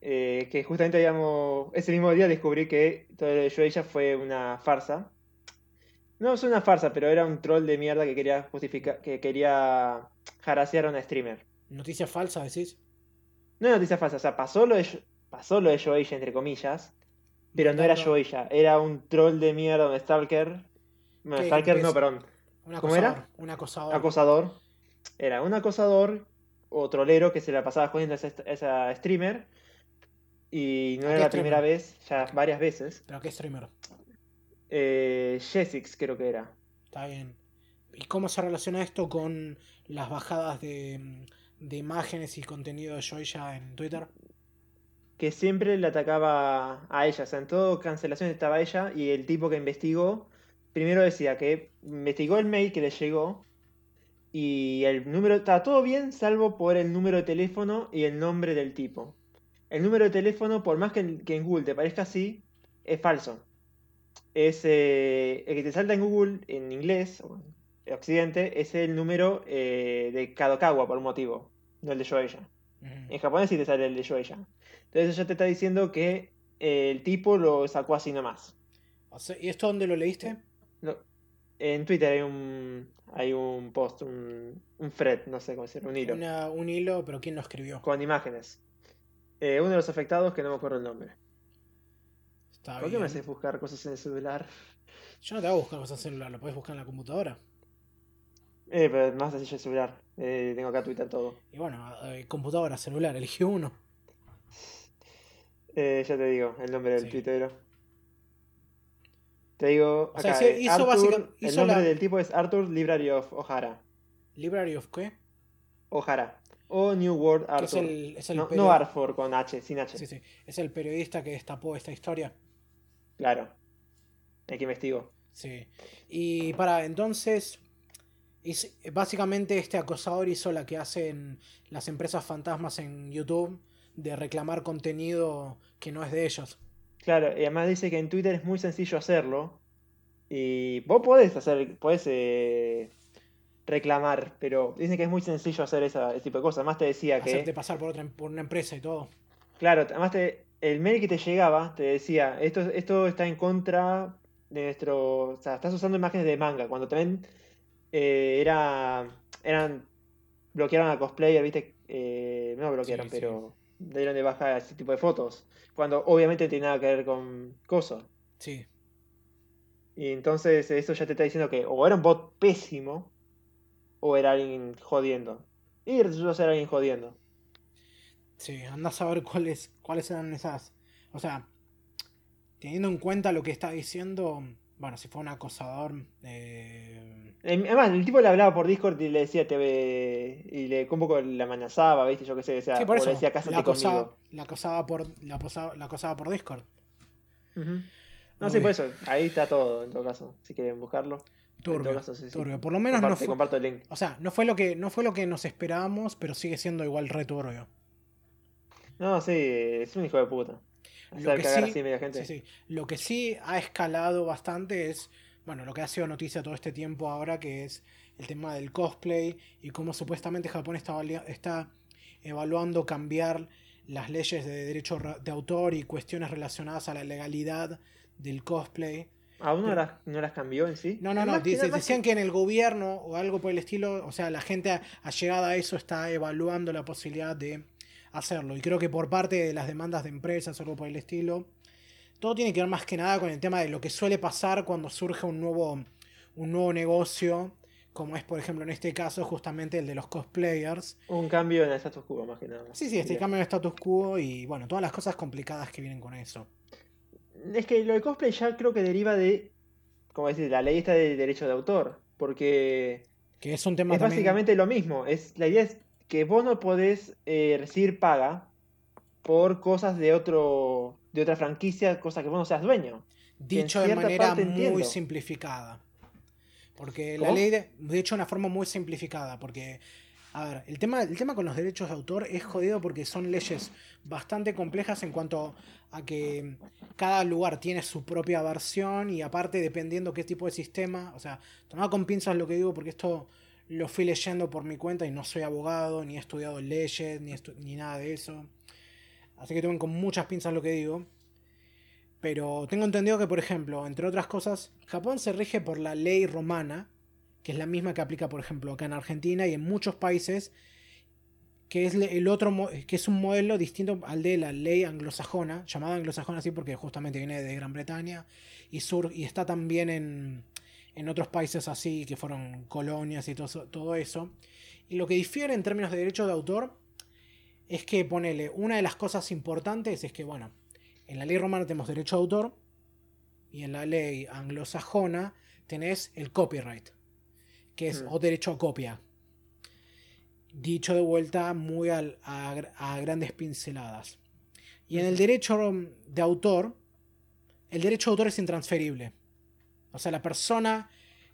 eh, que justamente habíamos. Ese mismo día descubrí que todo lo de Shueisha fue una farsa. No es una farsa, pero era un troll de mierda que quería justificar. que quería harasear a una streamer. Noticia falsa, decís. No es noticia falsa, o sea, pasó lo de, pasó lo de Shueisha, entre comillas. Pero no era Shueisha, era un troll de mierda, un Stalker. Bueno, ¿Qué? Stalker no, perdón. Un ¿Cómo era? Un acosador. acosador. Era un acosador o trolero que se la pasaba jodiendo a esa, streamer. Y no ¿A era la primera vez, ya varias veces. Pero qué streamer. Eh, Jessix creo que era. Está bien. ¿Y cómo se relaciona esto con las bajadas de, de imágenes y contenido de Joya en Twitter? Que siempre le atacaba a ella. O sea, en todo cancelación estaba ella. Y el tipo que investigó, primero decía que investigó el mail que le llegó. Y el número, estaba todo bien, salvo por el número de teléfono y el nombre del tipo. El número de teléfono, por más que en, que en Google te parezca así, es falso. Es eh, el que te salta en Google en inglés, o en Occidente, es el número eh, de Kadokawa por un motivo, no el de Shoeisha. Ujú. En japonés sí te sale el de Shoeisha. Entonces ya te está diciendo que eh, el tipo lo sacó así nomás. ¿Y esto dónde lo leíste? No- en Twitter hay un, hay un post, un, un thread, no sé cómo decirlo, un hilo, Una- un hilo, pero ¿quién lo escribió? con imágenes. Eh, uno de los afectados, que no me acuerdo el nombre. Está ¿Por qué me haces buscar cosas en el celular? Yo no te voy a buscar cosas en celular, lo puedes buscar en la computadora. Eh, pero es más sencillo el celular. Eh, tengo acá Twitter todo. Y bueno, eh, computadora, celular, elige uno. Eh, ya te digo, el nombre del Sí. tuitero. Te digo, O sea, acá, sí, hizo Arthur, básica- el nombre la- del tipo es Arthur Library of O'Hara. Library of qué? O'Hara. O New World Arthur. es el, es el no, no Arthur con H, sin H. Sí, sí. Es el periodista que destapó esta historia. Claro. El que investigó. Sí. Y para entonces, básicamente este acosador hizo la que hacen las empresas fantasmas en YouTube de reclamar contenido que no es de ellos. Claro, y además dice que en Twitter es muy sencillo hacerlo. Y vos podés hacer, podés eh, reclamar, pero dicen que es muy sencillo hacer esa, ese tipo de cosas. Además te decía que. Hacerte pasar por otra por una empresa y todo. Claro, además te- el mail que te llegaba te decía, esto, esto está en contra de nuestro... O sea, estás usando imágenes de manga, cuando también eh, era, eran... Bloquearon a cosplayer, ¿viste? Eh, no bloquearon, Sí, sí. Dieron de baja ese tipo de fotos. Cuando obviamente tiene nada que ver con coso. Sí. Y entonces eso ya te está diciendo que o era un bot pésimo o era alguien jodiendo. Y resultó ser alguien jodiendo. Sí, andás a ver cuáles, cuáles eran esas. O sea, teniendo en cuenta lo que está diciendo, bueno, si fue un acosador, eh, Además, el tipo le hablaba por Discord y le decía TV y le un poco le amenazaba, ¿viste? Yo qué sé, o sea, sí, por o eso, le decía cásate la acosaba, conmigo. la acosaba por, la acosaba, la acosaba por Discord. No, Muy sí, por eso, ahí está todo, en todo caso, si quieren buscarlo. En todo Turbio, caso, sí, sí. turbio. Por lo menos no fue, comparto el link. o sea, no fue lo que, no fue lo que nos esperábamos, pero sigue siendo igual re turbio. No, sí, es un hijo de puta. Lo que sí- así media gente. Sí, sí. Lo que sí ha escalado bastante es, bueno, lo que ha sido noticia todo este tiempo ahora, que es el tema del cosplay y cómo supuestamente Japón está, está evaluando cambiar las leyes de derecho de autor y cuestiones relacionadas a la legalidad del cosplay. ¿Aún no las, no las cambió en sí? No, no, no, dice- decían que en el gobierno o algo por el estilo, o sea, la gente allegada a eso está evaluando la posibilidad de hacerlo. Y creo que por parte de las demandas de empresas o algo por el estilo, todo tiene que ver más que nada con el tema de lo que suele pasar cuando surge un nuevo, un nuevo negocio, como es por ejemplo en este caso justamente el de los cosplayers. Un cambio en el status quo, más que nada. Sí, sí, este Bien. cambio de status quo y bueno, todas las cosas complicadas que vienen con eso. Es que lo de cosplay ya creo que deriva de, como decir, la ley está de derecho de autor, porque Que es un tema es también- básicamente lo mismo. Es, la idea es que vos no podés eh, recibir paga por cosas de otro de otra franquicia, cosas que vos no seas dueño. dicho de manera muy simplificada. Porque la ley, de, de hecho, de una forma muy simplificada. Porque, a ver, el tema, el tema con los derechos de autor es jodido porque son leyes bastante complejas en cuanto a que cada lugar tiene su propia versión y aparte dependiendo qué tipo de sistema, o sea, tomad con pinzas lo que digo porque esto lo fui leyendo por mi cuenta y no soy abogado, ni he estudiado leyes, ni, estu- ni nada de eso. Así que tomen con muchas pinzas lo que digo. Pero tengo entendido que, por ejemplo, entre otras cosas, Japón se rige por la ley romana, que es la misma que aplica, por ejemplo, acá en Argentina y en muchos países, que es el otro que es un modelo distinto al de la ley anglosajona, llamada anglosajona así porque justamente viene de Gran Bretaña y sur y está también en, en otros países así que fueron colonias y todo todo eso. Y lo que difiere en términos de derecho de autor es que ponele una de las cosas importantes es que bueno, en la ley romana tenemos derecho de autor y en la ley anglosajona tenés el copyright, que es Mm. o derecho a copia. Dicho de vuelta muy al- a, a grandes pinceladas. Y en el derecho de autor, el derecho de autor es intransferible. O sea, la persona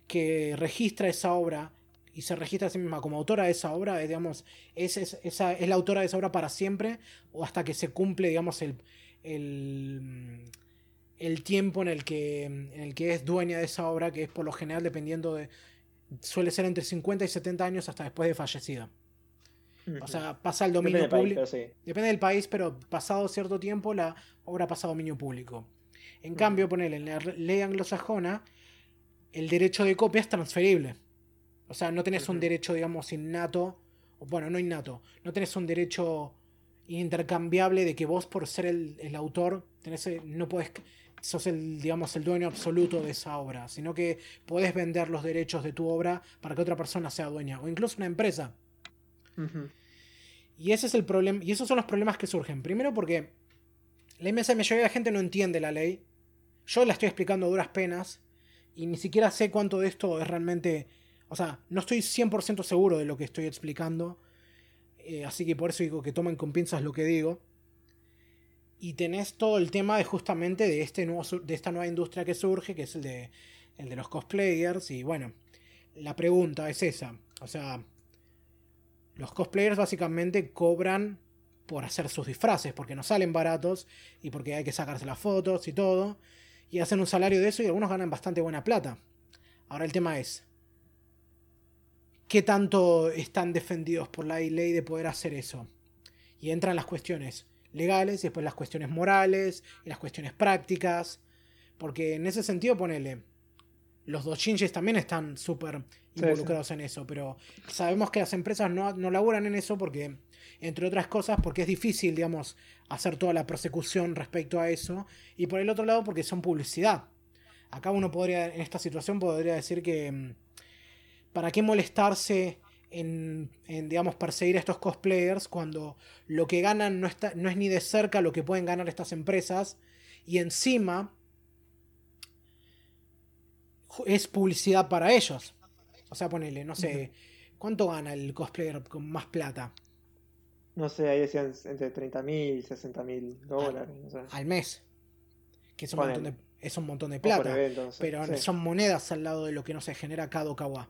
que registra esa obra y se registra a sí misma como autora de esa obra, eh, digamos, es, es- esa, es la autora de esa obra para siempre o hasta que se cumple, digamos, el, el, el tiempo en el, que, en el que es dueña de esa obra, que es por lo general dependiendo de... suele ser entre 50 y 70 años hasta después de fallecida. O sea, pasa al dominio público. sí. Depende del país, pero pasado cierto tiempo la obra pasa a dominio público. En cambio, ponele, en la ley anglosajona, el derecho de copia es transferible. O sea, no tenés un derecho, digamos, innato, o bueno, no innato, no tenés un derecho intercambiable de que vos por ser el, el autor, tenés, no podés, sos el, digamos, el dueño absoluto de esa obra, sino que podés vender los derechos de tu obra para que otra persona sea dueña, o incluso una empresa. Y ese es el problema. Y esos son los problemas que surgen. Primero porque la inmensa mayoría de la gente no entiende la ley. Yo la estoy explicando a duras penas. Y ni siquiera sé cuánto de esto es realmente. O sea, no estoy 100% seguro de lo que estoy explicando. Eh, así que por eso digo que tomen con pinzas lo que digo. Y tenés todo el tema de justamente de, este nuevo, de esta nueva industria que surge, que es el de, el de los cosplayers. Y bueno, la pregunta es esa. O sea, los cosplayers básicamente cobran por hacer sus disfraces, porque no salen baratos y porque hay que sacarse las fotos y todo. Y hacen un salario de eso y algunos ganan bastante buena plata. Ahora el tema es, ¿qué tanto están defendidos por la ley de poder hacer eso? Y entran las cuestiones legales y después las cuestiones morales y las cuestiones prácticas. Porque en ese sentido, ponele, los doshinjis también están súper Sí, involucrados en eso, pero sabemos que las empresas no, no laburan en eso porque, entre otras cosas, porque es difícil, digamos, hacer toda la persecución respecto a eso, y por el otro lado porque son publicidad. Acá uno podría, en esta situación, podría decir que, mm, ¿para qué molestarse en, en, digamos, perseguir a estos cosplayers cuando lo que ganan no, está, no es ni de cerca lo que pueden ganar estas empresas, y encima es publicidad para ellos? O sea, ponele, no sé, ¿cuánto gana el cosplayer con más plata? No sé, ahí decían entre 30 mil y 60 mil dólares. no sé. Al mes. Que es un, montón de, es un montón de plata. evento, no sé. Pero Sí. son monedas al lado de lo que no se genera cada Okawa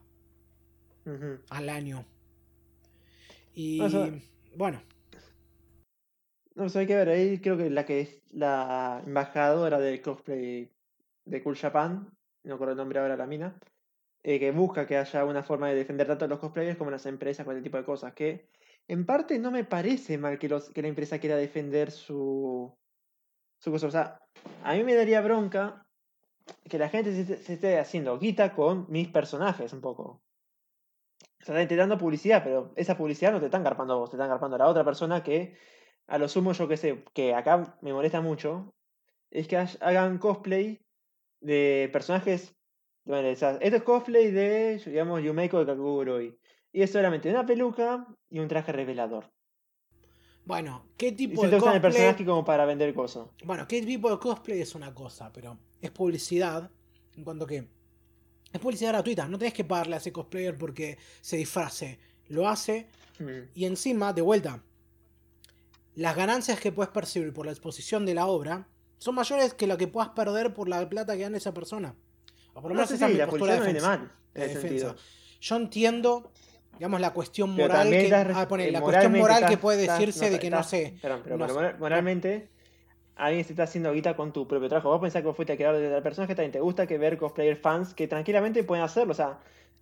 Al año. Y O sea- bueno, No sé, hay que ver, ahí creo que la que es la embajadora del cosplay de Cool Japan, no recuerdo el nombre ahora la mina, eh, que busca que haya una forma de defender tanto a los cosplayers como a las empresas con este tipo de cosas, que en parte no me parece mal que, los, que la empresa quiera defender su, su cosa. O sea, a mí me daría bronca que la gente se, se esté haciendo guita con mis personajes un poco. O sea, te dando publicidad, pero esa publicidad no te están garpando a vos, te están garpando a la otra persona que, a lo sumo, yo que sé, que acá me molesta mucho, es que ha- hagan cosplay de personajes. Bueno, esto es cosplay de, digamos, Yumeiko de Kakuguroi. Y es solamente una peluca y un traje revelador. Bueno, ¿qué tipo de usan el cosplay? personaje como para vender cosas. Bueno, ¿qué tipo de cosplay es una cosa? Pero es publicidad. En cuanto que es publicidad gratuita. No tenés que pagarle a ese cosplayer porque se disfrace. Lo hace Mm. y encima, de vuelta, las ganancias que puedes percibir por la exposición de la obra son mayores que lo que puedas perder por la plata que gana esa persona. O por lo No menos esa es mi postura de no mal en de ese defensa. sentido. Yo entiendo, digamos, la cuestión Pero moral también que, ah, poné, eh, la cuestión moral que puede estás- decirse de que no sé. Perdón, pero no moral- moralmente, alguien se está haciendo guita con tu propio trabajo. Vos pensás que vos fuiste a crear el personaje, también te gusta que ver cosplayer fans que tranquilamente pueden hacerlo. O sea,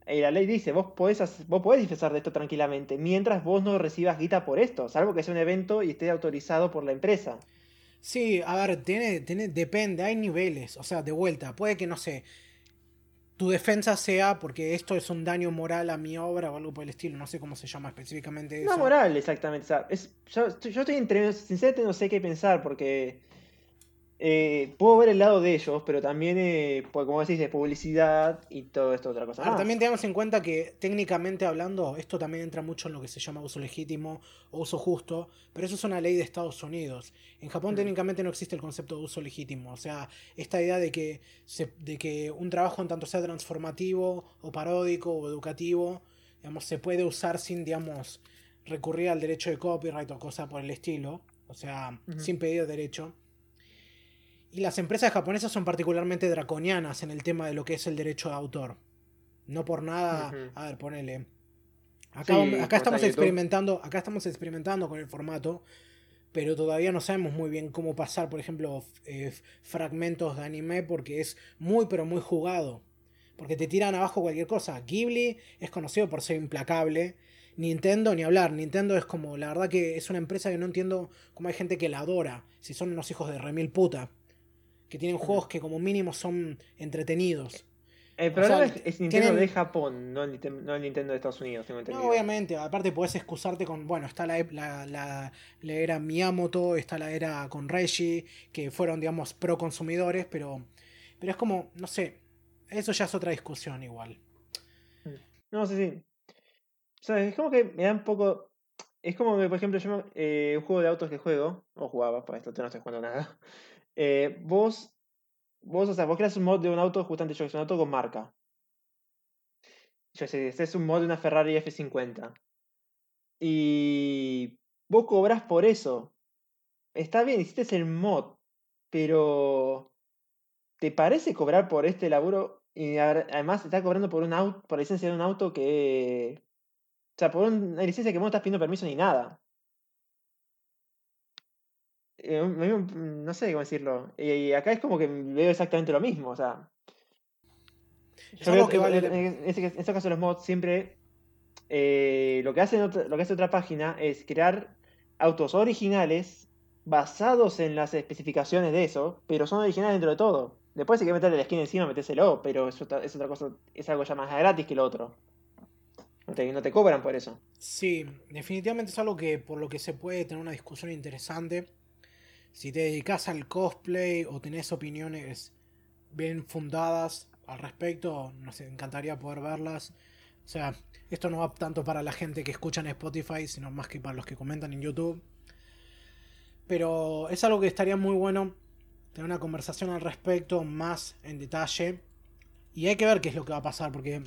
eh, la ley dice, vos podés, hacer- vos podés disfrazar de esto tranquilamente, mientras vos no recibas guita por esto, salvo que sea un evento y esté autorizado por la empresa. Sí, a ver, tiene, tiene, depende, hay niveles. O sea, de vuelta, puede que, no sé, tu defensa sea porque esto es un daño moral a mi obra o algo por el estilo. No sé cómo se llama específicamente eso. No moral, exactamente. O sea, es, yo, yo estoy entre. Sinceramente no sé qué pensar porque. Eh, puedo ver el lado de ellos, pero también, eh, pues, como decís, de publicidad y todo esto otra cosa. Ahora, más. también tengamos en cuenta que técnicamente hablando, esto también entra mucho en lo que se llama uso legítimo o uso justo, pero eso es una ley de Estados Unidos. En Japón Mm. técnicamente no existe el concepto de uso legítimo, o sea, esta idea de que, se- de que un trabajo en tanto sea transformativo o paródico o educativo, digamos, se puede usar sin, digamos, recurrir al derecho de copyright o cosa por el estilo, o sea, sin pedir derecho. Y las empresas japonesas son particularmente draconianas en el tema de lo que es el derecho de autor. No por nada, a ver, ponele. Acá, Sí, estamos experimentando, acá estamos experimentando con el formato, pero todavía no sabemos muy bien cómo pasar, por ejemplo, eh, fragmentos de anime porque es muy pero muy jugado. Porque te tiran abajo cualquier cosa. Ghibli es conocido por ser implacable. Nintendo ni hablar. Nintendo es como, la verdad que es una empresa que no entiendo cómo hay gente que la adora. Si son unos hijos de remil puta. Que tienen juegos que como mínimo son entretenidos. El o problema sea, es, es Nintendo tienen- de Japón, no el, Nintendo, no el Nintendo de Estados Unidos, tengo No, obviamente, aparte podés excusarte con, bueno, está la, ep- la, la- la era Miyamoto, está la era con Reggie, que fueron, digamos, pro consumidores, pero, pero es como, no sé, eso ya es otra discusión igual. No, sí, sí. O sea, es como que me da un poco. Es como que, por ejemplo, yo eh, un juego de autos que juego, o jugaba, para esto no estoy jugando nada. Eh, vos, vos, o sea, vos creas un mod de un auto, justamente yo, es un auto con marca. Yo sé, este es un mod de una Ferrari F50. Y vos cobras por eso. Está bien, hiciste el mod, pero ¿te parece cobrar por este laburo? Y además está cobrando por un auto, por la licencia de un auto que. O sea, por una licencia que no estás pidiendo permiso ni nada. Eh, no sé cómo decirlo. Y acá es como que veo exactamente lo mismo. O sea. Es Yo que vale- en, en en este caso los mods siempre. eh, lo, que hacen otra- lo que hace otra página es crear autos originales basados en las especificaciones de eso, pero son originales dentro de todo. Después si quieres meterle la skin encima, metéselo, pero es otra, es otra cosa, es algo ya más gratis que lo otro. No te, no te cobran por eso. Sí, definitivamente es algo que por lo que se puede tener una discusión interesante. Si te dedicas al cosplay o tenés opiniones bien fundadas al respecto, nos encantaría poder verlas. O sea, esto no va tanto para la gente que escucha en Spotify, sino más que para los que comentan en YouTube. Pero es algo que estaría muy bueno tener una conversación al respecto más en detalle. Y hay que ver qué es lo que va a pasar, porque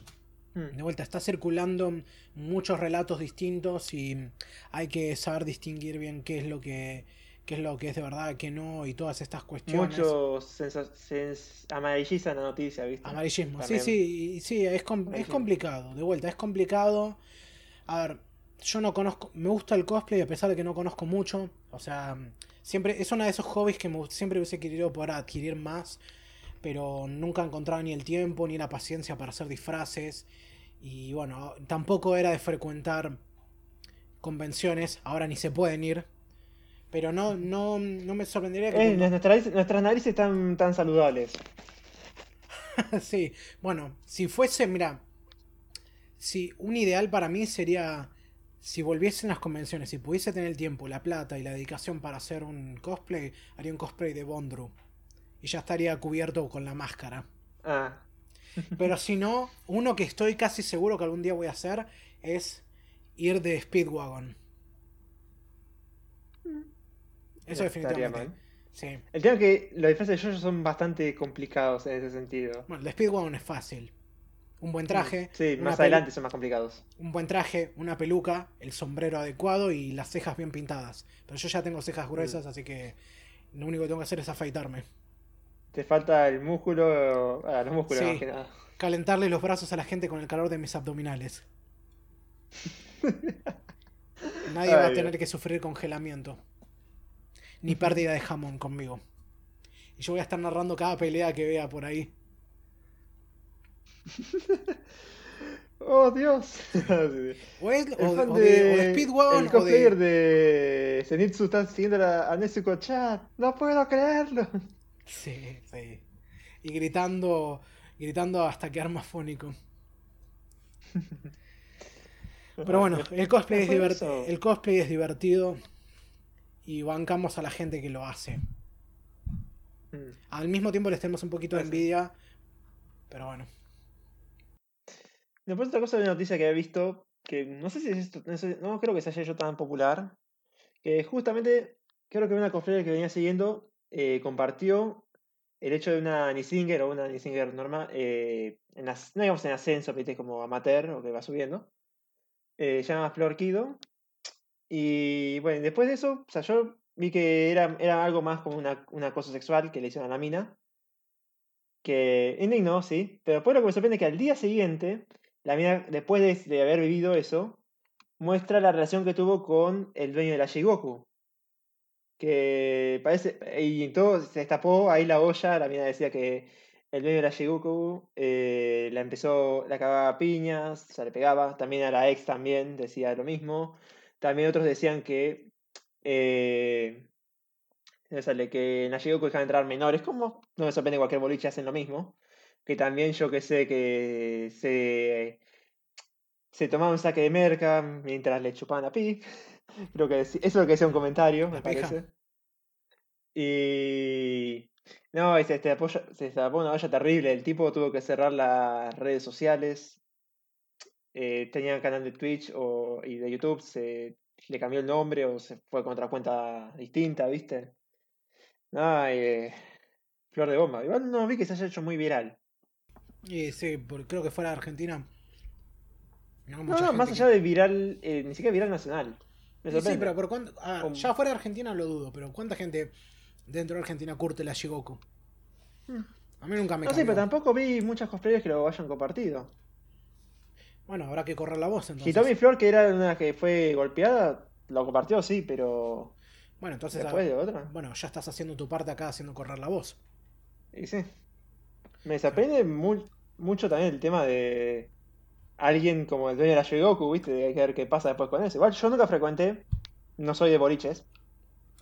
Hmm. de vuelta, está circulando muchos relatos distintos y hay que saber distinguir bien qué es lo que, qué es lo que es de verdad, qué no, y todas estas cuestiones. Sens- amarillizan la noticia, ¿viste? Amarillismo, sí, También. sí, sí, es, com- es complicado, de vuelta, es complicado. A ver, yo no conozco, me gusta el cosplay a pesar de que no conozco mucho, o sea, siempre, es uno de esos hobbies que me siempre hubiese querido poder adquirir más, pero nunca he encontrado ni el tiempo ni la paciencia para hacer disfraces, y bueno, tampoco era de frecuentar convenciones, ahora ni se pueden ir, pero no, no, no me sorprendería que... Eh, cuando- nuestras, narices, nuestras narices están tan saludables. sí, bueno, si fuese, mira, si un ideal para mí sería si volviesen las convenciones, si pudiese tener el tiempo, la plata y la dedicación para hacer un cosplay, haría un cosplay de Bondru. Y ya estaría cubierto con la máscara. Ah, Pero si no, uno que estoy casi seguro que algún día voy a hacer es ir de Speedwagon. Eso No definitivamente. Sí. El tema es que los disfraces de Jojo son bastante complicados en ese sentido. Bueno, el de Speedwagon es fácil. Un buen traje. Sí, más adelante son más complicados. Un buen traje, una peluca, el sombrero adecuado y las cejas bien pintadas. Pero yo ya tengo cejas gruesas, así que lo único que tengo que hacer es afeitarme. Te falta el músculo. Ah, los músculos Sí. más que nada. Calentarle los brazos a la gente con el calor de mis abdominales. Nadie Ay, va a tener que sufrir congelamiento. Ni pérdida de jamón conmigo. Y yo voy a estar narrando cada pelea que vea por ahí. ¡Oh, Dios! O, es, o, o de, o de Speedwagon El o cosplayer de... de Zenitsu está siguiendo a, a Nezuko Chat. ¡No puedo creerlo! Sí, sí. Y gritando, gritando hasta quedar más fónico. Pero bueno, el cosplay, es divert- el cosplay es divertido y bancamos a la gente que lo hace. Mm. Al mismo tiempo les tenemos un poquito de envidia, pero bueno. Después otra cosa de una noticia que había visto, que no sé si es esto, no, sé- no creo que se haya hecho tan popular, que justamente creo que una cosplayer que venía siguiendo eh, compartió el hecho de una Nisinger o una Nisinger normal, eh, en as- no digamos en ascenso, ¿viste? como amateur o que va subiendo, eh, se llama Flor Kido. Y bueno, después de eso, o sea, yo vi que era, era algo más como una, un acoso sexual que le hicieron a la mina. Que indignó, sí. Pero después lo que me sorprende es que al día siguiente, la mina, después de, de haber vivido eso, muestra la relación que tuvo con el dueño de la Shigoku. Que parece. Y todo se destapó ahí la olla. La mina decía que el dueño de la Shigoku eh, la empezó. La cagaba piñas, o sea, le pegaba. También a la ex también decía lo mismo. También otros decían que. Eh, no sale que en dejan entrar menores. Como no me sorprende cualquier boliche hacen lo mismo. Que también yo que sé que se. Se tomaba un saque de merca mientras le chupaban a pi. Creo que eso es lo que decía un comentario, me pija. parece. Y. No, y se destapó, se destapó una olla terrible. El tipo tuvo que cerrar las redes sociales. Eh, tenía un canal de Twitch o, y de YouTube. Se le cambió el nombre o se fue con otra cuenta distinta, ¿viste? No, eh, flor de bomba. Igual no vi que se haya hecho muy viral. Y sí, por- creo que fuera de Argentina. No, No, más allá de viral, eh, ni siquiera viral nacional. Me Sí, pero por cuánto. ah, ya fuera de Argentina lo dudo, pero ¿cuánta gente dentro de Argentina curte la Shigoku? Hmm. A mí nunca me No sé, pero cambió. tampoco vi muchas cosplayers que lo hayan compartido. Bueno, habrá que correr la voz entonces. Hitomi Flor, que era una que fue golpeada, lo compartió, sí, pero Bueno, entonces. después de otra. Bueno, ya estás haciendo tu parte acá haciendo correr la voz. Y sí. Me sorprende mu- mucho también el tema de alguien como el dueño de la Shigoku, ¿viste? Hay que ver qué pasa después con eso. Igual yo nunca frecuenté, no soy de boliches,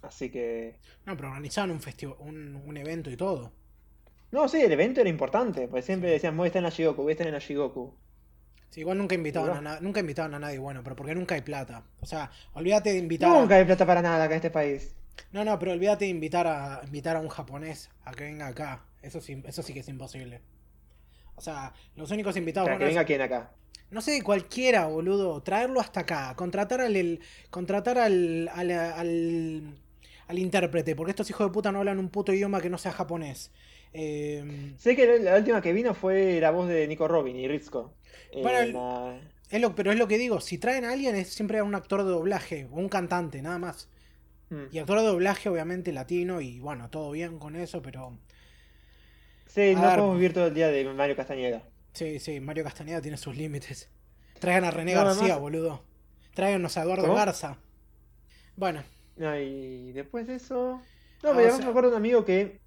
así que... No, pero organizaban un, festivo, un, un evento y todo. No, sí, el evento era importante, porque siempre decían, voy a estar en la Shigoku, voy a estar en la Shigoku. Sí, igual nunca invitaban, a nunca invitaban a nadie bueno, pero porque nunca hay plata. O sea, olvídate de invitar a- Nunca hay plata para nada acá en este país. No, no, pero olvídate de invitar a invitar a un japonés a que venga acá. Eso sí, eso sí que es imposible. O sea, los únicos invitados Para que venga quien acá. No sé, cualquiera, boludo. Traerlo hasta acá. Contratar al, el- contratar al, al, al, al intérprete. Porque estos hijos de puta no hablan un puto idioma que no sea japonés. Eh, Sé que la última que vino fue la voz de Nico Robin y Rizko. Bueno, el- la- es lo, pero es lo que digo. Si traen a alguien es siempre a un actor de doblaje. O un cantante, nada más. Mm. Y actor de doblaje, obviamente, latino. Y bueno, todo bien con eso, pero... Sí, A no ver. podemos vivir todo el día de Mario Castañeda. Sí, sí, Mario Castañeda tiene sus límites. Traigan a René No, García, además- boludo. Tráiganos a Eduardo ¿Cómo? Garza. Bueno, No, y después de eso. Ah, No, o pero además sea- me acuerdo de un amigo que.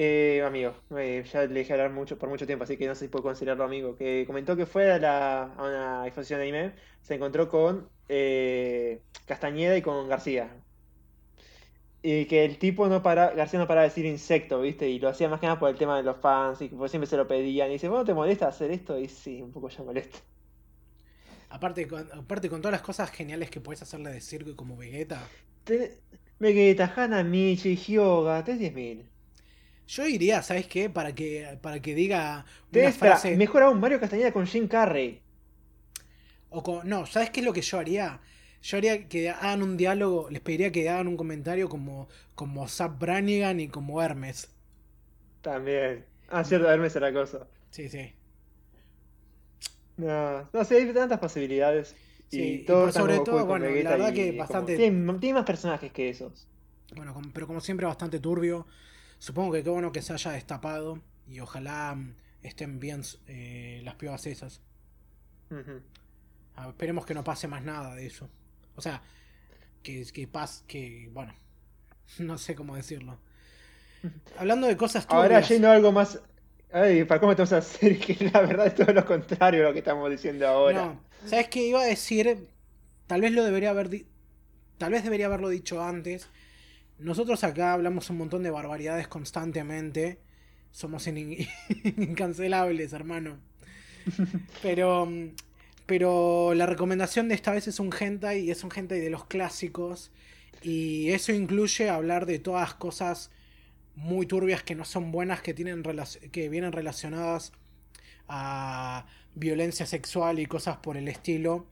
Eh, amigo, eh, ya le dejé hablar mucho por mucho tiempo, así que no sé si puedo considerarlo amigo. Que comentó que fue a, la, a una exposición de anime, se encontró con eh, Castañeda y con García. Y que el tipo no para, García no paraba de decir insecto, ¿viste? Y lo hacía más que nada por el tema de los fans, y que pues siempre se lo pedían. Y dice, ¿vos no te molesta hacer esto? Y sí, un poco ya molesta. aparte con, aparte con todas las cosas geniales que puedes hacerle de circo como Vegeta. Te- Vegeta, Hanamichi, Hyoga, tenés 10.000. Yo iría, ¿sabes qué? Para que, para que diga una frase. mejor aún, Mario Castañeda con Jim Carrey. O con, no, ¿sabes qué es lo que yo haría? Yo haría que hagan un diálogo, les pediría que hagan un comentario como, como Zap Brannigan y como Hermes. También. Ah, cierto, Hermes era cosa. Sí, sí. No, no sé, hay tantas posibilidades. Sí, y y todo está sobre todo, bueno, la verdad y que como- bastante- Tiene, tiene más personajes que esos. Bueno, como- pero como siempre bastante turbio. Supongo que qué bueno que se haya destapado y ojalá mm, estén bien eh, las pibas esas. Ah, esperemos que no pase más nada de eso. O sea, que, que pase, que, bueno, no sé cómo decirlo. Hablando de cosas Ahora turbias, yendo a algo más. Ay, para cómo te vas a hacer que la verdad es todo lo contrario a lo que estamos diciendo ahora. no, ¿sabes qué iba a decir? Tal vez lo debería haber tal vez debería haberlo dicho antes. Nosotros acá hablamos un montón de barbaridades constantemente. Somos in- incancelables, hermano. Pero mm, pero la recomendación de esta vez es un hentai y es un hentai de los clásicos y eso incluye hablar de todas las cosas muy turbias que no son buenas que tienen que vienen relacionadas a violencia sexual y cosas por el estilo.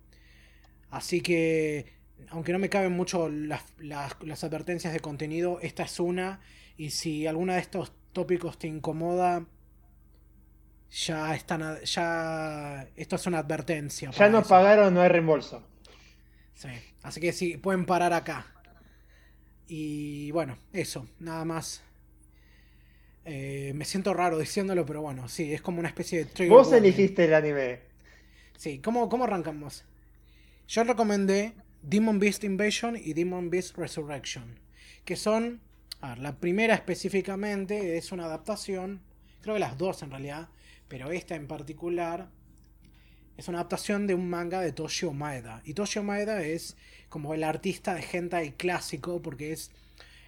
Así que, aunque no me caben mucho las, las- las advertencias de contenido, esta es una. Y si alguna de estos tópicos te incomoda, ya están, ya esto es una advertencia. ya no eso. pagaron, no hay reembolso. Sí, así que sí, pueden parar acá. Y bueno, eso, nada más. Eh, me siento raro diciéndolo, pero bueno, sí, es como una especie de Vos elegiste el anime. Sí, ¿cómo, ¿cómo arrancamos? Yo recomendé Demon Beast Invasion y Demon Beast Resurrection, que son, a ver, la primera específicamente es una adaptación, creo que las dos en realidad, pero esta en particular es una adaptación de un manga de Toshio Maeda. Y Toshio Maeda es como el artista de hentai clásico, porque es,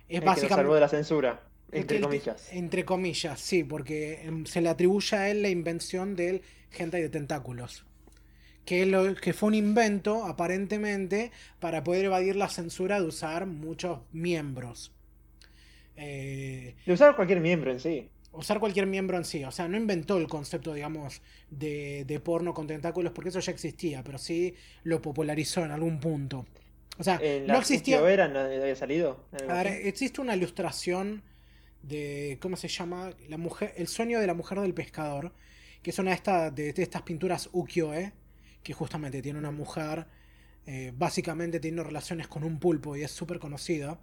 es El que salvó básicamente... de la censura. Entre que- comillas. Entre comillas, sí, porque em, se le atribuye a él la invención del hentai de tentáculos. Que, lo, que fue un invento, aparentemente, para poder evadir la censura de usar muchos miembros. Eh, De usar cualquier miembro en sí. usar cualquier miembro en sí. O sea, no inventó el concepto, digamos, de, de porno con tentáculos, porque eso ya existía, pero sí lo popularizó en algún punto. O sea, no existía. era no había salido. A ver, existe una ilustración de. ¿Cómo se llama? La mujer, el sueño de la mujer del pescador. Que es una de, esta- de, de estas pinturas ukiyo-e. Que justamente tiene una mujer. eh, básicamente teniendo relaciones con un pulpo y es súper conocida.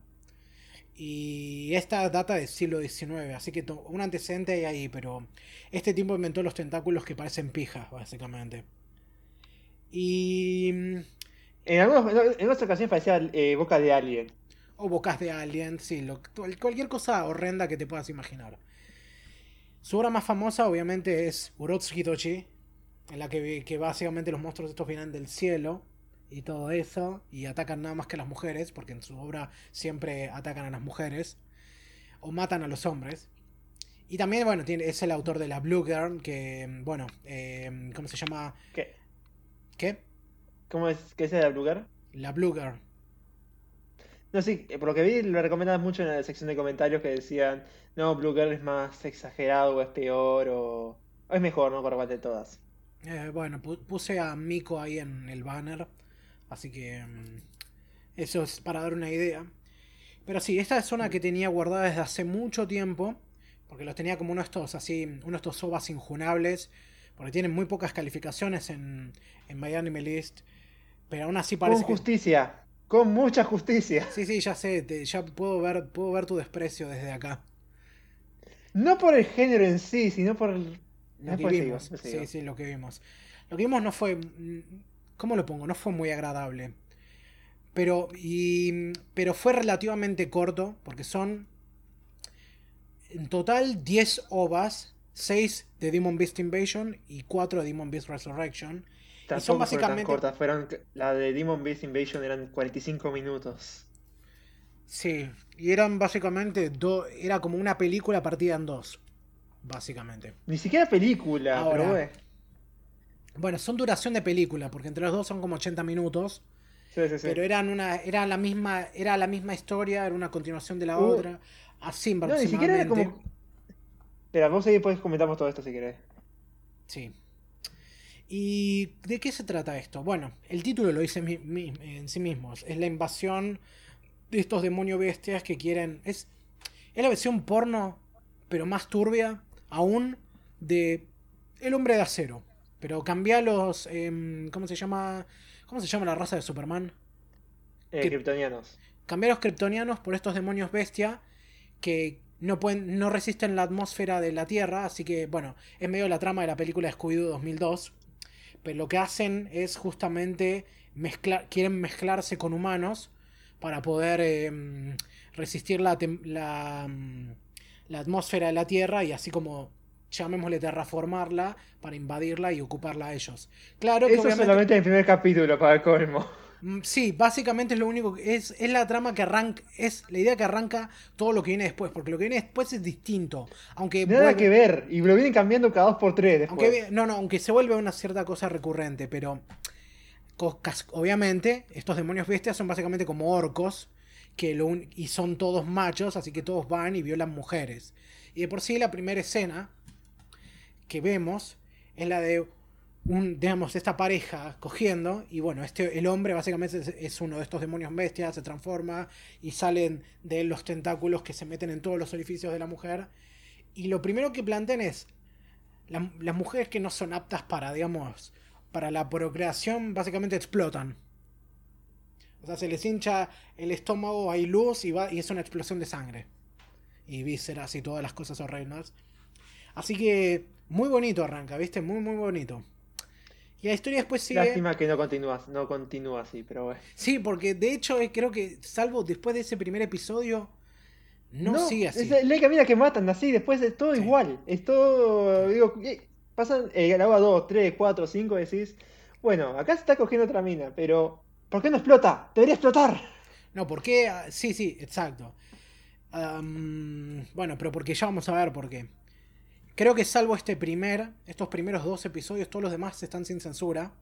Y esta data del siglo XIX. Así que un antecedente hay ahí. Pero este tipo inventó los tentáculos que parecen pijas, básicamente. Y. mm, En, algunos, en otras ocasiones parecía eh, boca de alien. O bocas de alien, sí, lo- cualquier cosa horrenda que te puedas imaginar. Su obra más famosa, obviamente, es Urotsuki Dochi, en la que, que básicamente los monstruos estos vienen del cielo y todo eso, y atacan nada más que a las mujeres, porque en su obra siempre atacan a las mujeres, o matan a los hombres. Y también, bueno, tiene, es el autor de la Blue Girl, que, bueno, eh, ¿cómo se llama? ¿Qué? ¿Qué? ¿Cómo es? ¿Qué es el lugar? La Blue Girl. No, sí, eh, por lo que vi lo recomendaban mucho en la sección de comentarios que decían, no, Blue Girl es más exagerado o es peor o, o es mejor, no por cuál de todas. Eh, bueno, pu- puse a Miko ahí en el banner. Así que mm, eso es para dar una idea. Pero sí, esta es una que tenía guardada desde hace mucho tiempo. Porque los tenía como uno de estos así, uno de estos sobas injunables. Porque tienen muy pocas calificaciones en, en My Anime List. Pero aún así Con parece que. justicia, con mucha justicia. Sí, sí, ya sé, te- ya puedo ver, puedo ver tu desprecio desde acá. No por el género en sí, sino por el... Lo que vimos. Sí, sí, lo que vimos. Lo que vimos no fue. ¿Cómo lo pongo? No fue muy agradable. Pero, y, pero fue relativamente corto, porque son en total 10 ovas, 6 de Demon Beast Invasion y 4 de Demon Beast Resurrection. Y son Tampoco fueron tan básicamente... cortas, fueron... La de Demon Beast Invasion eran 45 minutos. Sí, y eran básicamente... do- era como una película partida en dos, básicamente. Ni siquiera película, Ahora. pero bueno. Bueno, son duración de película, porque entre los dos son como 80 minutos. Sí, sí, sí. Pero eran una, era la misma, era la misma historia, era una continuación de la Uh. otra. Así No, ni siquiera era como... Espera, vos ahí después comentamos todo esto si querés. Sí. ¿Y de qué se trata esto? Bueno, el título lo dice en sí mismo. Es la invasión de estos demonios bestias que quieren... Es, es la versión porno, pero más turbia aún, de El hombre de acero. Pero cambia los... Em, ¿Cómo se llama? ¿Cómo se llama la raza de Superman? Eh, kryptonianos. Cambiar los kryptonianos por estos demonios bestia que no, pueden, no resisten la atmósfera de la Tierra, así que, bueno, es medio la trama de la película Scooby-Doo 2002. Pero lo que hacen es justamente mezclar, quieren mezclarse con humanos para poder em, resistir la, la, mm, la, atmósfera de la Tierra y así como llamémosle terraformarla para invadirla y ocuparla a ellos. Claro que Eso solamente en el primer capítulo para el colmo. Mm, sí, básicamente es lo único que es, es la trama que arranca, es la idea que arranca todo lo que viene después, porque lo que viene después es distinto. Aunque Nada que ver, y lo vienen cambiando cada dos por tres después. no, no, aunque se vuelve una cierta cosa recurrente, pero obviamente estos demonios bestias son básicamente como orcos que lo y son todos machos, así que todos van y violan mujeres. Y de por sí la primera escena que vemos es la de un, digamos, esta pareja cogiendo, y bueno, este, el hombre básicamente es, uno de estos demonios bestias, se transforma y salen de los tentáculos que se meten en todos los orificios de la mujer. Y lo primero que plantean es, las mujeres que no son aptas para, digamos, para la procreación, básicamente explotan. O sea, se les hincha el estómago, hay luz y, va, y es una explosión de sangre. Y vísceras y todas las cosas horrendas. Así que muy bonito arranca, ¿viste? Muy, muy bonito. Y la historia después sigue. Lástima que no continúa, no continúa así, pero bueno. Sí, porque de hecho eh, creo que, salvo después de ese primer episodio, no, sigue así. Es la camina que matan así, después es todo igual. Es todo. Digo, pasan el eh, agua 2, 3, 4, 5, decís. Bueno, acá se está cogiendo otra mina, pero. ¿Por qué no explota? Debería explotar. No, ¿por qué? Ah, sí, sí, exacto. bueno, pero porque ya vamos a ver por qué. Creo que salvo este primer, estos primeros dos episodios, todos los demás están sin censura.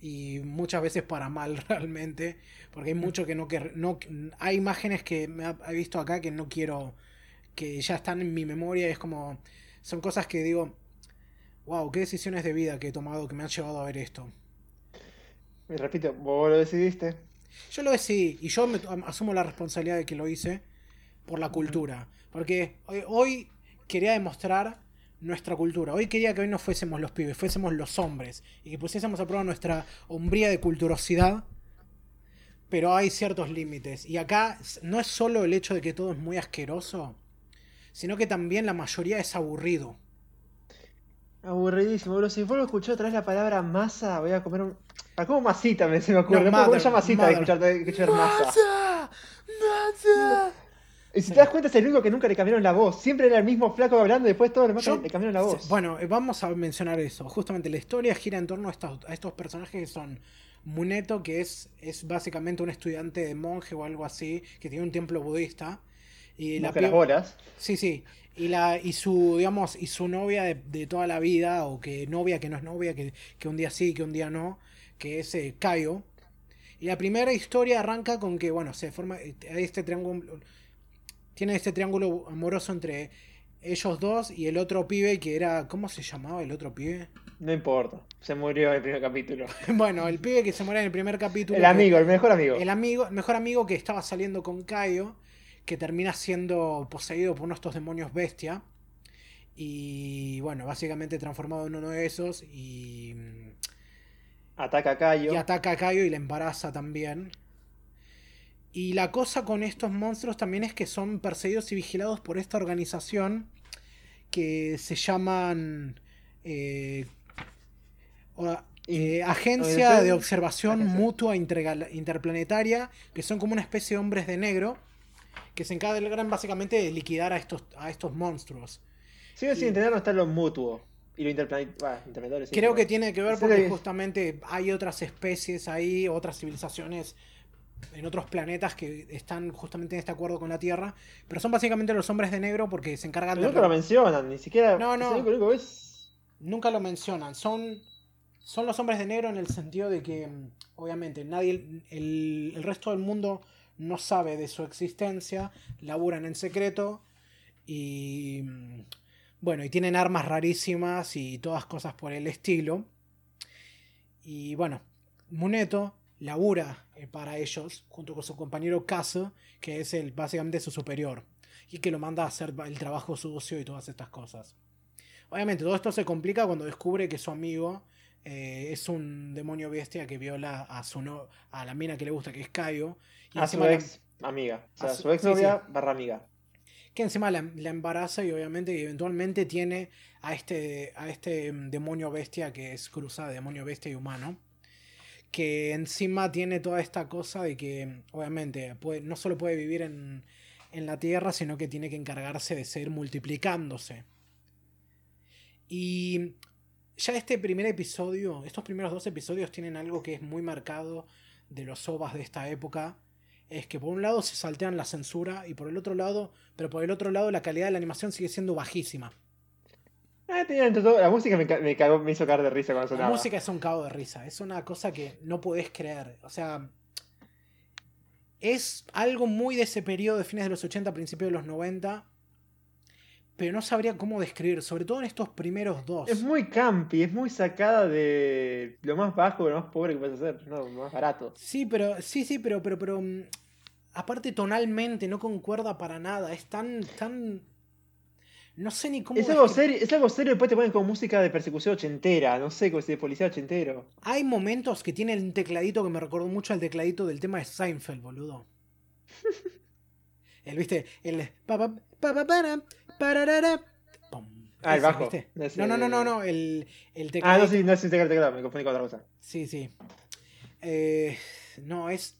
Y muchas veces para mal realmente. Porque hay mucho que no... Que, no hay imágenes que me he visto acá que no quiero... Que ya están en mi memoria. Y es como... Son cosas que digo... Wow, qué decisiones de vida que he tomado que me han llevado a ver esto. Me repito, vos lo decidiste. Yo lo decidí. Y yo me, asumo la responsabilidad de que lo hice por la cultura. Porque hoy quería demostrar nuestra cultura. Hoy quería que hoy no fuésemos los pibes, fuésemos los hombres y que pusiésemos a prueba nuestra hombría de culturosidad. Pero hay ciertos límites. Y acá no es solo el hecho de que todo es muy asqueroso, sino que también la mayoría es aburrido. Aburridísimo, bro. Si vos lo escuchó otra vez la palabra masa, voy a comer un. Ah, como masita me se me ocurre. No, no masita de escuchar, de escuchar masa. ¡Masa! ¡Masa! Y si te das cuenta, es el único que nunca le cambiaron la voz. Siempre era el mismo flaco hablando y después todo lo demás le cambiaron la voz. Bueno, eh, vamos a mencionar eso. Justamente la historia gira en torno a estos, personajes que son Muneto, que es, es básicamente un estudiante de monje o algo así, que tiene un templo budista. Y la las horas. Sí, sí. Y, la, y su, digamos, y su novia de, toda la vida, o que novia que no es novia, que, un día sí, que un día no, que es eh, Kaio. Y la primera historia arranca con que, bueno, se forma eh, este triángulo tiene este triángulo amoroso entre ellos dos y el otro pibe que era. ¿Cómo se llamaba el otro pibe? No importa, se murió en el primer capítulo. bueno, el pibe que se muere en el primer capítulo. El amigo, el mejor amigo. El amigo, el mejor amigo que estaba saliendo con Kaio, que termina siendo poseído por uno de estos demonios bestia. Y bueno, básicamente transformado en uno de esos y. Ataca a Kaio. Y ataca a Kaio y le embaraza también. Y la cosa con estos monstruos también es que son perseguidos y vigilados por esta organización que se llaman eh, eh, Agencia de Observación Mutua Interplanetaria, que son como una especie de hombres de negro, que se encargan básicamente de liquidar a estos, a estos monstruos. Sigo sin entender dónde están los mutuos. Y los interplanetarios. Creo que tiene que ver porque justamente hay otras especies ahí, otras civilizaciones en otros planetas que están justamente en este acuerdo con la Tierra, pero son básicamente los hombres de negro porque se encargan de... Nunca lo mencionan, ni siquiera... No, no. Nunca lo mencionan. Son, son los hombres de negro en el sentido de que, mm, obviamente, nadie, el, el resto del mundo no sabe de su existencia, laburan en secreto y mm, Bueno, y tienen armas rarísimas y todas cosas por el estilo. Y bueno, Muneto labura eh, para ellos junto con su compañero Caso, que es el, básicamente su superior, y que lo manda a hacer el trabajo sucio y todas estas cosas. Obviamente todo esto se complica cuando descubre que su amigo eh, es un demonio bestia que viola a su no, a la mina que le gusta, que es Caio. Y a su ex amiga, o sea, su, ex novia barra amiga. Que encima la, embaraza y obviamente eventualmente tiene a este, a este mm, demonio bestia que es cruzada, demonio bestia y humano que encima tiene toda esta cosa de que obviamente no solo puede vivir en, en, la Tierra, sino que tiene que encargarse de seguir multiplicándose. Y ya este primer episodio, estos primeros dos episodios tienen algo que es muy marcado de los ovas de esta época. Es que por un lado se saltean la censura y por el otro lado, pero por el otro lado la calidad de la animación sigue siendo bajísima. Ah, la música me, me, hizo caer de risa cuando sonaba. La música es un cago de risa. Es una cosa que no podés creer. O sea. Es algo muy de ese periodo de fines de los 80, principios de los 90. Pero no sabría cómo describir, sobre todo en estos primeros dos. Es muy campi, es muy sacada de lo más bajo, lo más pobre que puedes hacer, no, lo más barato. Sí, pero, sí, sí, pero, pero, pero. Aparte, tonalmente no concuerda para nada. Es tan, tan no sé ni cómo. Es algo, serio, es algo serio, después te ponen como música de persecución ochentera, no sé, como si de policía ochentero. Hay momentos que tiene un tecladito que me recordó mucho al tecladito del tema de Seinfeld, boludo. el, viste, el. Pa, Ah, el bajo. No, no, no, no, no, el, el teclado. Ah, no, sí, no es el teclado, me confundí con otra cosa. Sí, sí. Eh, no, es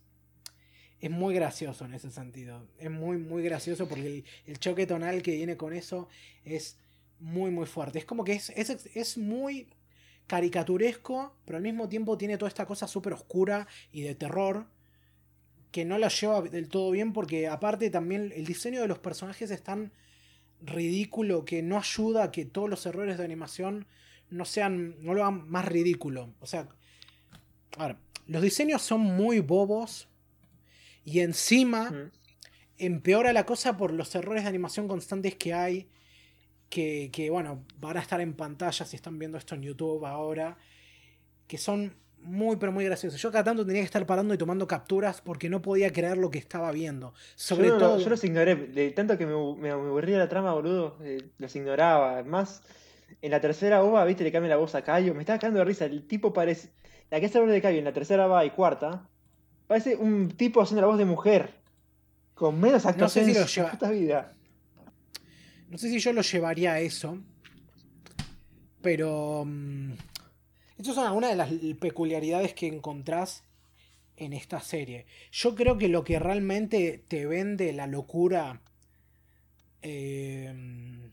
es muy gracioso en ese sentido. Es muy, muy gracioso porque el, choque tonal que viene con eso es muy, muy fuerte. Es como que es, es, muy caricaturesco, pero al mismo tiempo tiene toda esta cosa súper oscura y de terror que no la lleva del todo bien porque aparte también el diseño de los personajes es tan ridículo que no ayuda a que todos los errores de animación no sean no lo hagan más ridículo. O sea, a ver, los diseños son muy bobos, y encima empeora la cosa por los errores de animación constantes que hay. Que, que, bueno, van a estar en pantalla si están viendo esto en YouTube ahora. Que son muy, pero muy graciosos. Yo cada tanto tenía que estar parando y tomando capturas porque no podía creer lo que estaba viendo. Sobre yo todo. yo los ignoré. De tanto que me, me, aburría la trama, boludo, eh, los ignoraba. Más, en la tercera ova, viste, le cambia la voz a Cayo. Me estaba cagando de risa. El tipo parece. La que es el de Cayo en la tercera ova y cuarta Parece un tipo haciendo la voz de mujer. Con menos actuación no sé si lo vida. No sé si yo lo llevaría a eso. Pero. Um, estas son algunas de las peculiaridades que encontrás en esta serie. Yo creo que lo que realmente te vende la locura. Em,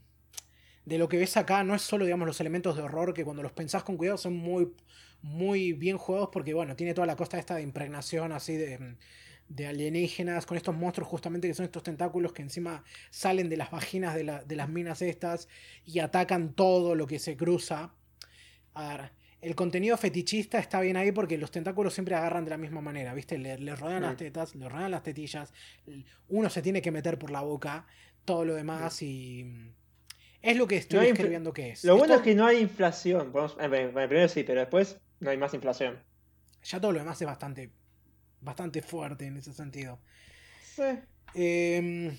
de lo que ves acá no es solo, digamos, los elementos de horror que cuando los pensás con cuidado son muy muy bien jugados porque, bueno, tiene toda la costa esta de impregnación así de, de alienígenas con estos monstruos justamente que son estos tentáculos que encima salen de las vaginas de, de las minas estas y atacan todo lo que se cruza. A ver, el contenido fetichista está bien ahí porque los tentáculos siempre agarran de la misma manera, ¿viste? Le, rodean las tetas, le rodean las tetillas, uno se tiene que meter por la boca, todo lo demás y... Es lo que estoy escribiendo que es. Lo bueno es que no hay inflación. Eh, primero sí, pero después no hay más inflación. Ya todo lo demás es bastante, bastante fuerte en ese sentido. Sí. Em,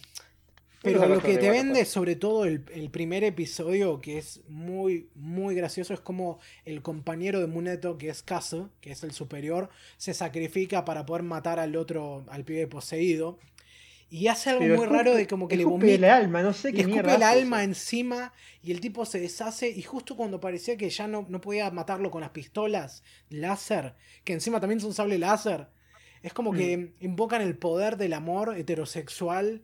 pero lo que te vende, sobre todo el, primer episodio, que es muy, muy gracioso, es como el compañero de Muneto, que es Caso, que es el superior, se sacrifica para poder matar al otro, al pibe poseído. Y hace algo muy raro de como que le vomita. el alma, no sé qué Le escupe el alma encima y el tipo se deshace. Y justo cuando parecía que ya no, no podía matarlo con las pistolas láser, que encima también son sable láser, es como que mm. invocan el poder del amor heterosexual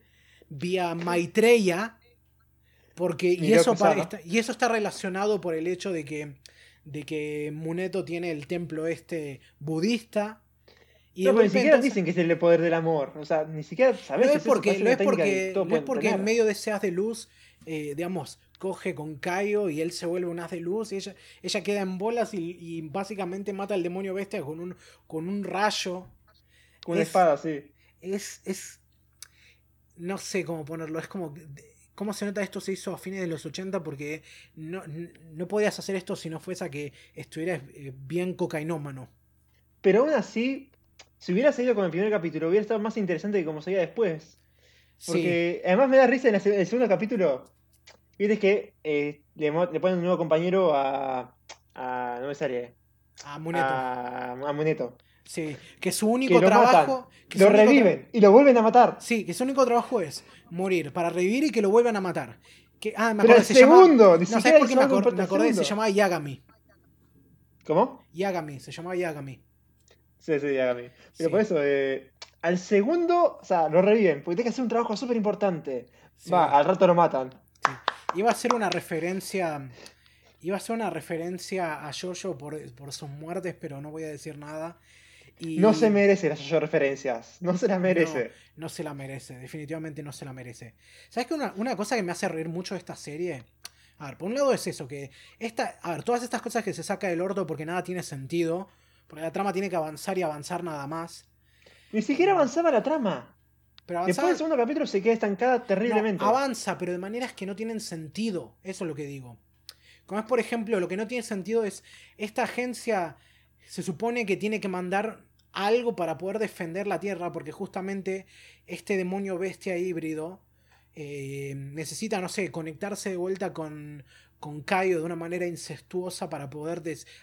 vía Maitreya. Porque, y, eso está, y eso está relacionado por el hecho de que, de que Muneto tiene el templo este budista y no, ni siquiera dicen que es el poder del amor. O sea, ni siquiera sabes. No es porque, no es porque, es porque en medio de ese haz de luz, eh, digamos, coge con Caio y él se vuelve un haz de luz y ella, ella queda en bolas y, básicamente mata al demonio bestia con un, con un rayo. Con una espada, sí. Es, es. No sé cómo ponerlo. Es como. cómo se nota esto se hizo a fines de los 80 porque no, no podías hacer esto si no fuese a que estuvieras eh, bien cocainómano. Pero aún así, si hubiera seguido con el primer capítulo, hubiera estado más interesante que como seguía después. Porque además me da risa en el segundo capítulo. Viste que eh, le, ponen un nuevo compañero a. a no me sale. A Muneto. A, Muneto. Sí, que su único trabajo. Que lo reviven y lo vuelven a matar. Sí, que su único trabajo es morir para revivir y que lo vuelvan a matar. Que, ah, me acuerdo, Pero el segundo, no, ¿sabes por qué me, acordé? Se llamaba Yagami. ¿Cómo? Yagami, se llamaba Yagami. Sí, sí, Yagami. Pero por eso, eh, al segundo, o sea, lo reviven, porque tiene que hacer un trabajo súper importante. Va, al rato lo matan. Iba a ser una referencia. Iba a ser una referencia a Jojo por, por sus muertes, pero no voy a decir nada. No se merece las Jojo referencias. No se las merece. No, se la merece. Definitivamente no se la merece. ¿Sabes que una, una, cosa que me hace reír mucho de esta serie? A ver, por un lado es eso, que esta. A ver, todas estas cosas que se saca del orto porque nada tiene sentido. Porque la trama tiene que avanzar y avanzar nada más. Ni siquiera avanzaba la trama. Pero Después del segundo capítulo se queda estancada terriblemente. avanza, pero de maneras que no tienen sentido. Eso es lo que digo. Como es, por ejemplo, lo que no tiene sentido es. Esta agencia se supone que tiene que mandar algo para poder defender la Tierra. Porque justamente este demonio bestia híbrido. Eh, necesita, no sé, conectarse de vuelta con, con Caio de una manera incestuosa para poder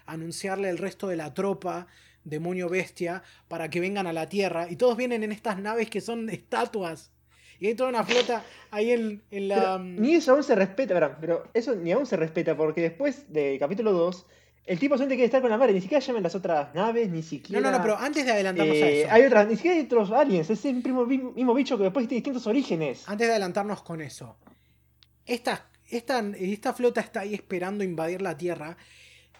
anunciarle al resto de la tropa demonio bestia para que vengan a la Tierra. Y todos vienen en estas naves que son estatuas. Y hay toda una flota ahí en, la. Ni eso aún se respeta, pero eso ni aún se respeta, porque después del capítulo 2, el tipo solamente quiere estar con la madre, ni siquiera llaman las otras naves, ni siquiera. No, no, no, pero antes de adelantarnos a eh, eso. Hay otras, ni siquiera hay otros aliens, es el mismo, mismo bicho que después tiene distintos orígenes. Antes de adelantarnos con eso. Esta, esta, esta flota está ahí esperando invadir la Tierra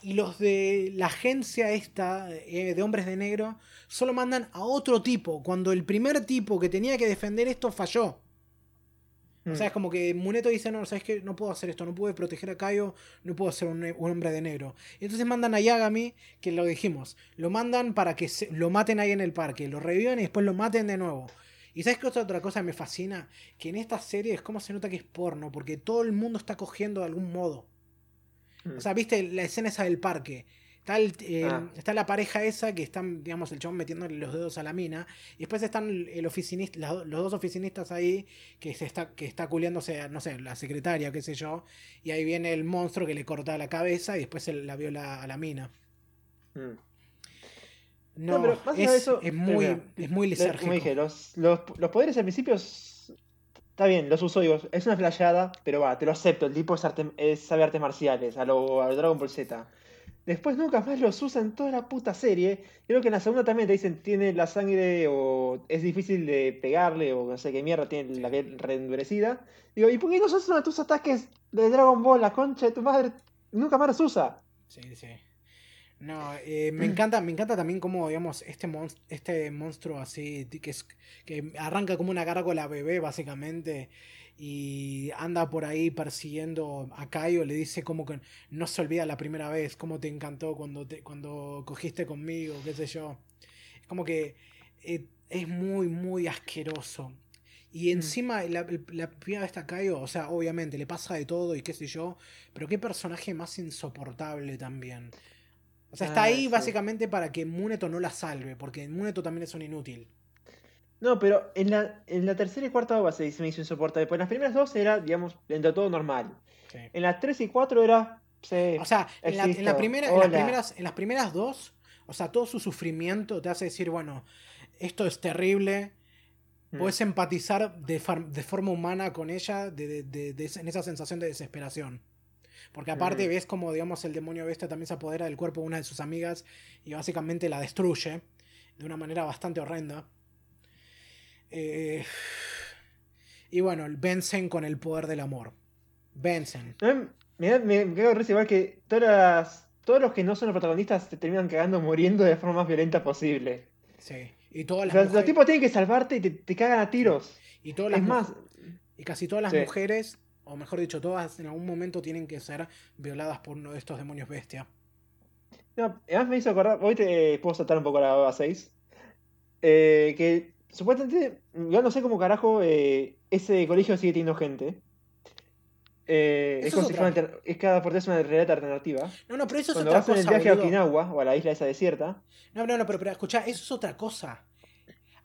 y los de la agencia esta eh, de hombres de negro solo mandan a otro tipo, cuando el primer tipo que tenía que defender esto falló. O sea, mm. es como que Muneto dice, no, sabes que no puedo hacer esto, no puedo proteger a Kaio, no puedo ser un, hombre de negro. Y entonces mandan a Yagami, que lo dijimos, lo mandan para que lo maten ahí en el parque, lo revivan y después lo maten de nuevo. Y sabes que otra, otra cosa me fascina, que en esta serie es como se nota que es porno, porque todo el mundo está cogiendo de algún modo. O sea, viste la escena esa del parque. Está, ah. está la pareja esa que están, digamos, el chabón metiéndole los dedos a la mina. Y después están el oficinista, los dos oficinistas ahí que se está, que está culiándose, no sé, la secretaria, qué sé yo. Y ahí viene el monstruo que le corta la cabeza y después se la viola a la mina. Mm. No, pero más es, eso, es muy, es muy lisérgico. Como dije, los, los, los poderes al principio Está bien, los uso, digo, es una flayada, pero va, te lo acepto, el tipo es, es sabe artes marciales, a lo, Dragon Ball Z. Después nunca más los usa en toda la puta serie. Creo que en la segunda también te dicen tiene la sangre o es difícil de pegarle o no sé qué mierda, tiene la piel reendurecida. Digo, ¿y por qué no usas uno de tus ataques de Dragon Ball, la concha de tu madre? Nunca más los usa. Sí, sí. No, eh, me encanta, me encanta también como, digamos, este, este monstruo así, que, es, que arranca como una gárgola bebé, básicamente, y anda por ahí persiguiendo a Caio, le dice como que no se olvida la primera vez, cómo te encantó cuando, te, cuando cogiste conmigo, qué sé yo. Es como que eh, es muy, muy asqueroso. Y mm. encima, la, la primera vez a Caio, o sea, obviamente le pasa de todo y qué sé yo, pero qué personaje más insoportable también. O sea, está ah, ahí básicamente para que Muneto no la salve, porque Muneto también es un inútil. No, pero en la, en la tercera y cuarta base se me hizo insoportable. Pues en las primeras dos era, digamos, dentro de todo normal. En las tres y cuatro era. o sea, en, la, primera, en, las primeras, en las primeras dos, o sea, todo su sufrimiento te hace decir, bueno, esto es terrible. Mm. Puedes empatizar de, de, forma humana con ella de, de, en esa sensación de desesperación. Porque aparte ves como, digamos, el demonio bestia también se apodera del cuerpo de una de sus amigas y básicamente la destruye de una manera bastante horrenda. Eh, y bueno, vencen con el poder del amor. Vencen. Me, me, me quedo igual que todas todos los que no son los protagonistas se terminan cagando muriendo de la forma más violenta posible. Sí. Y todas las los, tipos tienen que salvarte y te, cagan a tiros. Y todas las es más. Y casi todas las mujeres o mejor dicho, todas en algún momento tienen que ser violadas por uno de estos demonios bestia. No, además me hizo acordar, hoy te puedo saltar un poco a la BABA 6, eh, que supuestamente, yo no sé cómo carajo eh, ese colegio sigue teniendo gente. Eh, es como es si fuera es cada parte es una realidad alternativa. No, no, pero eso es Cuando otra vas en el cosa. viaje a. Okinawa o a la isla esa desierta, No, no, no, pero, pero escuchá, eso es otra cosa.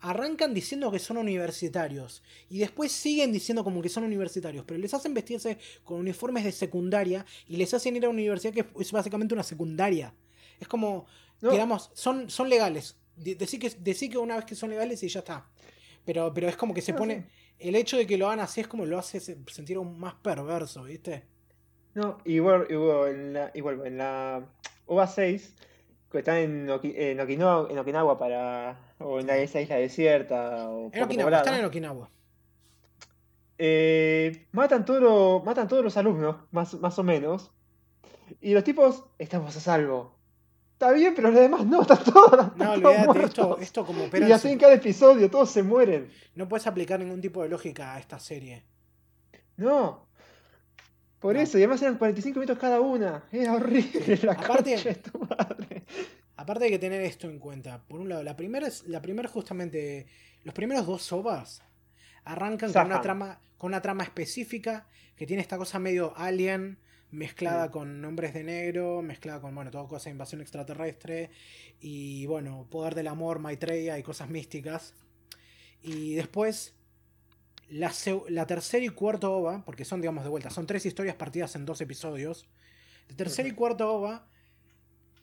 Arrancan diciendo que son universitarios y después siguen diciendo como que son universitarios, pero les hacen vestirse con uniformes de secundaria y les hacen ir a una universidad que es básicamente una secundaria. Es como, No. digamos, son, son legales. De- Decí que, decí que una vez que son legales y ya está. Pero, pero es como que se No, pone... sí. El hecho de que lo hagan así es como lo hace se- sentir aún más perverso, ¿viste? No, igual, igual, en la, igual, en la OVA 6, que está en, Oki- en Okinawa, en Okinawa para, o en la- esa isla desierta, o En Okinawa, están en Okinawa. eh, matan, todo matan todos los alumnos, más, más o menos, y los tipos, estamos a salvo. Está bien, pero los demás no, están todos, están No, todos olvídate, esto, muertos. esto como Y así en cada episodio, todos se mueren. No puedes aplicar ningún tipo de lógica a esta serie. No. Por No. eso, y además eran 45 minutos cada una. Era horrible la Aparte- de tu madre. Aparte hay que tener esto en cuenta. Por un lado, la primera es. La primera justamente. Los primeros dos sobas arrancan con una trama. Con una trama específica. Que tiene esta cosa medio alien. Mezclada Mm. con nombres de negro. Mezclada con, bueno, todo cosa de invasión extraterrestre. Y bueno, poder del amor, Maitreya y cosas místicas. Y después. La, tercera y cuarta ova, porque son, digamos, de vuelta, son tres historias partidas en dos episodios. De tercera y cuarta ova,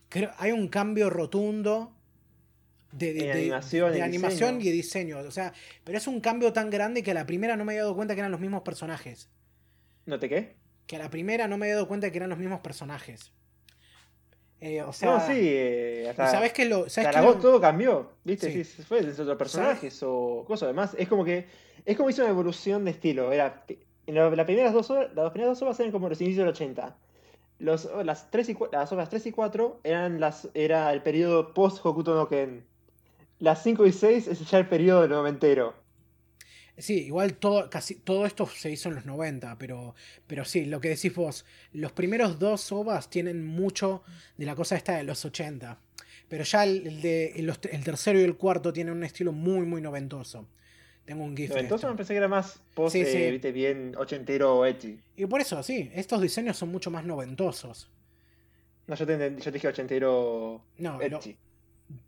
creo, hay un cambio rotundo de, de- En de- animación, de en animación diseño. y diseño. O sea, pero es un cambio tan grande que a la primera no me había dado cuenta que eran los mismos personajes. ¿No te qué? Que a la primera no me había dado cuenta que eran los mismos personajes. Eh, o sea, no, sí, eh, ¿y hasta, ¿sabes qué lo, sabes hasta qué la voz lo- todo cambió, ¿viste? Sí. Sí, fue de otros personajes o cosas demás. Es como que, es como hizo una evolución de estilo. Era, en la- las primeras dos horas, las primeras dos obras eran como los inicios del 80. Los, las, tres y, cua- las obras 3 y 4 eran las, era el periodo post Hokuto no Ken. Las 5 y 6 es ya el periodo noventero. Sí, igual todo, casi todo esto se hizo en los 90, pero, pero sí, lo que decís vos, los primeros dos ovas tienen mucho de la cosa esta de los 80, pero ya el, de, el, tercero y el cuarto tienen un estilo muy, muy noventoso. Tengo un GIF esto. me pensé que era más post, Sí, eh, viste, bien ochentero o ecchi. Y por eso, sí, estos diseños son mucho más noventosos. No, yo te, yo te dije ochentero No, lo-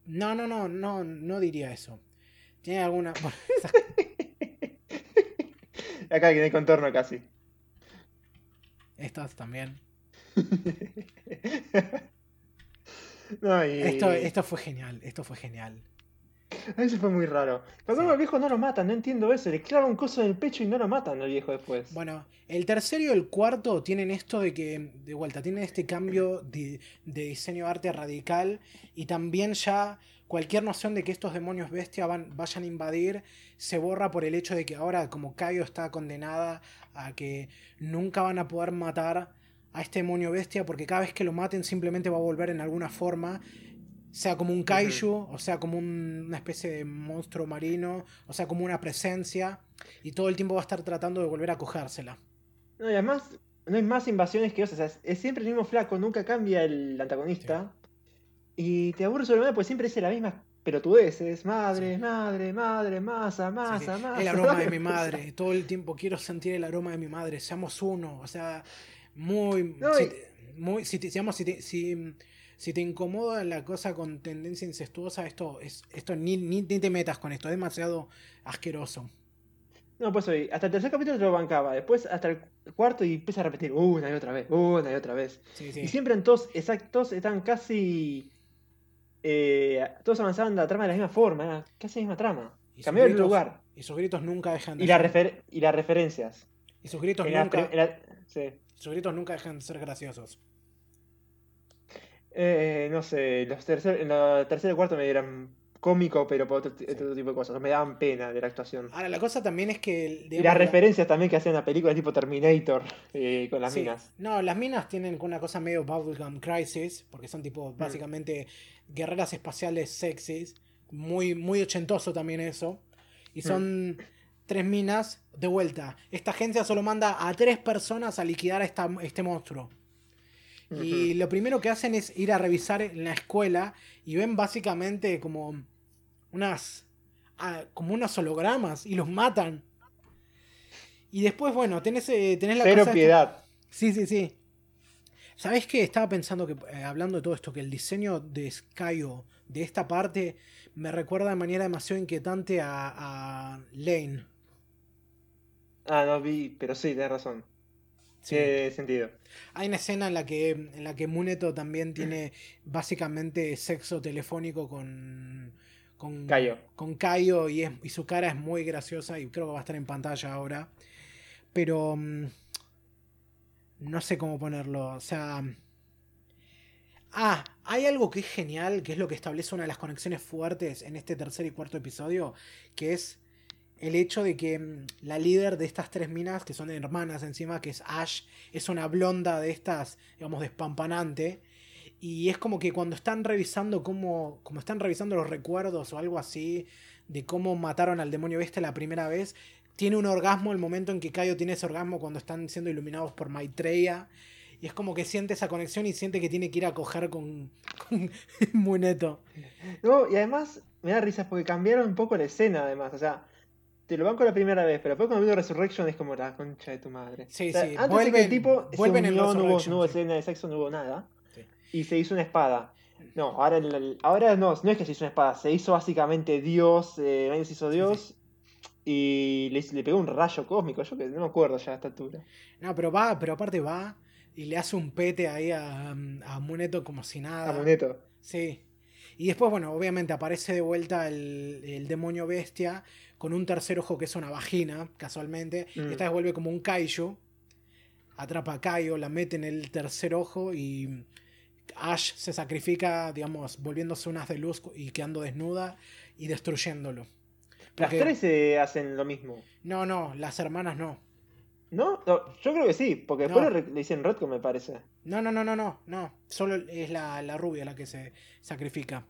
no, no, no, no, no diría eso. Tiene alguna... bueno, esas- Acá hay contorno casi. estas también. No, y... Esto, esto fue genial, esto fue genial. Eso fue muy raro. Pero Sí. al viejo no lo matan, no entiendo eso. Le clavan un coso en el pecho y no lo matan al viejo después. Bueno, el tercero y el cuarto tienen esto de que, de vuelta, tienen este cambio de, de diseño de arte radical y también ya cualquier noción de que estos demonios bestia van, vayan a invadir se borra por el hecho de que ahora como Kaio está condenada a que nunca van a poder matar a este demonio bestia porque cada vez que lo maten simplemente va a volver en alguna forma sea como un kaiju, o sea como un- una especie de monstruo marino, o sea como una presencia, y todo el tiempo va a estar tratando de volver a cogérsela. No, y además, no hay más invasiones que. O sea, es, es siempre el mismo flaco, nunca cambia el antagonista. Y te aburre sobre pues siempre dice la misma pelotudeces. Madre, Sí. madre, madre, masa, Sí, masa, sí. masa. El aroma de mi madre, todo el tiempo quiero sentir el aroma de mi madre, seamos uno, o sea, muy... No, si, y- te, muy si, te, digamos, si, te, si, si te incomoda la cosa con tendencia incestuosa, esto, es, esto ni, ni, ni te metas con esto, es demasiado asqueroso. No, pues hoy, hasta el tercer capítulo te lo bancaba. Después hasta el cuarto y empieza a repetir una y otra vez, una y otra vez. Sí, sí. Y siempre en todos, exactos, están casi. Eh, todos avanzaban la trama de la misma forma, era casi la misma trama. Cambiaron el lugar. Y sus gritos nunca dejan de Y, la y las referencias. y sus gritos nunca, sí. sus gritos nunca dejan de ser graciosos. Eh, no sé, los tercer, en la tercera y cuarto me dieron cómico, pero por otro, ti- otro tipo de cosas. Me daban pena de la actuación. Ahora, la cosa también es que... y las la- referencias también que hacían a películas tipo Terminator eh, con las Sí. minas. No, las minas tienen una cosa medio Bubblegum Crisis, porque son tipo Mm. básicamente guerreras espaciales sexys, muy, muy ochentoso también eso. Y son tres minas de vuelta. Esta agencia solo manda a tres personas a liquidar a esta- este monstruo. Y lo primero que hacen es ir a revisar en la escuela y ven básicamente como unas ah, como unos hologramas y los matan. Y después, bueno, tenés, eh, tenés la Cero cosa piedad. Sí, sí, sí. ¿Sabés qué? Estaba pensando que, eh, hablando de todo esto, que el diseño de Skyo de esta parte me recuerda de manera demasiado inquietante a, a Lane. Ah, no vi, pero sí, tenés razón. Sí. Tiene sentido. Hay una escena en la que, en la que Muneto también tiene básicamente sexo telefónico con. Con Cayo. Con Cayo y, es- y su cara es muy graciosa y creo que va a estar en pantalla ahora. Pero. mm, No sé cómo ponerlo. O sea. Ah, hay algo que es genial, que es lo que establece una de las conexiones fuertes en este tercer y cuarto episodio, que es el hecho de que mm, la líder de estas tres minas, que son hermanas encima, que es Ash, es una blonda de estas, digamos, despampanante. Y es como que cuando están revisando cómo, como están revisando los recuerdos o algo así, de cómo mataron al demonio bestia la primera vez, tiene un orgasmo el momento en que Kaio tiene ese orgasmo cuando están siendo iluminados por Maitreya. Y es como que siente esa conexión y siente que tiene que ir a coger con, con Muneto. No, y además me da risas porque cambiaron un poco la escena, además. O sea, te lo banco la primera vez, pero después cuando vino Resurrection es como la concha de tu madre. Sí, O sea, sí, Antes de que el tipo se en unió, no hubo, no hubo escena de sexo, no hubo nada. Sí. Y se hizo una espada. No, ahora, el- el- ahora no, no es que se hizo una espada, se hizo básicamente Dios, eh, nadie se hizo Dios. Y le, le pegó un rayo cósmico, yo que no me acuerdo ya a esta altura. No, pero va, pero aparte va y le hace un pete ahí a, a Muneto como si nada. A Muneto. Sí. Y después, bueno, obviamente aparece de vuelta el, el demonio bestia con un tercer ojo que es una vagina, casualmente. Mm. Esta vez vuelve como un kaiju. Atrapa a Kaio, la mete en el tercer ojo y Ash se sacrifica, digamos, volviéndose unas de luz y quedando desnuda y destruyéndolo. Las tres eh, hacen lo mismo. No, no, las hermanas no. ¿No? No, yo creo que sí, porque después No. le, dicen Redcon, me parece. No, no, no, no, no, no. Solo es la, la rubia la que se sacrifica.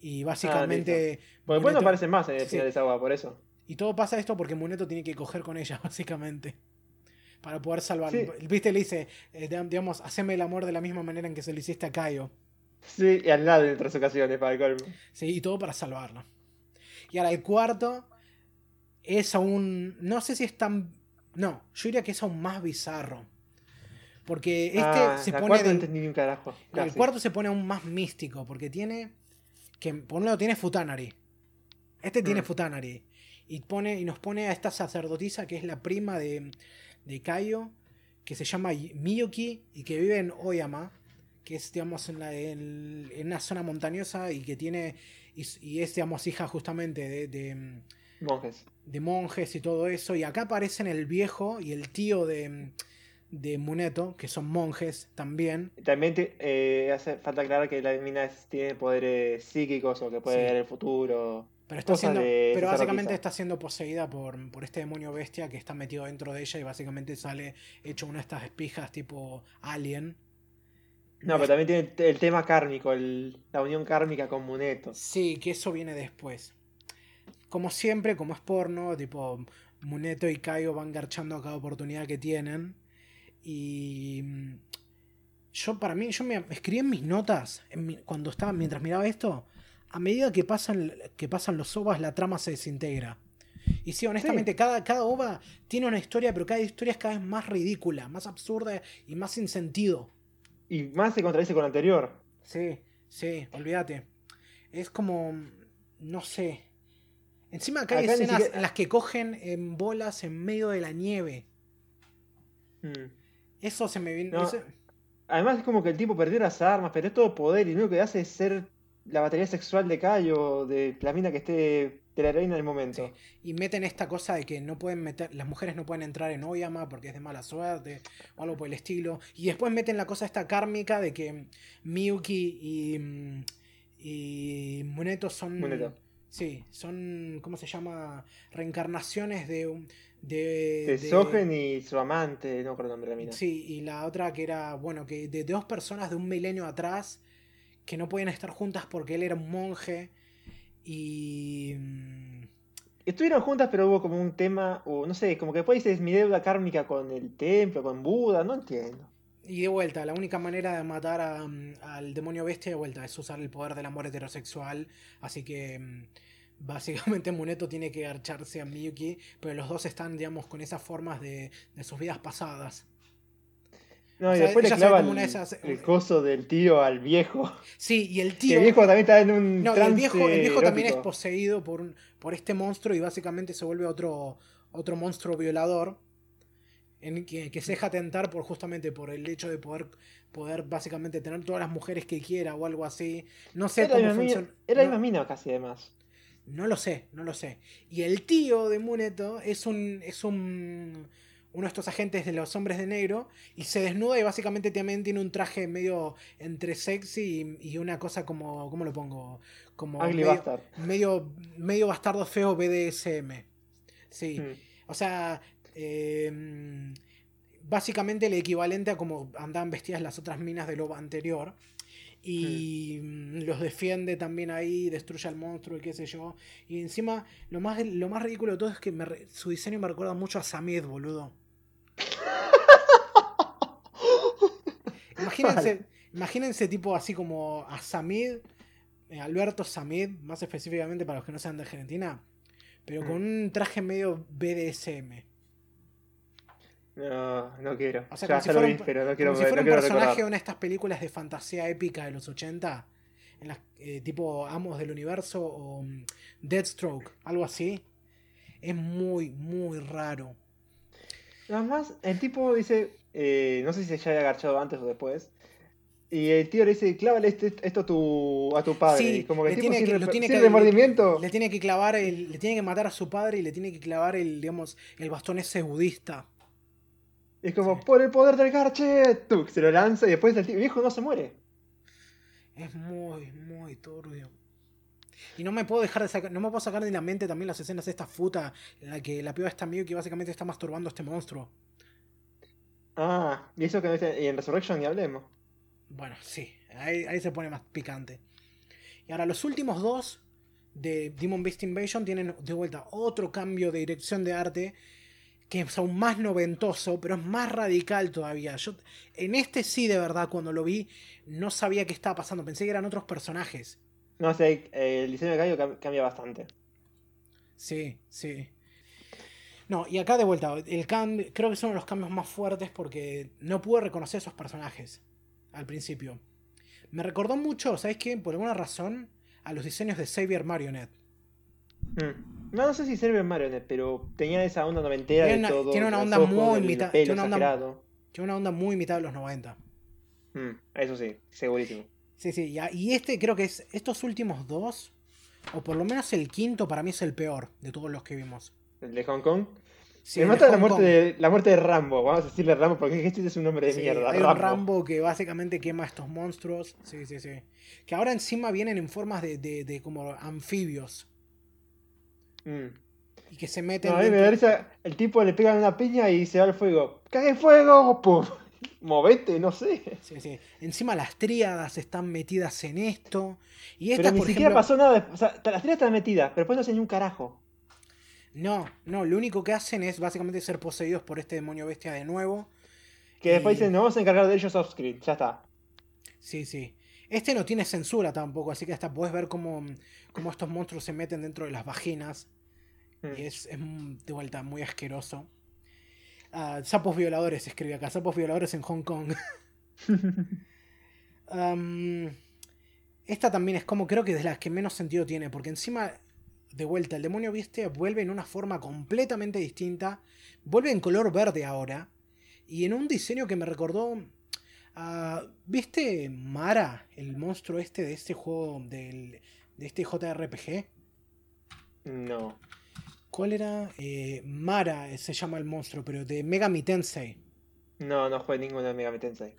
Y Ah, básicamente. Porque después no aparecen más en el Sí. final de esa agua, por eso. Y todo pasa esto porque Muneto tiene que coger con ella, básicamente. Para poder salvarlo. Sí. Viste, le dice, eh, digam- digamos, haceme el amor de la misma manera en que se lo hiciste a Caio. Sí, y al lado en otras ocasiones, para el colmo. Sí, y todo para salvarlo. Y ahora el cuarto es aún. No sé si es tan. No, yo diría que es aún más bizarro. Porque este ah, se pone. ni un carajo. El cuarto se pone aún más místico, porque tiene. Que por un lado tiene Futanari. Este tiene Mm. Futanari. Y, pone, y nos pone a esta sacerdotisa que es la prima de, de Kaio, que se llama Miyuki y que vive en Oyama, que es, digamos, en, la, en, en una zona montañosa y que tiene. Y, y es, digamos, hija justamente de, de, Monjes. de monjes y todo eso. Y acá aparecen el viejo y el tío de, de Muneto, que son monjes también. También eh, hace falta aclarar que la mina tiene poderes psíquicos o que puede Sí. ver el futuro. Pero, está siendo, pero básicamente está siendo poseída por, por este demonio bestia que está metido dentro de ella y básicamente sale hecho una de estas espijas tipo alien. No, pero también tiene el tema kármico, el- la unión kármica con Muneto. Sí, que eso viene después. Como siempre, como es porno, tipo Muneto y Kaio van garchando a cada oportunidad que tienen. Y mm, yo para mí, yo me escribí en mis notas en mi- cuando estaba, mientras miraba esto, a medida que pasan, que pasan los ovas, la trama se desintegra. Y sí, honestamente, Cada, cada ova tiene una historia, pero cada historia es cada vez más ridícula, más absurda y más sin sentido. Y más se contradice con la anterior. Sí, sí, olvídate. Es como, no sé. Encima acá hay Acá escenas siquiera- en las que cogen en bolas en medio de la nieve. Mm. Eso se me viene... No. eso- Además es como que el tipo perdió las armas, perdió todo poder y lo único que hace es ser la batería sexual de Cayo, de la mina que esté de la reina del momento. Y meten esta cosa de que no pueden meter, las mujeres no pueden entrar en Oyama porque es de mala suerte o algo por el estilo. Y después meten la cosa esta kármica de que Miyuki y, y Muneto son... Muneto. Sí, son, ¿cómo se llama? Reencarnaciones de... De, Sogen y su amante, no recuerdo el nombre de la mina. Sí, y la otra que era, bueno, que de dos personas de un milenio atrás que no podían estar juntas porque él era un monje y... mm, Estuvieron juntas, pero hubo como un tema, o no sé, como que después dices mi deuda kármica con el templo, con Buda, no entiendo. Y de vuelta, la única manera de matar a, mm, al demonio bestia de vuelta es usar el poder del amor heterosexual, así que mm, básicamente Muneto tiene que garcharse a Miyuki, pero los dos están, digamos, con esas formas de, de sus vidas pasadas. No, O y sea, después le el, esas- el coso del tío al viejo. Sí, y el Que tío... el viejo también está en un No, el trance viejo, el viejo también es poseído por, un- por este monstruo y básicamente se vuelve otro, otro monstruo violador en que, que se deja tentar por justamente por el hecho de poder, poder básicamente tener todas las mujeres que quiera o algo así. No sé Era cómo funciona. era la no- misma mina casi además. No lo sé, no lo sé. Y el tío de Muneto es un. es un. uno de estos agentes de los hombres de negro. Y se desnuda y básicamente también tiene un traje medio entre sexy y, y una cosa como. ¿Cómo lo pongo? Como. Medio, Bastard. medio, medio bastardo feo BDSM. Sí. Mm. O sea. eh, básicamente el equivalente a como andaban vestidas las otras minas de lo anterior. Y mm, los defiende también ahí, destruye al monstruo y qué sé yo. Y encima, lo más, lo más ridículo de todo es que me su diseño me recuerda mucho a Samid, boludo. Imagínense, imagínense tipo así como a Samid, eh, Alberto Samid, más específicamente para los que no sean de Argentina, pero con un traje medio BDSM. No, no quiero. O sea, ya como si fuera vi, un, pero no quiero, como si fuera no un personaje de una de estas películas de fantasía épica de los 80, en las, eh, tipo Amos del Universo o mm, Deathstroke, algo así. Es muy, muy raro. Nada más, el tipo dice, eh, no sé si se ya había agachado antes o después, y el tío le dice, clávale este- esto a tu, a tu padre. Sí, y como que le el tipo tiene sin, que- lo rep- tiene sin que- remordimiento. Le tiene que clavar el, le tiene que matar a su padre y le tiene que clavar el, digamos, el bastón ese budista. Es como, Sí. por el poder del garche, tuk, se lo lanza y después el viejo no se muere. Es muy, muy turbio. Y no me puedo dejar de sacar, no me puedo sacar de la mente también las escenas de esta futa en la que la piba está mío que básicamente está masturbando a este monstruo. Ah, y eso que no dice- y en Resurrection ni hablemos. Bueno, sí, ahí, ahí se pone más picante. Y ahora los últimos dos de Demon Beast Invasion tienen de vuelta otro cambio de dirección de arte que es aún más noventoso, pero es más radical todavía. Yo en este sí de verdad cuando lo vi no sabía qué estaba pasando, pensé que eran otros personajes. No sé, el diseño de Caio cam- cambia bastante. Sí, sí. No, y acá de vuelta, el cambio, creo que son uno de los cambios más fuertes porque no pude reconocer esos personajes al principio. Me recordó mucho, ¿sabes qué? Por alguna razón, a los diseños de Xavier Marionette. Mm. No, no sé si sirve en Marionette, pero tenía esa onda noventera Tiene de una- todo. tiene una onda ojos, muy mitad- tiene una onda-. Tiene una onda muy mitad de los 90. Mm, eso sí, segurísimo. Sí, sí, y, este creo que es estos últimos dos, o por lo menos el quinto, para mí es el peor de todos los que vimos. El de Hong Kong. Sí, Me de mata la muerte, Kong. de, la muerte de Rambo. Vamos a decirle Rambo porque este es un nombre de Sí, mierda. hay un Rambo. Rambo que básicamente quema a estos monstruos. Sí, sí, sí. Que ahora encima vienen en formas de, de, de como anfibios. Mm. Y que se meten. No, a mí me. El tipo le pega una piña y se va al fuego. ¡Cague fuego! ¡Pum! Movete, no sé. Sí, sí. Encima las tríadas están metidas en esto. Y Pero estas, ni por siquiera ejemplo. pasó nada. O sea, las tres están metidas, pero después no hacen ni un carajo. No, no, lo único que hacen es básicamente ser poseídos por este demonio bestia de nuevo. Que después dicen, nos vamos a encargar de ellos off-screen. Ya está. Sí, sí. Este no tiene censura tampoco, así que hasta puedes ver cómo, cómo estos monstruos se meten dentro de las vaginas. Mm. Y es, es de vuelta muy asqueroso. Ah, sapos violadores, escribe acá. Sapos violadores en Hong Kong. Esta también es como creo que de las que menos sentido tiene, porque encima, de vuelta, el demonio viste vuelve en una forma completamente distinta. Vuelve en color verde ahora. Y en un diseño que me recordó. A- ¿Viste Mara, el monstruo este de este juego del, de este JRPG? No. ¿Cuál era? Eh, Mara eh, se llama el monstruo, pero de Megami Tensei. No, no jugué ninguno de Megami Tensei.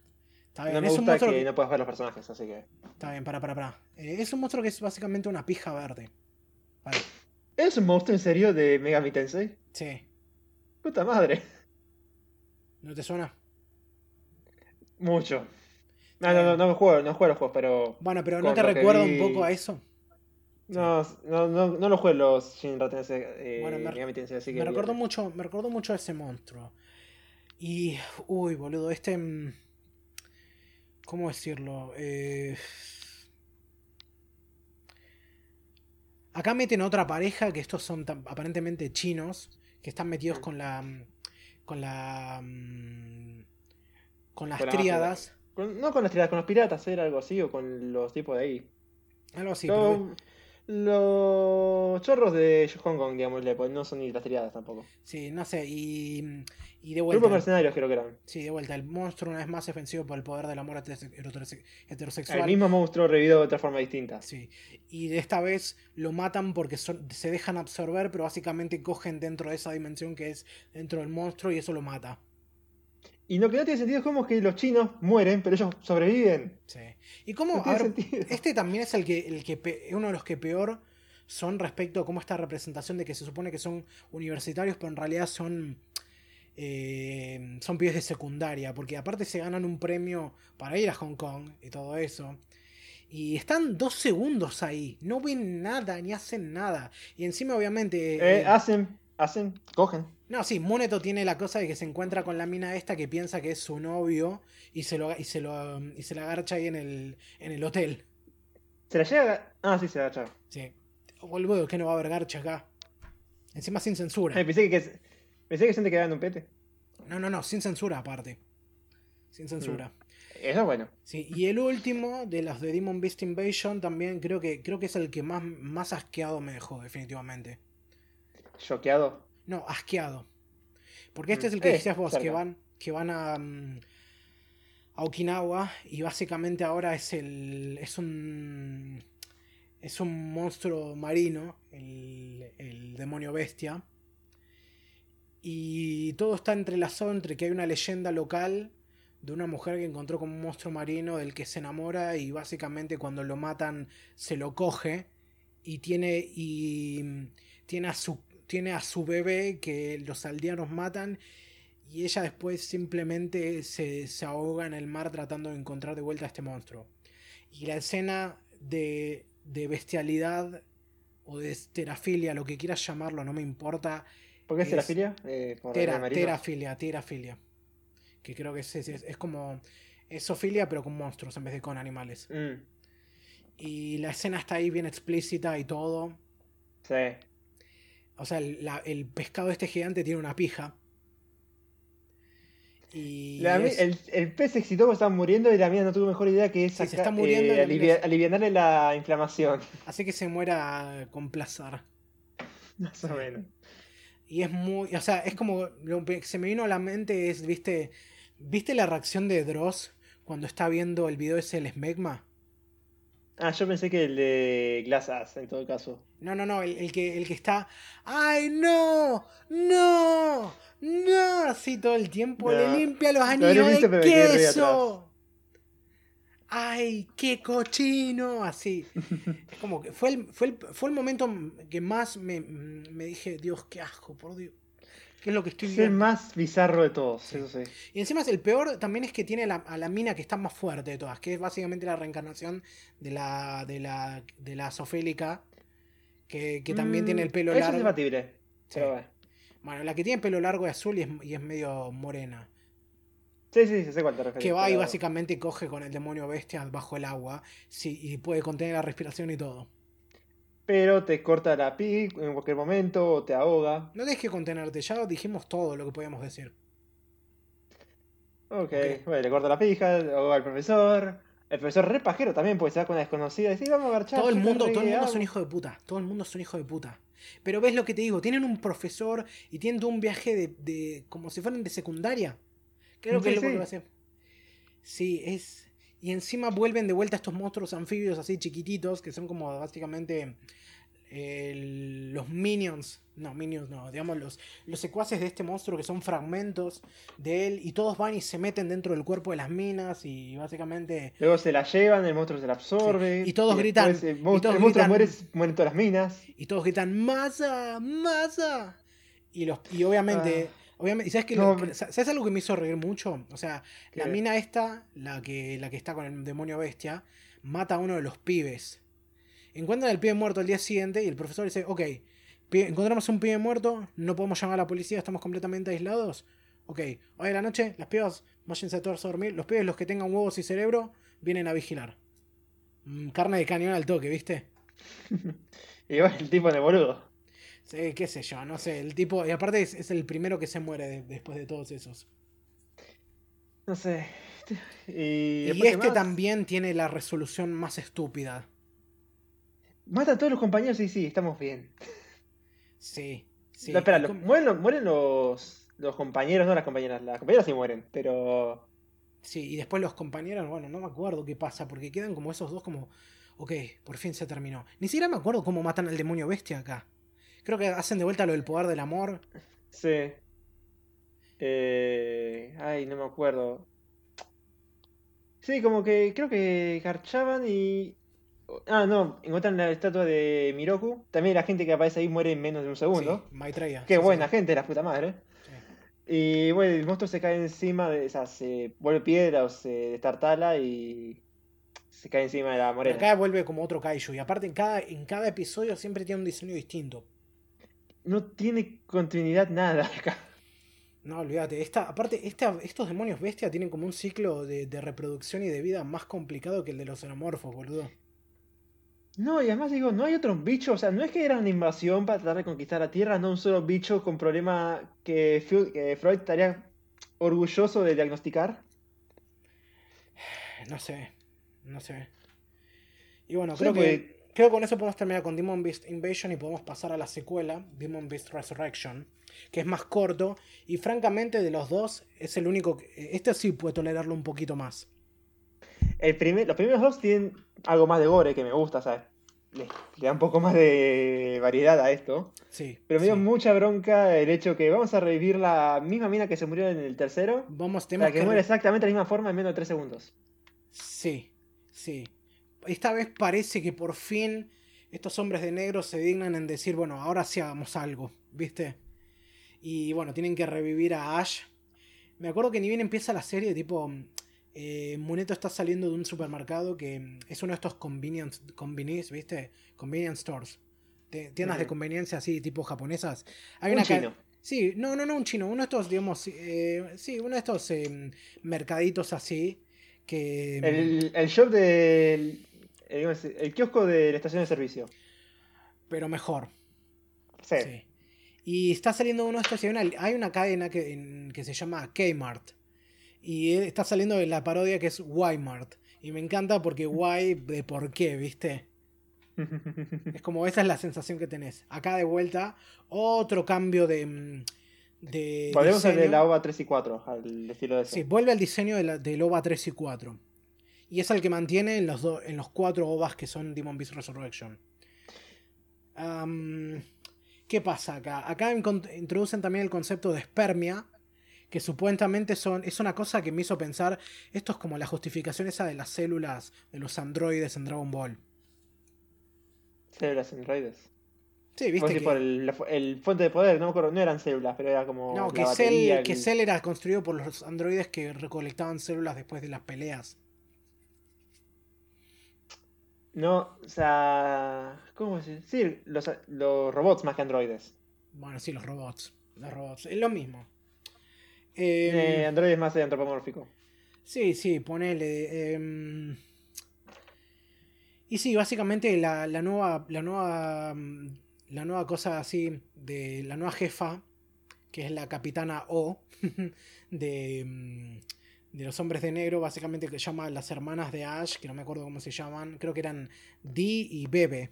Está bien, No me es un gusta monstruo que que- no puedas ver los personajes, así que. Está bien, para, para, para. Eh, es un monstruo que es básicamente una pija verde. Vale, ¿Es un monstruo en serio de Megami Tensei? sí. Puta madre. ¿No te suena? Mucho. No, no, no, no juego, no juego los juegos, pero. Bueno, pero ¿no te lo recuerda vi- un poco a eso? No, no, no, no los juego los Shinra Tensei, eh, Bueno, me- Megami Tensei, así que. Me recordó mucho, me recordó mucho a ese monstruo. Y, uy, boludo, este... mm, ¿Cómo decirlo? Eh, Acá meten otra pareja, que estos son aparentemente chinos, que están metidos Mm. con la. con la. Con las Con la tríadas. Con- no con las tiradas, con los piratas, era algo así, o con los tipos de ahí. Algo así. Los- pero- los chorros de Hong Kong, digamos, no son ni las tiradas tampoco. sí, no sé. Y. Y de Grupos vuelta. mercenarios creo que eran. Sí, de vuelta. El monstruo una vez más vencido por el poder del amor heterose- heterose- heterosexual. El mismo monstruo revivido de otra forma distinta. Sí. Y de esta vez lo matan porque son- se dejan absorber, pero básicamente cogen dentro de esa dimensión que es dentro del monstruo y eso lo mata. Y lo que no tiene sentido es como que los chinos mueren, pero ellos sobreviven. Sí. Y cómo, No a tiene ver, sentido. este también es el que, el que uno de los que peor son respecto a cómo esta representación de que se supone que son universitarios, pero en realidad son eh, son pibes de secundaria, porque aparte se ganan un premio para ir a Hong Kong y todo eso. Y están dos segundos ahí, no ven nada ni hacen nada. Y encima, obviamente. Eh, eh, hacen, hacen, cogen. no, sí, Moneto tiene la cosa de que se encuentra con la mina esta que piensa que es su novio y se lo, y se lo, y se la agarcha ahí en el, en el hotel. ¿Se la llega? Ah, sí, se la llega. Sí. Boludo, que no va a haber garcha acá. Encima sin censura. Pensé que, pensé que se te quedaban un pete. No, no, no, sin censura aparte. Sin censura. Eso es bueno. Sí, y el último de los de Demon Beast Invasion también creo que creo que es el que más, más asqueado me dejó, definitivamente. Choqueado. No, asqueado. Porque este Mm, es el que eh, decías vos, que van, que van a, mm, a Okinawa y básicamente ahora es el. es un. es un monstruo marino, el, el demonio bestia. Y todo está entrelazado entre que hay una leyenda local de una mujer que encontró como un monstruo marino del que se enamora y básicamente cuando lo matan se lo coge y tiene y mm, tiene a su tiene a su bebé que los aldeanos matan y ella después simplemente se, se ahoga en el mar tratando de encontrar de vuelta a este monstruo. Y la escena de, de bestialidad o de terafilia, lo que quieras llamarlo, no me importa. ¿Por qué es terafilia? Eh, Tera, terafilia, terafilia. Que creo que es, es, es como. Es sofilia, pero con monstruos en vez de con animales. Mm, Y la escena está ahí bien explícita y todo. sí. O sea, el, la- el pescado este gigante tiene una pija. Y La mi- es- el, el pez excitó está muriendo y la mía no tuvo mejor idea que Sí, se está muriendo eh, la es- inflamación. hace que se muera con placer. Más o menos. Y es muy. O sea, es como. Lo que se me vino a la mente es, viste. ¿Viste la reacción de Dross cuando está viendo el video ese del Smegma? Ah, yo pensé que el de Glass Ass, en todo caso. No, no, no, el, el que, el que está. ¡Ay, no! ¡No! ¡No! Así todo el tiempo. Le No, limpia los anillos visto, de queso. ¡Ay, qué cochino! Así. Es como que fue el, fue el, fue el momento que más me, me dije, Dios, qué asco, por Dios. ¿Qué es lo que estoy Es el viendo? más bizarro de todos, eso sí. Y encima es el peor también es que tiene la- a la mina que está más fuerte de todas, que es básicamente la reencarnación de la, de la, de la Sofélica, que, que también Mm, tiene el pelo Eso es largo. debatible. Sí. Bueno. Bueno, la que tiene pelo largo y azul y es, y es medio morena. Sí, sí, sí, sé cuál te refieres. Que va y básicamente coge con el demonio bestia bajo el agua sí, y puede contener la respiración y todo. Pero te corta la pi en cualquier momento o te ahoga. No dejes que contenerte, ya dijimos todo lo que podíamos decir. Ok, Ok. bueno, le corta la pija, ahoga al profesor. El profesor re pajero también puede ser con una desconocida y decir, vamos a garchar. Todo el mundo, todo el mundo es un regueamos". hijo de puta. Todo el mundo es un hijo de puta. Pero ves lo que te digo, tienen un profesor y tienen un viaje de, de- como si fueran de secundaria. Creo que Sí, es lo que sí. va a hacer. Sí, es. Y encima vuelven de vuelta estos monstruos anfibios así chiquititos, que son como básicamente los minions. No, minions no, digamos los, los secuaces de este monstruo que son fragmentos de él. Y todos van y se meten dentro del cuerpo de las minas y básicamente Luego se la llevan, el monstruo se la absorbe. Sí, y todos gritan, El y monstruo, todos el monstruo gritan- muere, mueren todas las minas. Y todos gritan ¡Masa! ¡Masa! Y, los, y obviamente. Obviamente ¿y ¿Sabes, qué? No, Lo- pero- ¿Sabes algo que me hizo reír mucho? O sea, la mina esta, la que, la que está con el demonio bestia, mata a uno de los pibes. Encuentran al pibe muerto al día siguiente y el profesor dice: Ok, encontramos un pibe muerto, no podemos llamar a la policía, estamos completamente aislados. Ok, hoy de la noche, las pibas, váyanse todos a dormir. Los pibes, los que tengan huevos y cerebro, vienen a vigilar. Mm, carne de cañón al toque, ¿viste? Y va el tipo de boludo. Sí, qué sé yo, no sé. El tipo. Y aparte es, es el primero que se muere de- después de todos esos. No sé. Y, Y, después, ¿qué este más? también tiene la resolución más estúpida. Mata a todos los compañeros y sí, estamos bien. Sí. sí. No, espera, mueren, los, mueren los, los compañeros, no las compañeras. Las compañeras sí mueren, pero. Sí, y después los compañeros, bueno, no me acuerdo qué pasa, porque quedan como esos dos como, ok, por fin se terminó. Ni siquiera me acuerdo cómo matan al demonio bestia acá. Creo que hacen de vuelta lo del poder del amor. Sí. Eh, ay, no me acuerdo. Sí, como que creo que garchaban y. Ah, no, encuentran la estatua de Miroku. También la gente que aparece ahí muere en menos de un segundo. Sí, Maitreya. Qué sí, buena sí. gente, la puta madre. Y bueno, el monstruo se cae encima de. O sea, se vuelve piedra o se destartala y. Se cae encima de la morena. acá vuelve como otro kaiju. Y aparte en cada, en cada episodio siempre tiene un diseño distinto. No tiene continuidad nada acá. No, olvídate. Esta, aparte, esta, estos demonios bestia tienen como un ciclo de, de reproducción y de vida más complicado que el de los xenomorfos, boludo. No, y además digo, no hay otros bichos, o sea, no es que era una invasión para tratar de conquistar la Tierra, no un solo bicho con problema que, Freud estaría orgulloso de diagnosticar. No sé. No sé. Y bueno, creo que, creo que con eso podemos terminar con Demon Beast Invasion y podemos pasar a la secuela, Demon Beast Resurrection, que es más corto y francamente de los dos es el único que... Este sí puede tolerarlo un poquito más. El primer, los primeros dos tienen algo más de gore que me gusta, ¿sabes? Le, da un poco más de variedad a esto. Sí. Pero me dio sí. mucha bronca el hecho que vamos a revivir la misma mina que se murió en el tercero. Vamos, tenemos sea, que que... muere exactamente de la misma forma en menos de 3 segundos. Sí, sí. Esta vez parece que por fin estos hombres de negro se dignan en decir, bueno, ahora sí hagamos algo, ¿viste? Y bueno, tienen que revivir a Ash. Me acuerdo que ni bien empieza la serie, tipo, eh, Muneto está saliendo de un supermercado que es uno de estos convenience, convenience ¿viste? Convenience stores. Tiendas de conveniencia así, tipo japonesas. Hay Un una chino. Sí, no, no, no un chino, uno de estos, digamos, eh, sí, uno de estos eh, mercaditos así que... El, el shop del. El, digamos, el kiosco de la estación de servicio. pero mejor. Sí. Sí. Y está saliendo uno de estos. y Hay una, hay una cadena que, en- que se llama Kmart. Y eh, está saliendo la parodia que es Walmart. Y me encanta porque Why de por qué, ¿viste? Es como esa es la sensación que tenés. Acá de vuelta, otro cambio de. mm, de Volvemos al de la OVA 3 y 4, al estilo de eso. Sí, vuelve al diseño de la, del OVA 3 y 4. Y es el que mantiene en los, do- en los cuatro OVAs que son Demon Beast Resurrection. ¿Qué pasa acá? Acá introducen también el concepto de espermia, que supuestamente son, es una cosa que me hizo pensar, esto es como la justificación esa de las células de los androides en Dragon Ball. Células androides. Sí, viste que, por el, el fuente de poder, no me acuerdo, no eran células, pero era como no, que, batería, Cell, que el- Cell era construido por los androides que recolectaban células después de las peleas. No, o sea, ¿cómo se Sí, los, los robots más que androides. Bueno, sí, los robots. Los robots. Es lo mismo. Eh, Eh, androides más antropomórfico. sí, sí, ponele. em, y sí, básicamente la, la nueva. La nueva. mm, La nueva cosa así. De la nueva jefa. Que es la capitana O. De. De los hombres de negro, básicamente que llama a las hermanas de Ash, que no me acuerdo cómo se llaman, creo que eran Dee y Bebe.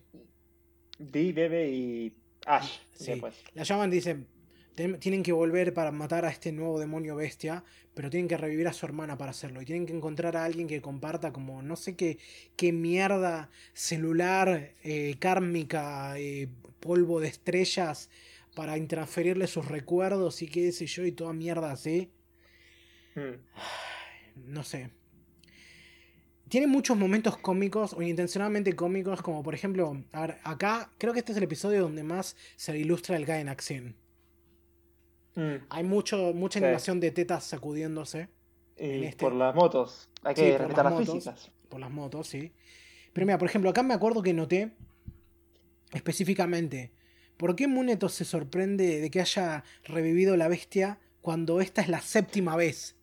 Dee, Bebe y Ash. Sí. La llaman y dicen, "Ten- tienen que volver para matar a este nuevo demonio bestia, pero tienen que revivir a su hermana para hacerlo. Y tienen que encontrar a alguien que comparta como no sé qué, qué mierda celular, eh, kármica, eh, polvo de estrellas para transferirle sus recuerdos y qué sé yo y toda mierda así. Hmm. No sé. Tiene muchos momentos cómicos o intencionalmente cómicos, como por ejemplo, a ver, acá creo que este es el episodio donde más se ilustra el Gainax Scene. Hmm. Hay mucho, mucha Sí. animación de tetas sacudiéndose Y En este- por las motos. Hay Sí, que por respetar las las, motos. físicas. por las motos, sí. Pero mira, por ejemplo, acá me acuerdo que noté específicamente por qué Muneto se sorprende de que haya revivido la bestia cuando esta es la séptima vez.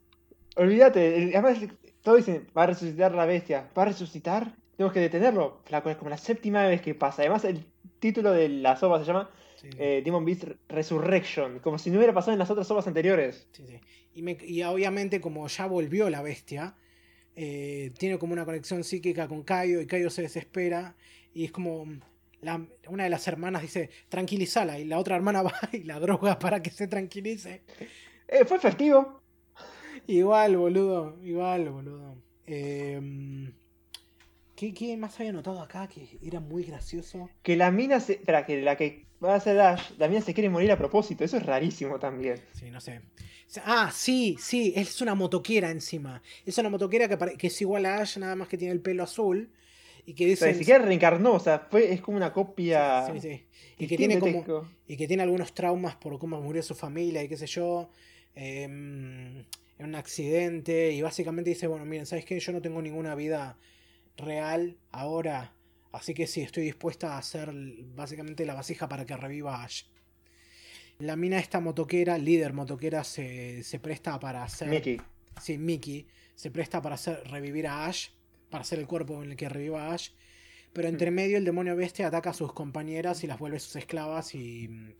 Olvídate, además todos dicen, va a resucitar la bestia. ¿Va a resucitar? Tenemos que detenerlo. Flaco, es como la séptima vez que pasa. Además, el título de la sopa se llama Sí, eh, Demon Beast Resurrection, como si no hubiera pasado en las otras sopas anteriores. sí, sí. Y, me- y obviamente, como ya volvió la bestia, eh, tiene como una conexión psíquica con Kaio y Kaio se desespera. Y es como. la- una de las hermanas dice, tranquilízala. Y la otra hermana va y la droga para que se tranquilice. Eh, fue efectivo. Igual, boludo. Igual, boludo. Eh, ¿qué, qué más había notado acá que era muy gracioso? Que la mina se. Espera, que la que va a ser Ash, la mina se quiere morir a propósito. Eso es rarísimo también. Sí, no sé. Ah, sí, sí, es una motoquera encima. Es una motoquera que, es igual a Ash, nada más que tiene el pelo azul. Y que O sea, ni siquiera reencarnó, o sea, fue, es como una copia. Sí, sí. Y que tiene como. Y que tiene algunos traumas por cómo murió su familia y qué sé yo. eh, en un accidente. Y básicamente dice, bueno, miren, ¿sabes qué? Yo no tengo ninguna vida real ahora. Así que sí, estoy dispuesta a hacer básicamente la vasija para que reviva Ash. La mina esta motoquera, líder motoquera, se, se presta para hacer... Mickey. Sí, Mickey se presta para hacer revivir a Ash, para hacer el cuerpo en el que reviva Ash. Pero entre medio el demonio bestia ataca a sus compañeras y las vuelve sus esclavas y mm,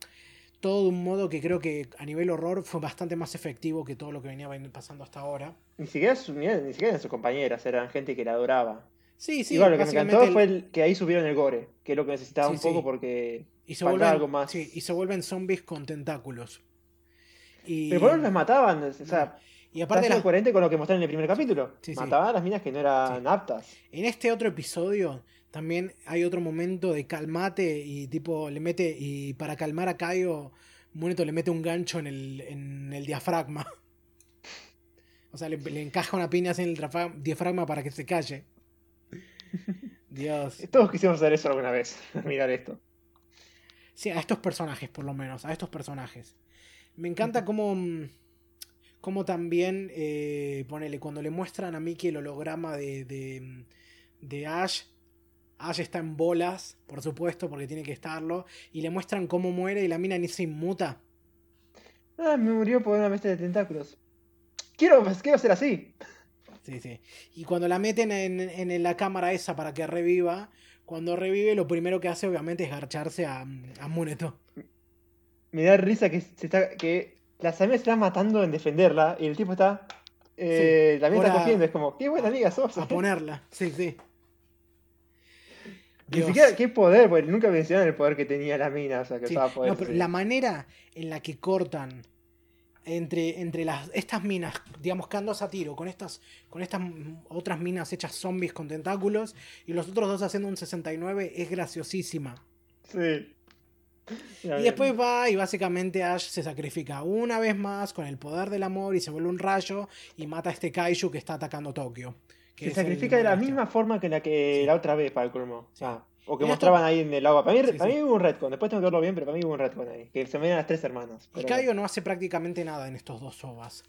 todo de un modo que creo que a nivel horror fue bastante más efectivo que todo lo que venía ven- pasando hasta ahora. Ni siquiera, su- ni siquiera eran sus compañeras, eran gente que la adoraba. Sí, sí, Igual, lo que me encantó el- fue el- que ahí subieron el gore, que es lo que necesitaba Sí, un poco sí. porque y se vuelven, algo más. sí, y se vuelven zombies con tentáculos. Y, Pero por menos las mataban, o sea, y aparte aparte las- coherente con lo que mostraron en el primer capítulo. Mataban a las minas que no eran aptas. En este otro episodio también hay otro momento de calmate y tipo le mete y para calmar a Kaio Muneto le mete un gancho en el, en el diafragma. O sea, le, le encaja una piña así en el diafragma para que se calle. Dios. Todos quisimos hacer eso alguna vez, mirar esto. Sí, a estos personajes, por lo menos, a estos personajes. Me encanta cómo, mm, cómo también, eh, ponele, cuando le muestran a Mickey el holograma de, de, de Ash, Ash está en bolas, por supuesto, porque tiene que estarlo, y le muestran cómo muere y la mina ni se inmuta. Ah, me murió por una bestia de tentáculos. Quiero, pues, quiero ser así. Sí, sí. Y cuando la meten en, en la cámara esa para que reviva, cuando revive, lo primero que hace, obviamente, es garcharse a, a Muneto. Me da risa que se está. que las amigas se están matando en defenderla y el tipo está. Eh, la mina está cogiendo, es como, qué buena amiga sos. A ponerla. Sí, sí. Ni siquiera qué poder, porque nunca mencionan el poder que tenía la mina, o sea, que Sí, poder. no, pero la manera en la que cortan entre, entre las, estas minas, digamos, quedándose a tiro, con estas, con estas otras minas hechas zombies con tentáculos, y los otros dos haciendo un 69, es graciosísima. Sí. Y después va y básicamente Ash se sacrifica una vez más con el poder del amor y se vuelve un rayo y mata a este Kaiju que está atacando Tokio. Que Se sacrifica de la misma forma que la que Sí. la otra vez para el colmo. Sí. Ah, o que mostraban ahí en el agua. Para mí, Sí, para mí hubo un retcon. Después tengo que verlo bien, pero para mí hubo un retcon ahí. Que se ven las tres hermanas. Y Kaio no hace prácticamente nada en estos dos ovas.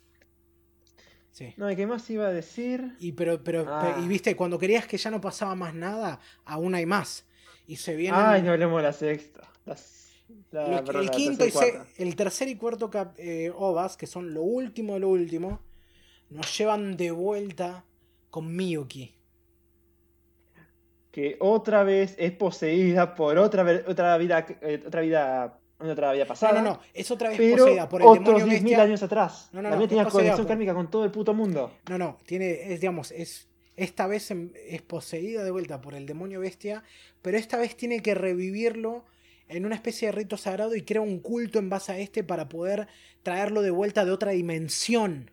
Sí. No, ¿y qué más iba a decir? Y pero, pero, Ah. y viste, cuando querías que ya no pasaba más nada, aún hay más. Y se vienen. Ay, no hablemos de la sexta. Las- la- el quinto y el tercer y cuarto cap- eh, ovas, que son lo último de lo último, nos llevan de vuelta con Miyuki. Que otra vez es poseída por otra, ve- otra vida. eh, otra vida. Otra vida No, pasada. no, no, es otra vez Pero poseída por el otros demonio 10.000 bestia. años atrás. No, no, no, También es tenía conexión por- kármica con todo el puto mundo. No, no, tiene, es, digamos, es, esta vez em- es poseída de vuelta por el demonio bestia, pero esta vez tiene que revivirlo en una especie de rito sagrado y crea un culto en base a este para poder traerlo de vuelta de otra dimensión.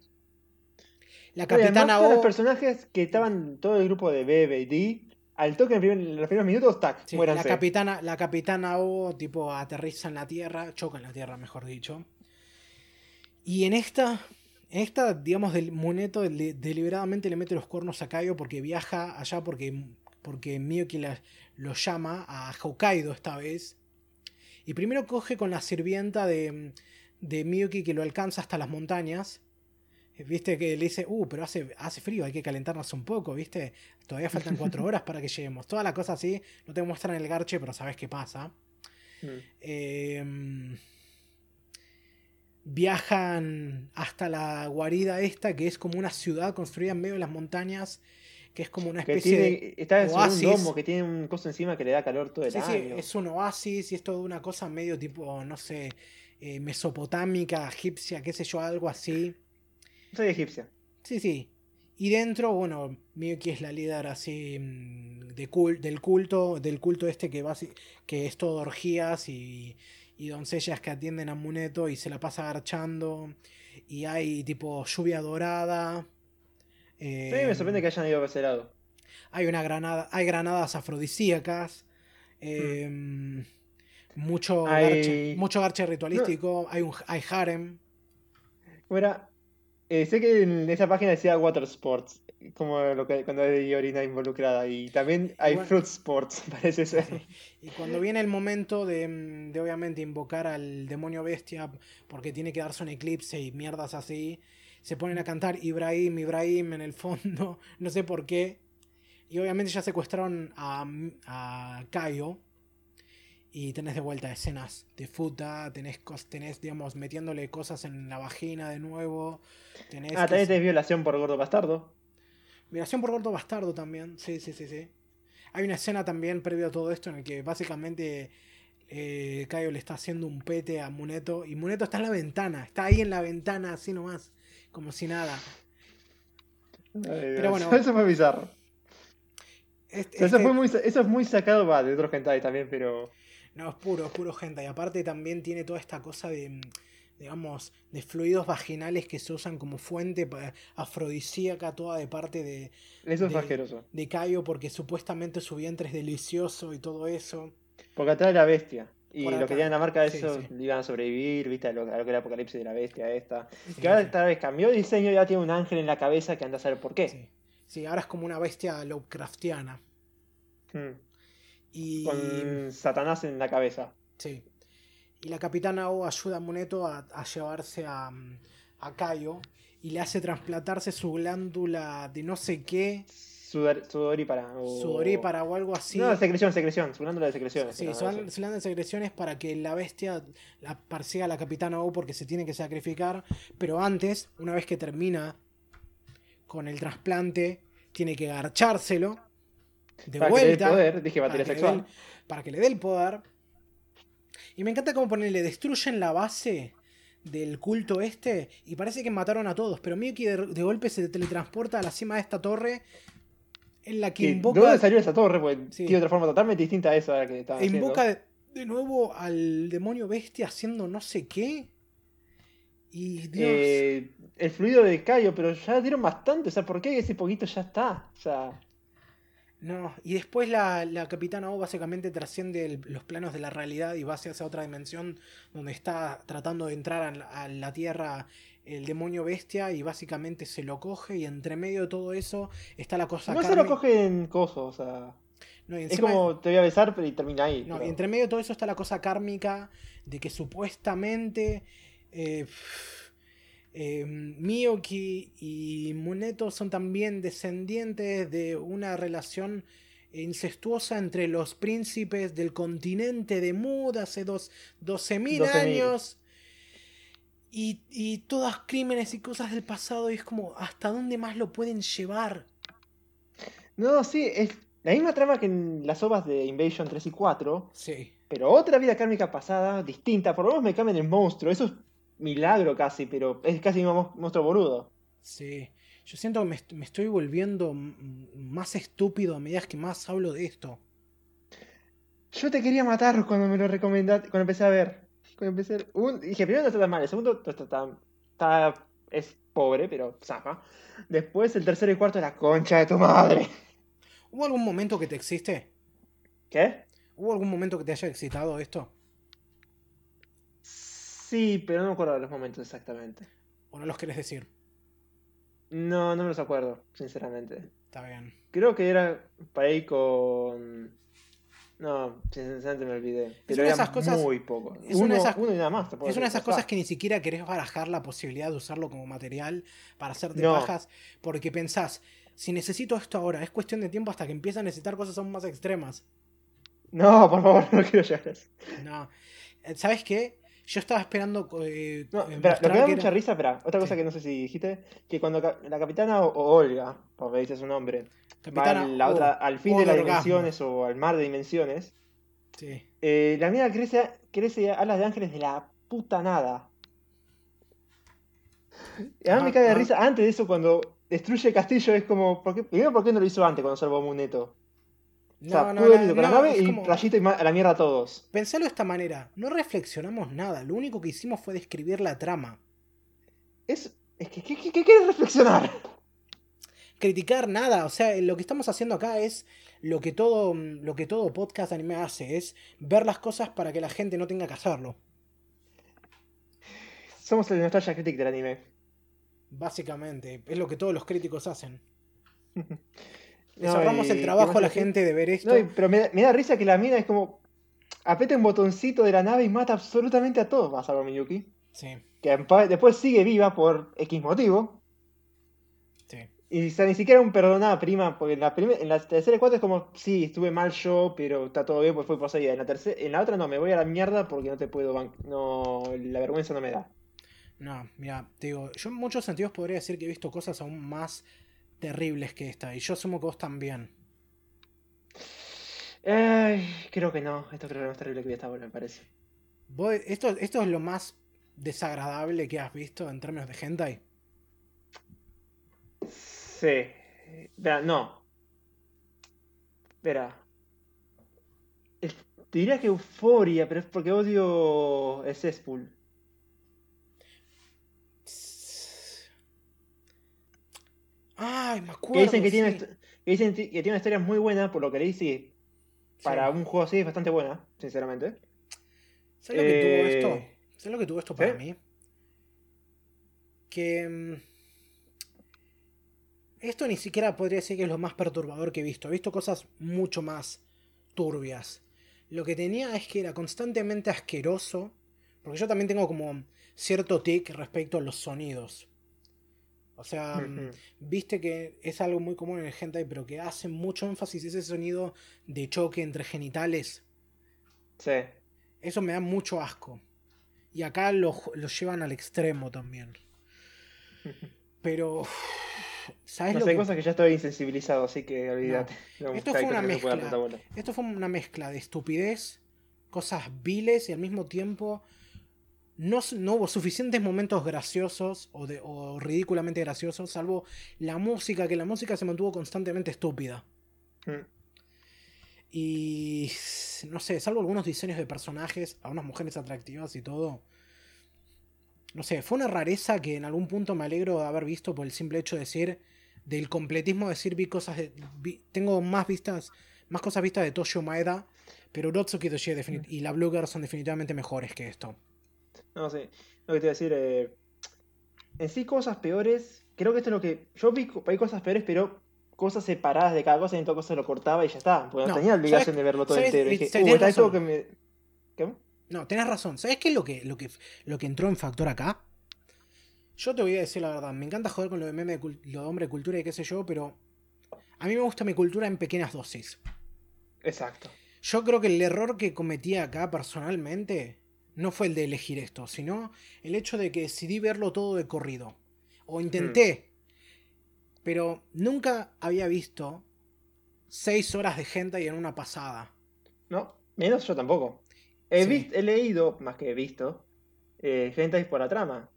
La capitana todos los O, personajes que estaban todo el grupo de Bebe y D, al toque en, primer- en los primeros minutos, tac, sí, la capitana, la capitana O, tipo, aterriza en la tierra, choca en la tierra, mejor dicho. Y en esta, en esta, digamos, del Muneto de- deliberadamente le mete los cuernos a Kaio porque viaja allá porque, porque Miyuki la- lo llama a Hokkaido esta vez. Y primero coge con la sirvienta de, de Miyuki que lo alcanza hasta las montañas. Viste que le dice, uh, pero hace, hace frío, hay que calentarnos un poco, ¿viste? Todavía faltan cuatro horas para que lleguemos. Toda la cosa así, no te muestran el garche, pero sabes qué pasa. Mm. Eh, viajan hasta la guarida esta, que es como una ciudad construida en medio de las montañas, que es como una Que especie tiene, de está un oasis. domo que tiene un coso encima que le da calor todo el Sí, sí, es un oasis y es toda una cosa medio tipo, no sé, eh, mesopotámica, egipcia, qué sé yo, algo así. Soy egipcia. Sí, sí. Y dentro, bueno, Miyuki es la líder así mm, de cul- del culto, del culto este que, basi- que es todo orgías y, y doncellas que atienden a Muneto y se la pasa garchando. Y hay tipo lluvia dorada. Sí, me sorprende que hayan ido por ese lado. Hay una granada, hay granadas afrodisíacas. eh, mucho, Hmm. Hay- garche, mucho garche ritualístico. Hay un hay harem. ¿Cómo era? Eh, sé que en esa página decía Water Sports, como lo que cuando hay orina involucrada. Y también hay Fruit Sports, parece ser. Y cuando viene el momento de, mm, de obviamente invocar al demonio bestia, porque tiene que darse un eclipse y mierdas así, se ponen a cantar Ibrahim, Ibrahim en el fondo, no sé por qué. Y obviamente ya secuestraron a, a Kaio. Y tenés de vuelta escenas de futa, tenés, tenés, digamos, metiéndole cosas en la vagina de nuevo. Tenés Ah, se- tenés violación por gordo bastardo. Violación por gordo bastardo también, sí, sí, sí, sí. Hay una escena también previo a todo esto en el que básicamente eh, Kaio le está haciendo un pete a Muneto y Muneto está en la ventana, está ahí en la ventana así nomás, como si nada. Ay, Pero bueno. Eso fue bizarro. Este- Eso, este- fue muy, eso es muy sacado va, de otros hentai también, pero. No, es puro, es puro gente. Y aparte también tiene toda esta cosa de, mm, digamos, de fluidos vaginales que se usan como fuente afrodisíaca, toda de parte de, Eso es De- asqueroso. de Kaio, porque supuestamente su vientre es delicioso y todo eso. Porque atrae la bestia. Y Por acá. que tienen la marca de Sí, eso sí. iban a sobrevivir, viste, a lo, a lo que era el apocalipsis de la bestia esta. Sí, que ahora esta vez cambió de diseño y ya tiene un ángel en la cabeza que anda a saber por qué. Sí. Sí, ahora es como una bestia Lovecraftiana. Hmm. Y. Con Satanás en la cabeza. Sí. Y la capitana O ayuda a Muneto a, a llevarse a, a Kaio y le hace trasplantarse su glándula de no sé qué, Sudor, sudorípara. O... sudorípara o algo así. No, secreción, secreción. Su glándula de secreciones. Sí, se le dan secreciones para que la bestia la persiga a la capitana O porque se tiene que sacrificar. Pero antes, una vez que termina con el trasplante, tiene que garchárselo de Para que le dé el vuelta. poder, dije para batería que le dé el- sexual. para que le dé el poder. Y me encanta cómo ponerle, destruyen la base del culto este y parece que mataron a todos, pero Miyuki de, de golpe se teletransporta a la cima de esta torre en la que Que, ¿De invoca, dónde salió esa torre? Porque Sí. tiene otra forma totalmente distinta a esa a la que estaba e invoca de, de nuevo al demonio bestia haciendo no sé qué. Y Dios, Eh, el fluido de Cayo, pero ya dieron bastante. O sea, ¿por qué ese poquito ya está? O sea, no. Y después la, la capitana O básicamente trasciende el- los planos de la realidad y va hacia esa otra dimensión donde está tratando de entrar a la, a la Tierra el demonio bestia y básicamente se lo coge y entre medio de todo eso está la cosa no se lo kármica- cogen cosos, o sea. No, Es como te voy a besar, pero y termina ahí. No, pero- y entre medio de todo eso está la cosa kármica de que supuestamente eh, eh, Miyoki y Muneto son también descendientes de una relación incestuosa entre los príncipes del continente de Mud hace dos, 12.000 12.000. años. Y, y todos crímenes y cosas del pasado, y es como, ¿hasta dónde más lo pueden llevar? No, sí, es la misma trama que en las ovas de Invasion 3 y 4, Sí. pero otra vida kármica pasada, distinta. Por lo menos me cambian el monstruo. Eso es milagro casi, pero es casi un mon- monstruo boludo. Sí, yo siento que me, est- me estoy volviendo más estúpido a medida que más hablo de esto. Yo te quería matar cuando me lo recomendaste, cuando empecé a ver. Cuando empecé a ver- un- dije, primero no está tan mal, el segundo no está tan. Está, es pobre, pero zafa. Después el tercero y cuarto, la concha de tu madre. ¿Hubo algún momento que te existe? ¿Qué? ¿Hubo algún momento que te haya excitado esto? Sí, pero no me acuerdo de los momentos exactamente. ¿O no los querés decir? No, no me los acuerdo, sinceramente. Está bien. Creo que era para ir con. No, sinceramente me olvidé. Pero una de era esas cosas- muy poco. es uno, una de esas- uno y nada más. Es una de esas cosas que ni siquiera querés barajar la posibilidad de usarlo como material para hacerte No. pajas, porque pensás, si necesito esto ahora, es cuestión de tiempo hasta que empiece a necesitar cosas aún más extremas. No, por favor, no quiero llegar a eso. No. Eh, ¿Sabes qué? Yo estaba esperando eh, No, eh, espera, lo que me da que mucha era- risa, espera, otra cosa Sí. que no sé si dijiste, que cuando la capitana o, o Olga, porque dice su nombre, Capitana, va al, la otra, al fin de las dimensiones o al mar de dimensiones. Sí. Eh, la mina crece, crece alas de ángeles de la puta nada. Y a mí Ah, me cae de ah. risa. Antes de eso, cuando destruye el castillo, es como. ¿por qué? Primero, ¿por qué no lo hizo antes cuando salvó a Muneto? O sea, ido con la nave y como- rayito y a la mierda a todos. Pensalo de esta manera, no reflexionamos nada, lo único que hicimos fue describir la trama. Es, es que, ¿qué, qué, qué quieres reflexionar? Criticar nada, o sea, lo que estamos haciendo acá es lo que todo, lo que todo podcast anime hace, es ver las cosas para que la gente no tenga que hacerlo. Somos el Nostalgia Critic del anime. Básicamente, es lo que todos los críticos hacen. Le No, y- el ¿qué trabajo a la gente de ver esto. No, y- pero me, da- me da risa que la mina es como. Aprieta un botoncito de la nave y mata absolutamente a todos, a Miyuki. Sí, Que después sigue viva por X motivo. sí. Y o sea, ni siquiera un perdonada prima, porque en la, en la tercera y cuarta es como, sí, estuve mal yo, pero está todo bien, pues fue poseída. En la tercera, en la otra no, me voy a la mierda porque no te puedo no, la vergüenza no me da. No, mira, te digo, yo en muchos sentidos podría decir que he visto cosas aún más terribles que esta, y yo asumo que vos también. Ay, creo que no, esto creo que no es terrible que vi hasta ahora, me parece. Vos- esto, esto es lo más desagradable que has visto en términos de hentai. Sí. Espera, no. Es- Te diría que euforia, pero es porque odio el cesspool. Ay, me acuerdo. Que dicen que tiene, sí. que dicen ti- que tiene una historia muy buena, por lo que leí, sí. Para Sí. un juego así es bastante buena, sinceramente. ¿Sabes lo que tuvo Eh, esto? ¿Sabes lo que tuvo esto para ¿sí? mí? Que. mm, Esto ni siquiera podría decir que es lo más perturbador que he visto. He visto cosas mucho más turbias. Lo que tenía es que era constantemente asqueroso. Porque yo también tengo como cierto tic respecto a los sonidos. O sea, mm, viste que es algo muy común en el hentai, pero que hace mucho énfasis ese sonido de choque entre genitales. Sí. Eso me da mucho asco. Y acá lo, lo llevan al extremo también. Pero. ¿Sabes No lo sé, hay que cosas que ya estoy insensibilizado, así que olvídate. No, Esto fue una mezcla. Esto fue una mezcla de estupidez, cosas viles y al mismo tiempo no, hubo suficientes momentos graciosos o, de, o ridículamente graciosos, salvo la música, que la música se mantuvo constantemente estúpida. Mm. Y no sé, salvo algunos diseños de personajes, a unas mujeres atractivas y todo. No sé, fue una rareza que en algún punto me alegro de haber visto por el simple hecho de decir, del completismo de decir, vi cosas de, vi- tengo más vistas, más cosas vistas de Toshio Maeda, pero Urotsuki Doshie defini- y la Blue Girl son definitivamente mejores que esto. No sé, lo que te iba a decir, eh, en sí cosas peores, creo que esto es lo que, yo vi, hay cosas peores, pero cosas separadas de cada cosa, y en todo caso lo cortaba y ya está, porque no, No, tenía obligación ¿sabes- de verlo todo sabes- entero. Dije, uh, está que me... ¿Qué? No, tenés razón. ¿Sabes qué es lo que, lo que, lo que entró en factor acá? Yo te voy a decir la verdad. Me encanta joder con lo de meme de lo de hombre de cultura y qué sé yo, pero a mí me gusta mi cultura en pequeñas dosis. Exacto. Yo creo que el error que cometí acá personalmente no fue el de elegir esto, sino el hecho de que decidí verlo todo de corrido. O intenté. Pero nunca había visto seis horas de gente y en una pasada. No, menos yo tampoco. He, Sí. vis- he leído, más que he visto, eh, por la trama.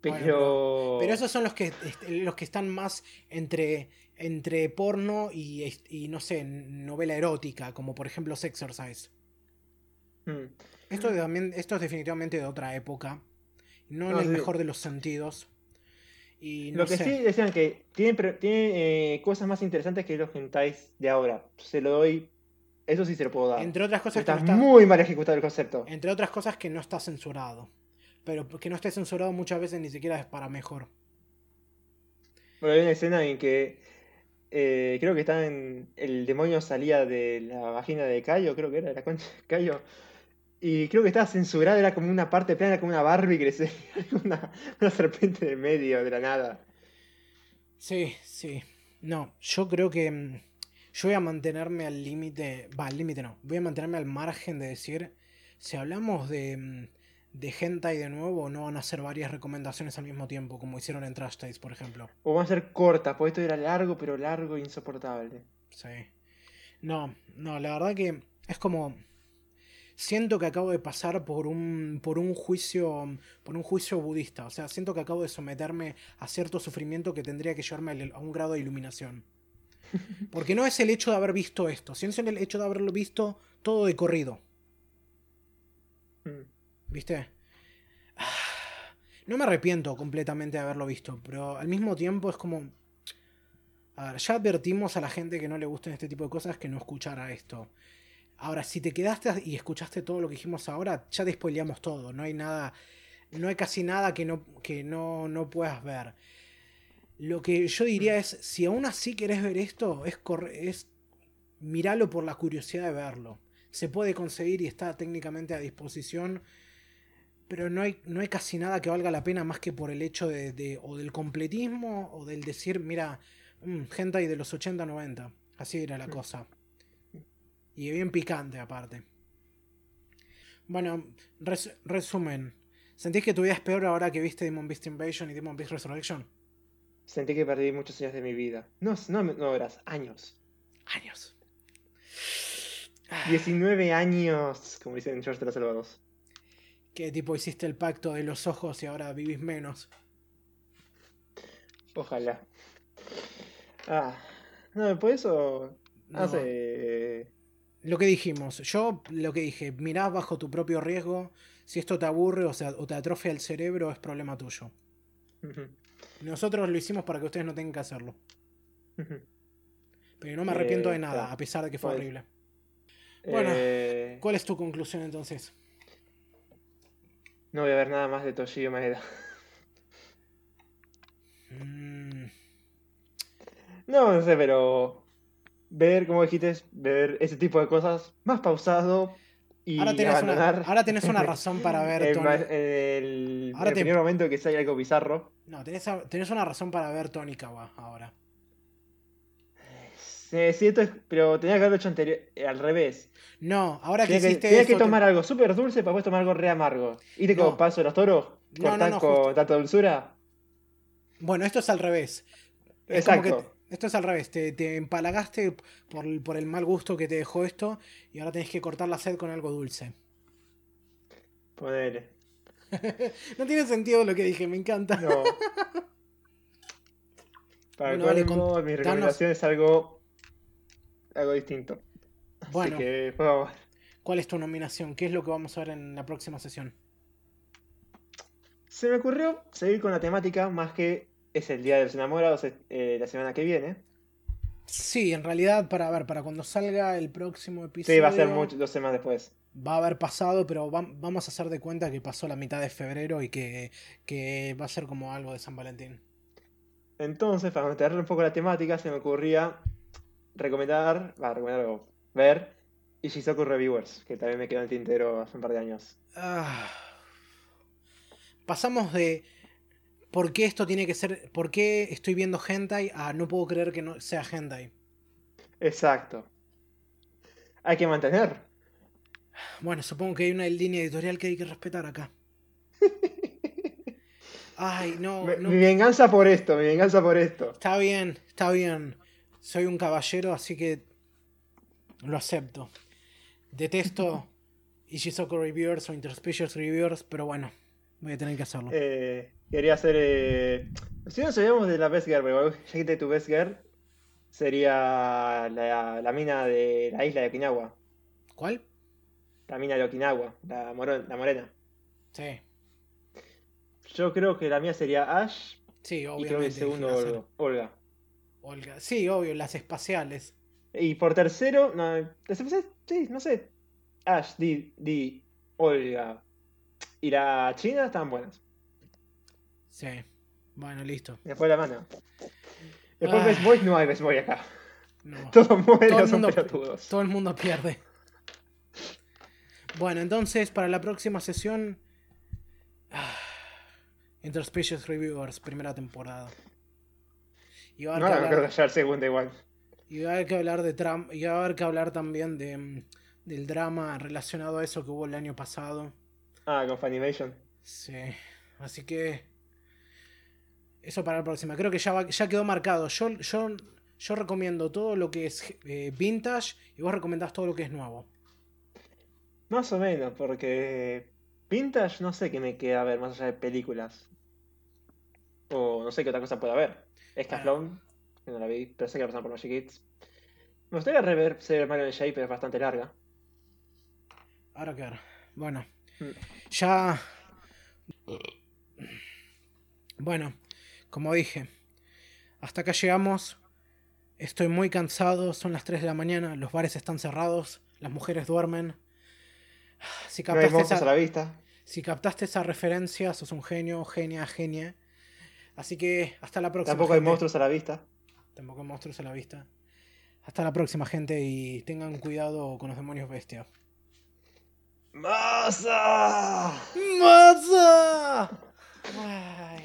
Pero... Bueno, Pero esos son los que, est- los que están más entre, entre porno y, y, no sé, novela erótica, como por ejemplo Sexercise. Mm. Esto, es definitivamente de otra época. No en No, el sí. mejor de los sentidos. Y no Lo que sé. sí decían que tiene, eh, cosas más interesantes que los hentais de ahora. Se lo doy. Eso sí se lo puedo dar. Entre otras cosas que Está no está, muy mal ejecutado el concepto. entre otras cosas que no está censurado. Pero que no esté censurado muchas veces ni siquiera es para mejor. Bueno, hay una escena en que eh, creo que está en. El demonio salía de la vagina de Cayo, creo que era de la concha de Cayo. Y creo que estaba censurado, era como una parte plana, como una Barbie que le una, una serpiente de medio, de la nada. Sí, sí. No, yo creo que mm, yo voy a mantenerme al límite, va, al límite no, voy a mantenerme al margen de decir, si hablamos de, mm, de hentai de nuevo, no van a hacer varias recomendaciones al mismo tiempo, como hicieron en Trash Taste, por ejemplo. O van a ser cortas, porque esto era largo, pero largo e insoportable. Sí. No, no, la verdad que es como siento que acabo de pasar por un por un juicio por un juicio budista, o sea, siento que acabo de someterme a cierto sufrimiento que tendría que llevarme a un grado de iluminación. Porque no es el hecho de haber visto esto, sino es el hecho de haberlo visto todo de corrido. Mm. ¿Viste? No me arrepiento completamente de haberlo visto, pero al mismo tiempo es como... A ver, ya advertimos a la gente que no le gusten este tipo de cosas que no escuchara esto. Ahora, si te quedaste y escuchaste todo lo que dijimos ahora, ya te spoileamos todo. No hay nada, no hay casi nada que no, que no, no puedas ver. Lo que yo diría es, si aún así querés ver esto, es, es miralo por la curiosidad de verlo. Se puede conseguir y está técnicamente a disposición pero no hay, no hay casi nada que valga la pena más que por el hecho de, o del completismo o del decir, mira, mmm, hentai de los 80, 90. Así era la cosa. Y bien picante aparte. Bueno, resumen. ¿Sentís que tu vida es peor ahora que viste Demon Beast Invasion y Demon Beast Resurrection? Sentí que perdí muchos años de mi vida. No, no, no horas, años. Años. 19 años, como dicen George de los Salvados. ¿Qué tipo hiciste el pacto de los ojos y ahora vivís menos? Ojalá. Ah, no, por eso hace... Lo que dijimos, yo lo que dije, mirás bajo tu propio riesgo, si esto te aburre o, sea, o te atrofia el cerebro es problema tuyo. Nosotros lo hicimos para que ustedes no tengan que hacerlo. Pero no me arrepiento de eh, nada, a pesar de que fue horrible. Bueno, eh, ¿cuál es tu conclusión entonces? No voy a ver nada más de Toshio Maeda. Mm. No, no sé, pero ver, como dijiste, ver ese tipo de cosas más pausado y ahora tienes Una, ahora tienes una razón para ver el, el, el primer momento que sale algo bizarro. No, tenés, una razón para ver Tonikawa ahora. Sí, sí, esto es, pero tenía que haberlo hecho anterior, eh, al revés. No, ahora que hiciste Tienes que tomar algo súper dulce para después tomar algo re amargo. ¿Y como paso de los toros? No, no, no, con tanta dulzura? Bueno, esto es al revés. Exacto. Esto es al revés. Te, empalagaste por, por, el mal gusto que te dejó esto y ahora tenés que cortar la sed con algo dulce. Ponele. no tiene sentido lo que dije, me encanta. No. Para bueno, mi recomendación es algo algo distinto. Bueno, Así que, ¿cuál es tu nominación? ¿Qué es lo que vamos a ver en la próxima sesión? Se me ocurrió seguir con la temática más que es el Día de los Enamorados eh, la semana que viene. Sí, en realidad, para ver, para cuando salga el próximo episodio. Sí, va a ser mucho, dos semanas después. Va a haber pasado, pero vamos a hacer de cuenta que pasó la mitad de febrero y que, que va a ser como algo de San Valentín. Entonces, para mantener un poco la temática, se me ocurría recomendar, va, recomendar algo, ver Ishizoku Reviewers, que también me quedó en el tintero hace un par de años. Ah. Pasamos de por qué esto tiene que ser, por qué estoy viendo hentai a no puedo creer que no sea hentai. Exacto. Hay que mantener. Bueno, supongo que hay una línea editorial que hay que respetar acá. Ay, no, Mi venganza por esto, mi venganza por esto. Está bien, está bien. Soy un caballero, así que lo acepto. Detesto Ishizoku Reviewers o Interspecies Reviewers, pero bueno, voy a tener que hacerlo. Eh, quería hacer. Eh... Si no sabíamos de la Best Girl, pero ya que tu Best Girl, sería la, la, mina de la isla de Okinawa. ¿Cuál? La mina de Okinawa, la, la morena. Sí. Yo creo que la mía sería Ash. Sí, obviamente. Y creo que el segundo Olga. Olga. Sí, obvio, las espaciales. Y por tercero, no, las espaciales, sí, no sé. Ash, Di, Di, Olga y la China están buenas. Sí, bueno, listo. Después la mano. Después ah. Best Boy, no hay Best Boy acá. No. Mueren, todo son mundo, Todo el mundo pierde. Bueno, entonces para la próxima sesión. Ah, Interspecies Reviewers, primera temporada. Y va a haber no, que hablar, segunda igual. Y va a haber que hablar de Trump, y va a haber que hablar también de, mm, del drama relacionado a eso que hubo el año pasado. Ah, con Funimation. Sí. Así que. Eso para la próxima. Creo que ya, va- ya quedó marcado. Yo, yo, yo recomiendo todo lo que es eh, vintage y vos recomendás todo lo que es nuevo. Más o menos, porque Vintage no sé qué me queda a ver más allá de películas. O no sé qué otra cosa puede haber. Escaflón, que no la vi, pero sé que la por Magic Kids. Me gustaría rever Saber Mario en Shape, pero es bastante larga. Ahora que ver. Bueno. Mm. Ya. Bueno, como dije. Hasta acá llegamos. Estoy muy cansado. Son las 3 de la mañana. Los bares están cerrados. Las mujeres duermen. Si No hay captaste, a esa, la vista. si captaste esa referencia, sos un genio, genia, genia. Así que hasta la próxima. Tampoco hay monstruos a la vista. Tampoco hay monstruos a la vista. Hasta la próxima, gente. Y tengan cuidado con los demonios bestia. ¡Masa! ¡Maza! Ay.